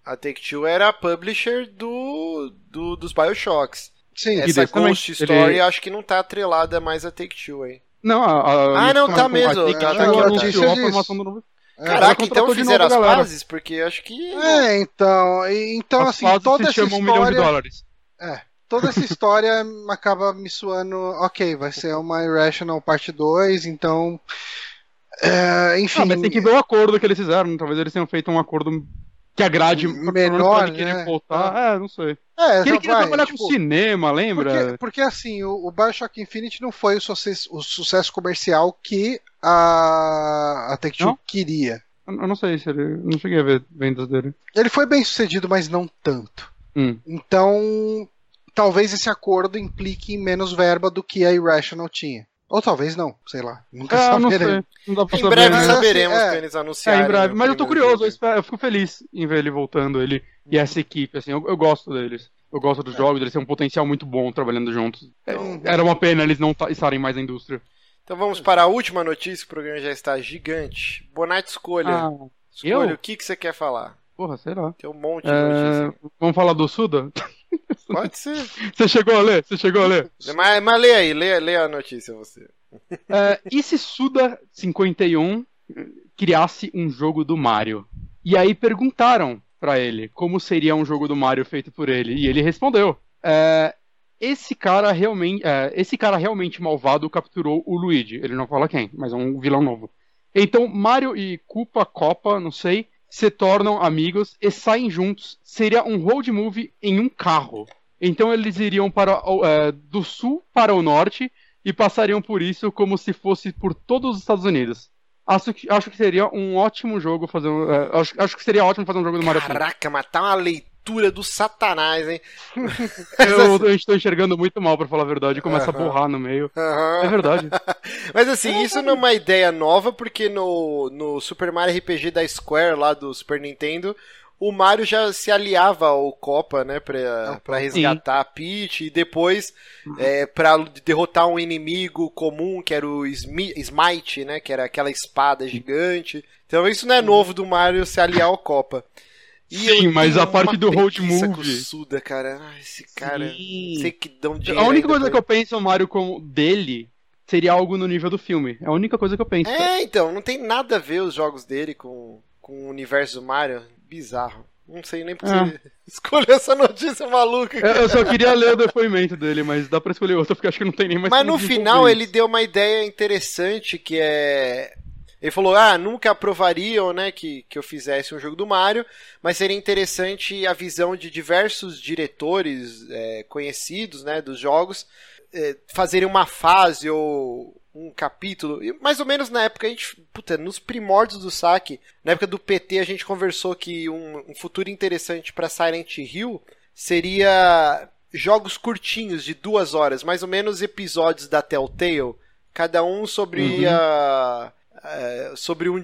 A Take-Two era a publisher do, do, dos Bioshocks. Sim, Essa Ghost Story ele... acho que não tá atrelada mais a Take-Two aí. Não, a, a, Ah, não, tá mesmo. Tá, tá aqui, a formação do novo... Caraca, então fizeram as bases, porque acho que. É, então. Então, as assim, toda essa história. Um milhão de dólares. É. Toda essa história acaba me suando. Ok, vai ser uma Irrational parte 2, então. É, enfim. Ah, mas tem que ver o acordo que eles fizeram. Talvez eles tenham feito um acordo que agrade menor, né? voltar. Ah. É, não sei. É, que ele queria vai, trabalhar tipo, com cinema, lembra? Porque, porque assim, o, o, Bioshock Infinite não foi o sucesso, o sucesso comercial que a, a Take-Two queria. Eu não sei se ele. Não cheguei a ver vendas dele. Ele foi bem sucedido, mas não tanto. Hum. Então, talvez esse acordo implique em menos verba do que a Irrational tinha. Ou talvez não, sei lá. Nunca é, saberemos. Não, não em saber, breve né? saberemos é, quando eles anunciarem. É, em breve. Mas eu tô curioso, eu, espero, eu, fico feliz em ver ele voltando, ele e essa equipe, assim, eu, eu gosto deles. Eu gosto dos é. jogos, eles têm um potencial muito bom trabalhando juntos. Então, Era uma pena eles não estarem mais na indústria. Então vamos para a última notícia, o programa já está gigante. Bonatti escolha. Ah, escolha eu? o que, que você quer falar. Porra, sei lá. Tem um monte de é... notícia. Vamos falar do Suda? Pode ser. Você chegou a ler? Você chegou a ler? Mas, mas lê aí, lê, lê a notícia você. É, e se Suda 51 criasse um jogo do Mario? E aí perguntaram para ele como seria um jogo do Mario feito por ele. E ele respondeu: é, esse cara realmente, é, esse cara realmente malvado capturou o Luigi. Ele não fala quem, mas é um vilão novo. Então Mario e Koopa Copa, não sei, se tornam amigos e saem juntos. Seria um road movie em um carro. Então eles iriam para é, do sul para o norte e passariam por isso como se fosse por todos os Estados Unidos. Acho que, acho que seria um ótimo jogo fazer um, é, acho, acho que seria ótimo fazer um jogo do Mario Caraca, mas tá uma leitura do satanás, hein? Eu, eu estou enxergando muito mal, pra falar a verdade, começa uhum. a borrar no meio. Uhum. É verdade. Mas assim, isso não é uma ideia nova, porque no, no Super Mario RPG da Square, lá do Super Nintendo, o Mario já se aliava ao Copa, né, pra, pra resgatar Sim. a Peach e depois é, pra derrotar um inimigo comum, que era o Smite, né, que era aquela espada gigante. Então isso não é novo do Mario se aliar ao Copa. E Sim, mas a parte do road movie. Suda, cara. Ah, esse cara. Sei que dão dinheiro. A única coisa pra... que eu penso no Mario como dele seria algo no nível do filme. É a única coisa que eu penso. É, então, não tem nada a ver os jogos dele com, com o universo do Mario bizarro. Não sei nem por ah. escolher essa notícia maluca. Cara. Eu só queria ler o depoimento dele, mas dá pra escolher outra, porque acho que não tem nem mais Mas no final ele deu uma ideia interessante que é. Ele falou, ah, nunca aprovariam, né, que, que eu fizesse um jogo do Mario, mas seria interessante a visão de diversos diretores é, conhecidos, né, dos jogos, é, fazerem uma fase ou um capítulo, e mais ou menos na época a gente, puta, nos primórdios do saque, na época do PT a gente conversou que um, um futuro interessante para Silent Hill seria jogos curtinhos de duas horas, mais ou menos episódios da Telltale, cada um sobre uhum. a, a, sobre um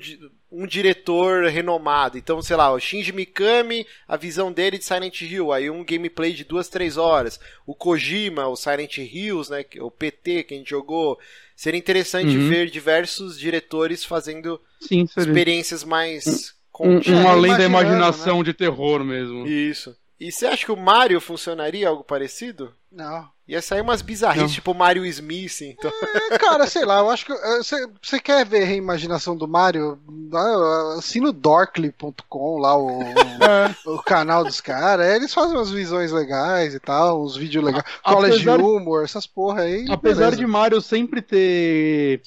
um diretor renomado. Então, sei lá, o Shinji Mikami, a visão dele de Silent Hill, aí um gameplay de duas, três horas. O Kojima, o Silent Hills, né, o PT que a gente jogou. Seria interessante uhum. ver diversos diretores fazendo Sim, experiências mais um, um além da imaginação né? de terror mesmo. Isso. E você acha que o Mario funcionaria algo parecido? Não. Ia sair umas bizarrices, tipo Mario Smith, então. É, cara, sei lá, eu acho que. Você quer ver a reimaginação do Mario? Assina o Dorkly.com lá, o, é. o canal dos caras. Eles fazem umas visões legais e tal, uns vídeos legais. College Humor, essas porra aí. Apesar beleza. de Mario sempre ter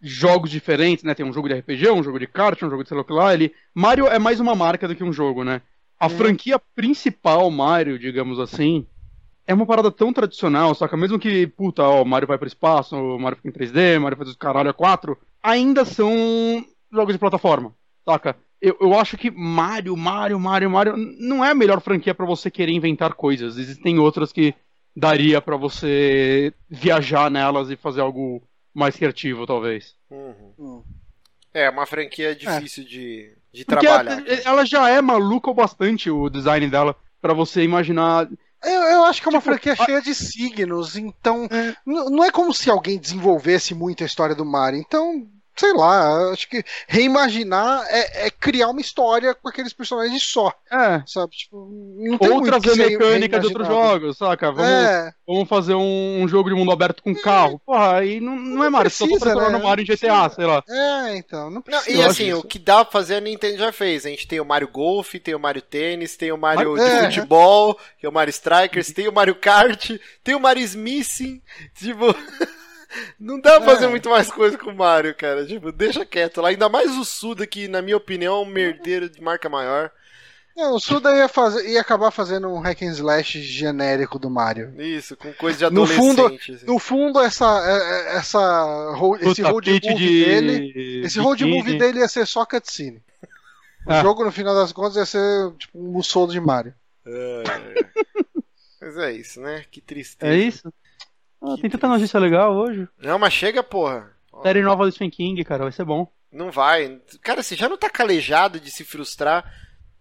jogos diferentes, né? Tem um jogo de RPG, um jogo de kart, um jogo de sei lá, ele. Mario é mais uma marca do que um jogo, né? A hum. franquia principal Mario, digamos assim, é uma parada tão tradicional, saca? Mesmo que, puta, ó, Mario vai pro espaço, o Mario fica em 3D, Mario faz os caralho a 4, ainda são jogos de plataforma, saca? Eu, eu acho que Mario, Mario, Mario, Mario não é a melhor franquia para você querer inventar coisas. Existem outras que daria para você viajar nelas e fazer algo mais criativo, talvez. Uhum. Hum. É, uma franquia difícil é. de, de trabalhar. Ela já é maluca o bastante, o design dela, para você imaginar eu, eu acho que é uma tipo, franquia a... cheia de signos, então é. não é como se alguém desenvolvesse muito a história do Mario. Então, sei lá, acho que reimaginar é, é, criar uma história com aqueles personagens só. É. Sabe? Tipo, não tem Ou trazer mecânica de outros jogos, saca? Vamos, é. vamos fazer um, um, jogo de mundo aberto com é. carro. Porra, aí não, não, não é Mario, precisa, só tô né? Mario em GTA, sei lá. É, então, não precisa. Não, e assim, o que dá pra fazer a Nintendo já fez. A gente tem o Mario Golf, tem o Mario Tênis, tem o Mario Mas, de é. futebol, é o Mario Strikers, tem o Mario Kart, tem o Mario Smithing, tipo... Não dá pra fazer é. muito mais coisa com o Mario, cara. Tipo, deixa quieto lá. Ainda mais o Suda, que na minha opinião é um merdeiro de marca maior. É, o Suda ia, fazer, ia acabar fazendo um hack and slash genérico do Mario. Isso, com coisa de adolescente. No fundo, assim. no fundo essa, é, é, essa, esse road movie de... dele, esse road movie dele ia ser só cutscene. O ah. jogo, no final das contas, ia ser tipo um solo de Mario. É. Mas é isso, né? Que tristeza. É isso? Ah, tem tanta notícia legal hoje. Não, mas chega, porra. Série nova do Stephen King, cara, vai ser bom. Não vai. Cara, você já não tá calejado de se frustrar.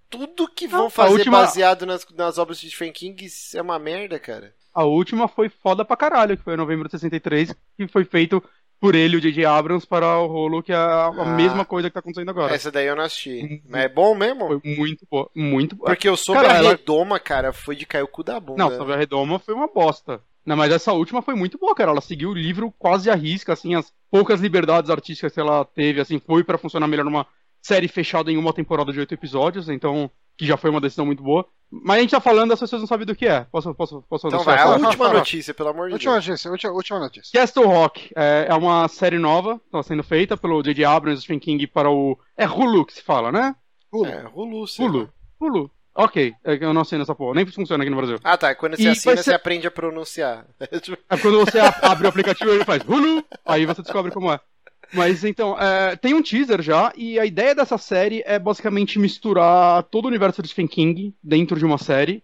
Tudo que vão fazer última... baseado nas, nas obras de Stephen King é uma merda, cara. A última foi foda pra caralho, que foi em novembro de 63, que foi feito por ele, o J.J. Abrams, para o rolo, que é a, ah, mesma coisa que tá acontecendo agora. Essa daí eu não assisti. Uhum. Mas é bom mesmo? Foi muito boa. Muito Porque eu soube cara, a redoma, ela... cara, foi de cair o cu da bunda. Não, sobre a redoma foi uma bosta. Não, mas essa última foi muito boa, cara. Ela seguiu o livro quase à risca, assim, as poucas liberdades artísticas que ela teve, assim, foi para funcionar melhor numa série fechada em uma temporada de oito episódios, então, que já foi uma decisão muito boa. Mas a gente tá falando, as pessoas não sabem do que é. Posso, posso, posso Então vai, a última notícia, pelo amor de última Deus. Notícia, última, última notícia. Castle Rock é, é uma série nova, tá sendo feita pelo J.J. Abrams e Stephen King para o... É Hulu que se fala, né? Hulu. É, Hulu, sim. Hulu. Hulu. Ok, é eu não assino essa porra, nem funciona aqui no Brasil. Ah tá, quando você e assina, ser... você aprende a pronunciar. É quando você abre o aplicativo ele faz Hulu, aí você descobre como é. Mas então, é, tem um teaser já, e a ideia dessa série é basicamente misturar todo o universo de Stephen King dentro de uma série.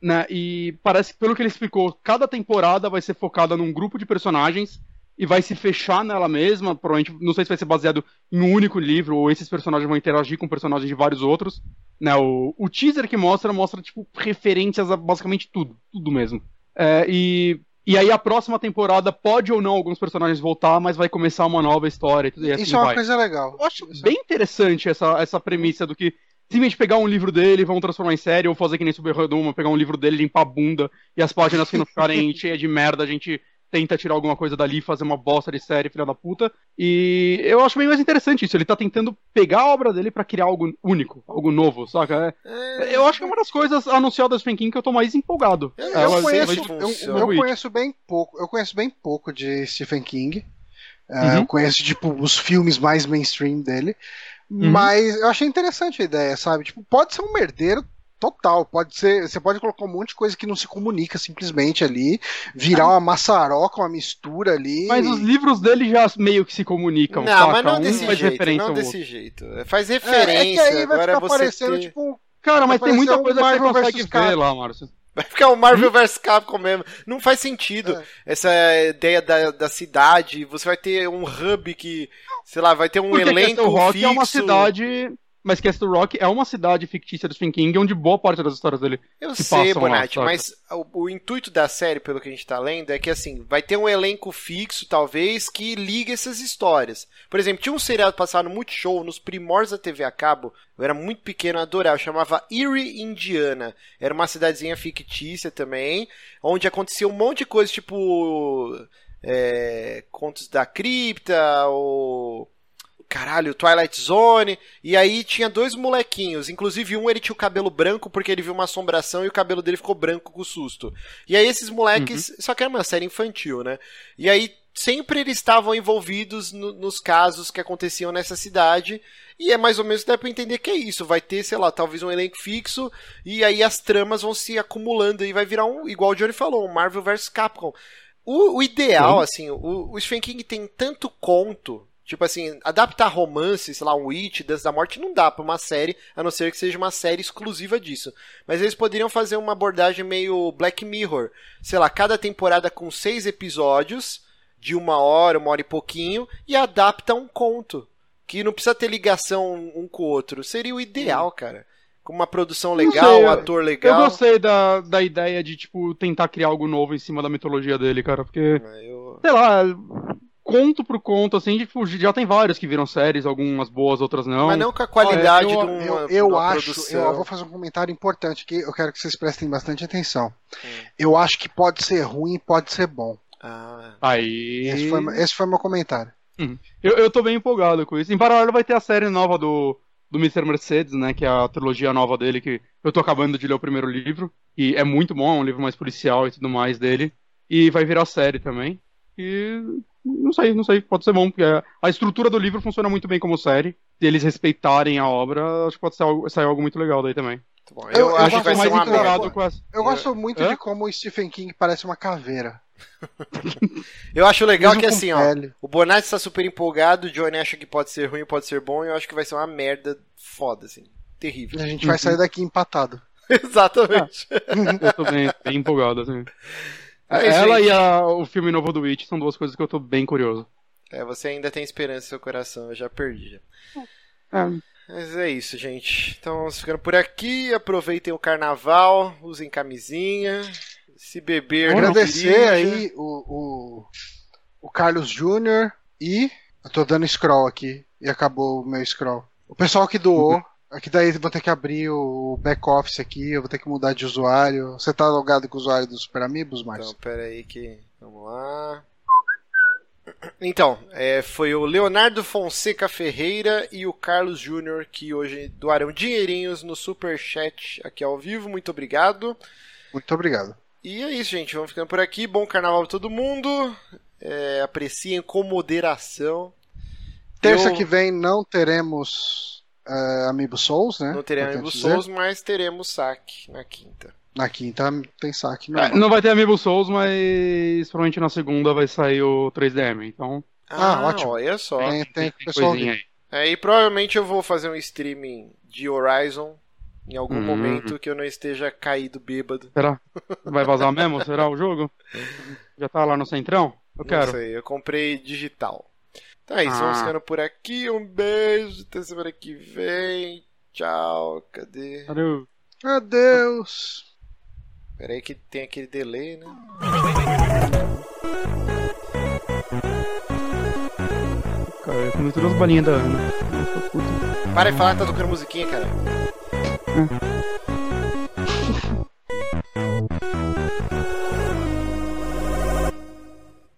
Né? E parece que, pelo que ele explicou, cada temporada vai ser focada num grupo de personagens e vai se fechar nela mesma. Provavelmente, não sei se vai ser baseado em um único livro ou esses personagens vão interagir com personagens de vários outros. Né? O, o teaser que mostra, mostra tipo, referências a basicamente tudo, tudo mesmo. É, e e aí a próxima temporada pode ou não alguns personagens voltar, mas vai começar uma nova história. E assim Isso é uma vai. coisa legal. Eu acho Isso é- bem interessante essa, essa premissa do que simplesmente pegar um livro dele, vão transformar em série, ou fazer que nem Super Redoma, pegar um livro dele, limpar a bunda, e as páginas que não ficarem cheias de merda, a gente tenta tirar alguma coisa dali, fazer uma bosta de série, filha da puta. E eu acho bem mais interessante isso. Ele tá tentando pegar a obra dele pra criar algo único, algo novo, saca? É- eu acho que é uma das coisas anunciadas do Stephen King que eu tô mais empolgado. Eu- Eu, É, conheço, mas- eu, eu conheço bem pouco. Eu conheço bem pouco de Stephen King. É, Uhum. Eu conheço, tipo, os filmes mais mainstream dele. Uhum. Mas eu achei interessante a ideia, sabe? Tipo, pode ser um merdeiro total. Pode ser. Você pode colocar um monte de coisa que não se comunica simplesmente ali. Virar uma maçaroca, uma mistura ali. Mas os livros dele já meio que se comunicam, Não, saca? mas não um desse faz jeito, referência não desse jeito. Faz É, é referência, que aí vai agora ficar você parecendo, tem- tipo. Cara, mas Vai tem muita um coisa que você Marvel consegue ver Capcom. lá, Márcio. Vai ficar o Marvel vs Capcom mesmo. Não faz sentido É. essa ideia da, da cidade. Você vai ter um hub que, sei lá, vai ter um Porque elenco Rock fixo. é uma cidade... Mas Castle Rock é uma cidade fictícia do Stephen King, onde boa parte das histórias dele Eu se sei, passam Bonatti, mas o, o intuito da série, pelo que a gente tá lendo, é que assim, vai ter um elenco fixo, talvez, que liga essas histórias. Por exemplo, tinha um seriado passado no Multishow, nos primórdios da TV a cabo, eu era muito pequeno, eu adorava, chamava Erie, Indiana. Era uma cidadezinha fictícia também, onde acontecia um monte de coisa, tipo... é, contos da cripta, ou caralho, Twilight Zone. E aí tinha dois molequinhos. Inclusive, um ele tinha o cabelo branco porque ele viu uma assombração e o cabelo dele ficou branco com susto. E aí esses moleques. Só que era uma série infantil, né? E aí sempre eles estavam envolvidos no- nos casos que aconteciam nessa cidade. E é mais ou menos, dá pra entender que é isso. Vai ter, sei lá, talvez um elenco fixo. E aí as tramas vão se acumulando e vai virar um, igual o Johnny falou, um Marvel vs Capcom. O, o ideal, Sim. assim, o, o Stephen King tem tanto conto. Tipo assim, adaptar romance, sei lá, um Witch, Dança da Morte, não dá pra uma série, a não ser que seja uma série exclusiva disso. Mas eles poderiam fazer uma abordagem meio Black Mirror. Sei lá, cada temporada com seis episódios, de uma hora, uma hora e pouquinho, e adapta um conto. Que não precisa ter ligação um com o outro. Seria o ideal, cara. Com uma produção legal, sei, um eu- ator Eu legal. gostei da, da ideia de, tipo, tentar criar algo novo em cima da mitologia dele, cara, porque, Eu- sei lá, conto por conto, assim, tipo, já tem vários que viram séries, algumas boas, outras não. Mas não com a qualidade eu- de uma, Eu, eu uma acho, produção. eu vou fazer um comentário importante aqui, eu quero que vocês prestem bastante atenção. Hum. Eu acho que pode ser ruim e pode ser bom. Ah, Aí. Esse foi, esse foi meu comentário. Eu, eu tô bem empolgado com isso. Em paralelo vai ter a série nova do, do Mr. Mercedes, né? Que é a trilogia nova dele, que eu tô acabando de ler o primeiro livro. E é muito bom, é um livro mais policial e tudo mais dele. E vai virar série também. E não sei, não sei, pode ser bom, porque a- estrutura do livro funciona muito bem como série. Se eles respeitarem a obra, acho que pode ser algo, sair algo muito legal daí também. tá bom. Eu- Eu, eu acho que gosto vai ser mais uma merda. com essa. Eu gosto muito Hã? de como o Stephen King parece uma caveira. Eu acho legal Mesmo que assim, ó, o Bonatti está super empolgado, o Johnny acha que pode ser ruim, pode ser bom, e eu acho que vai ser uma merda foda, assim. Terrível. E a gente vai sair daqui empatado. Exatamente. Eu tô bem, bem empolgado, assim. Mas, Ela gente, e a- o filme novo do Witch são duas coisas que eu tô bem curioso. é, você ainda tem esperança no seu coração, eu já perdi. já. É, Mas é isso, gente. Então vamos ficando por aqui. Aproveitem o carnaval, usem camisinha. Se beber, Agradecer aí o, o, o Carlos Júnior e. Eu tô dando scroll aqui e acabou o meu scroll. O pessoal que doou. Aqui daí eu vou ter que abrir o back-office aqui, eu vou ter que mudar de usuário. Você tá logado com o usuário do Super Amigos, Márcio? Então, pera aí que. Vamos lá. Então, é, foi o Leonardo Fonseca Ferreira e o Carlos Júnior que hoje doaram dinheirinhos no Superchat aqui ao vivo. Muito obrigado. Muito obrigado. E é isso, gente. Vamos ficando por aqui. Bom carnaval pra todo mundo. É, apreciem com moderação. Terça Eu- que vem não teremos é, Amiibo Souls, né? Não teremos Amiibo dizer. Souls, mas teremos saque na quinta. Na quinta tem saque, É, não. não vai ter Amiibo Souls, mas provavelmente na segunda vai sair o 3DM. Então, Ah, ótimo. Olha só. Tem, tem, Tem pessoal coisinha aí. É, e provavelmente eu vou fazer um streaming de Horizon em algum Hum. momento que eu não esteja caído bêbado. Será? Vai vazar mesmo? Será o jogo? Já tá lá no centrão? Eu Não quero. sei, eu comprei digital. Então é isso, Ah. vamos ficando por aqui. Um beijo, até semana que vem. Tchau, cadê? Valeu. Adeus. Pera aí que tem aquele delay, né? Cara, eu comi todas as balinhas da Ana. Para de falar, tá tocando musiquinha, cara. Hum.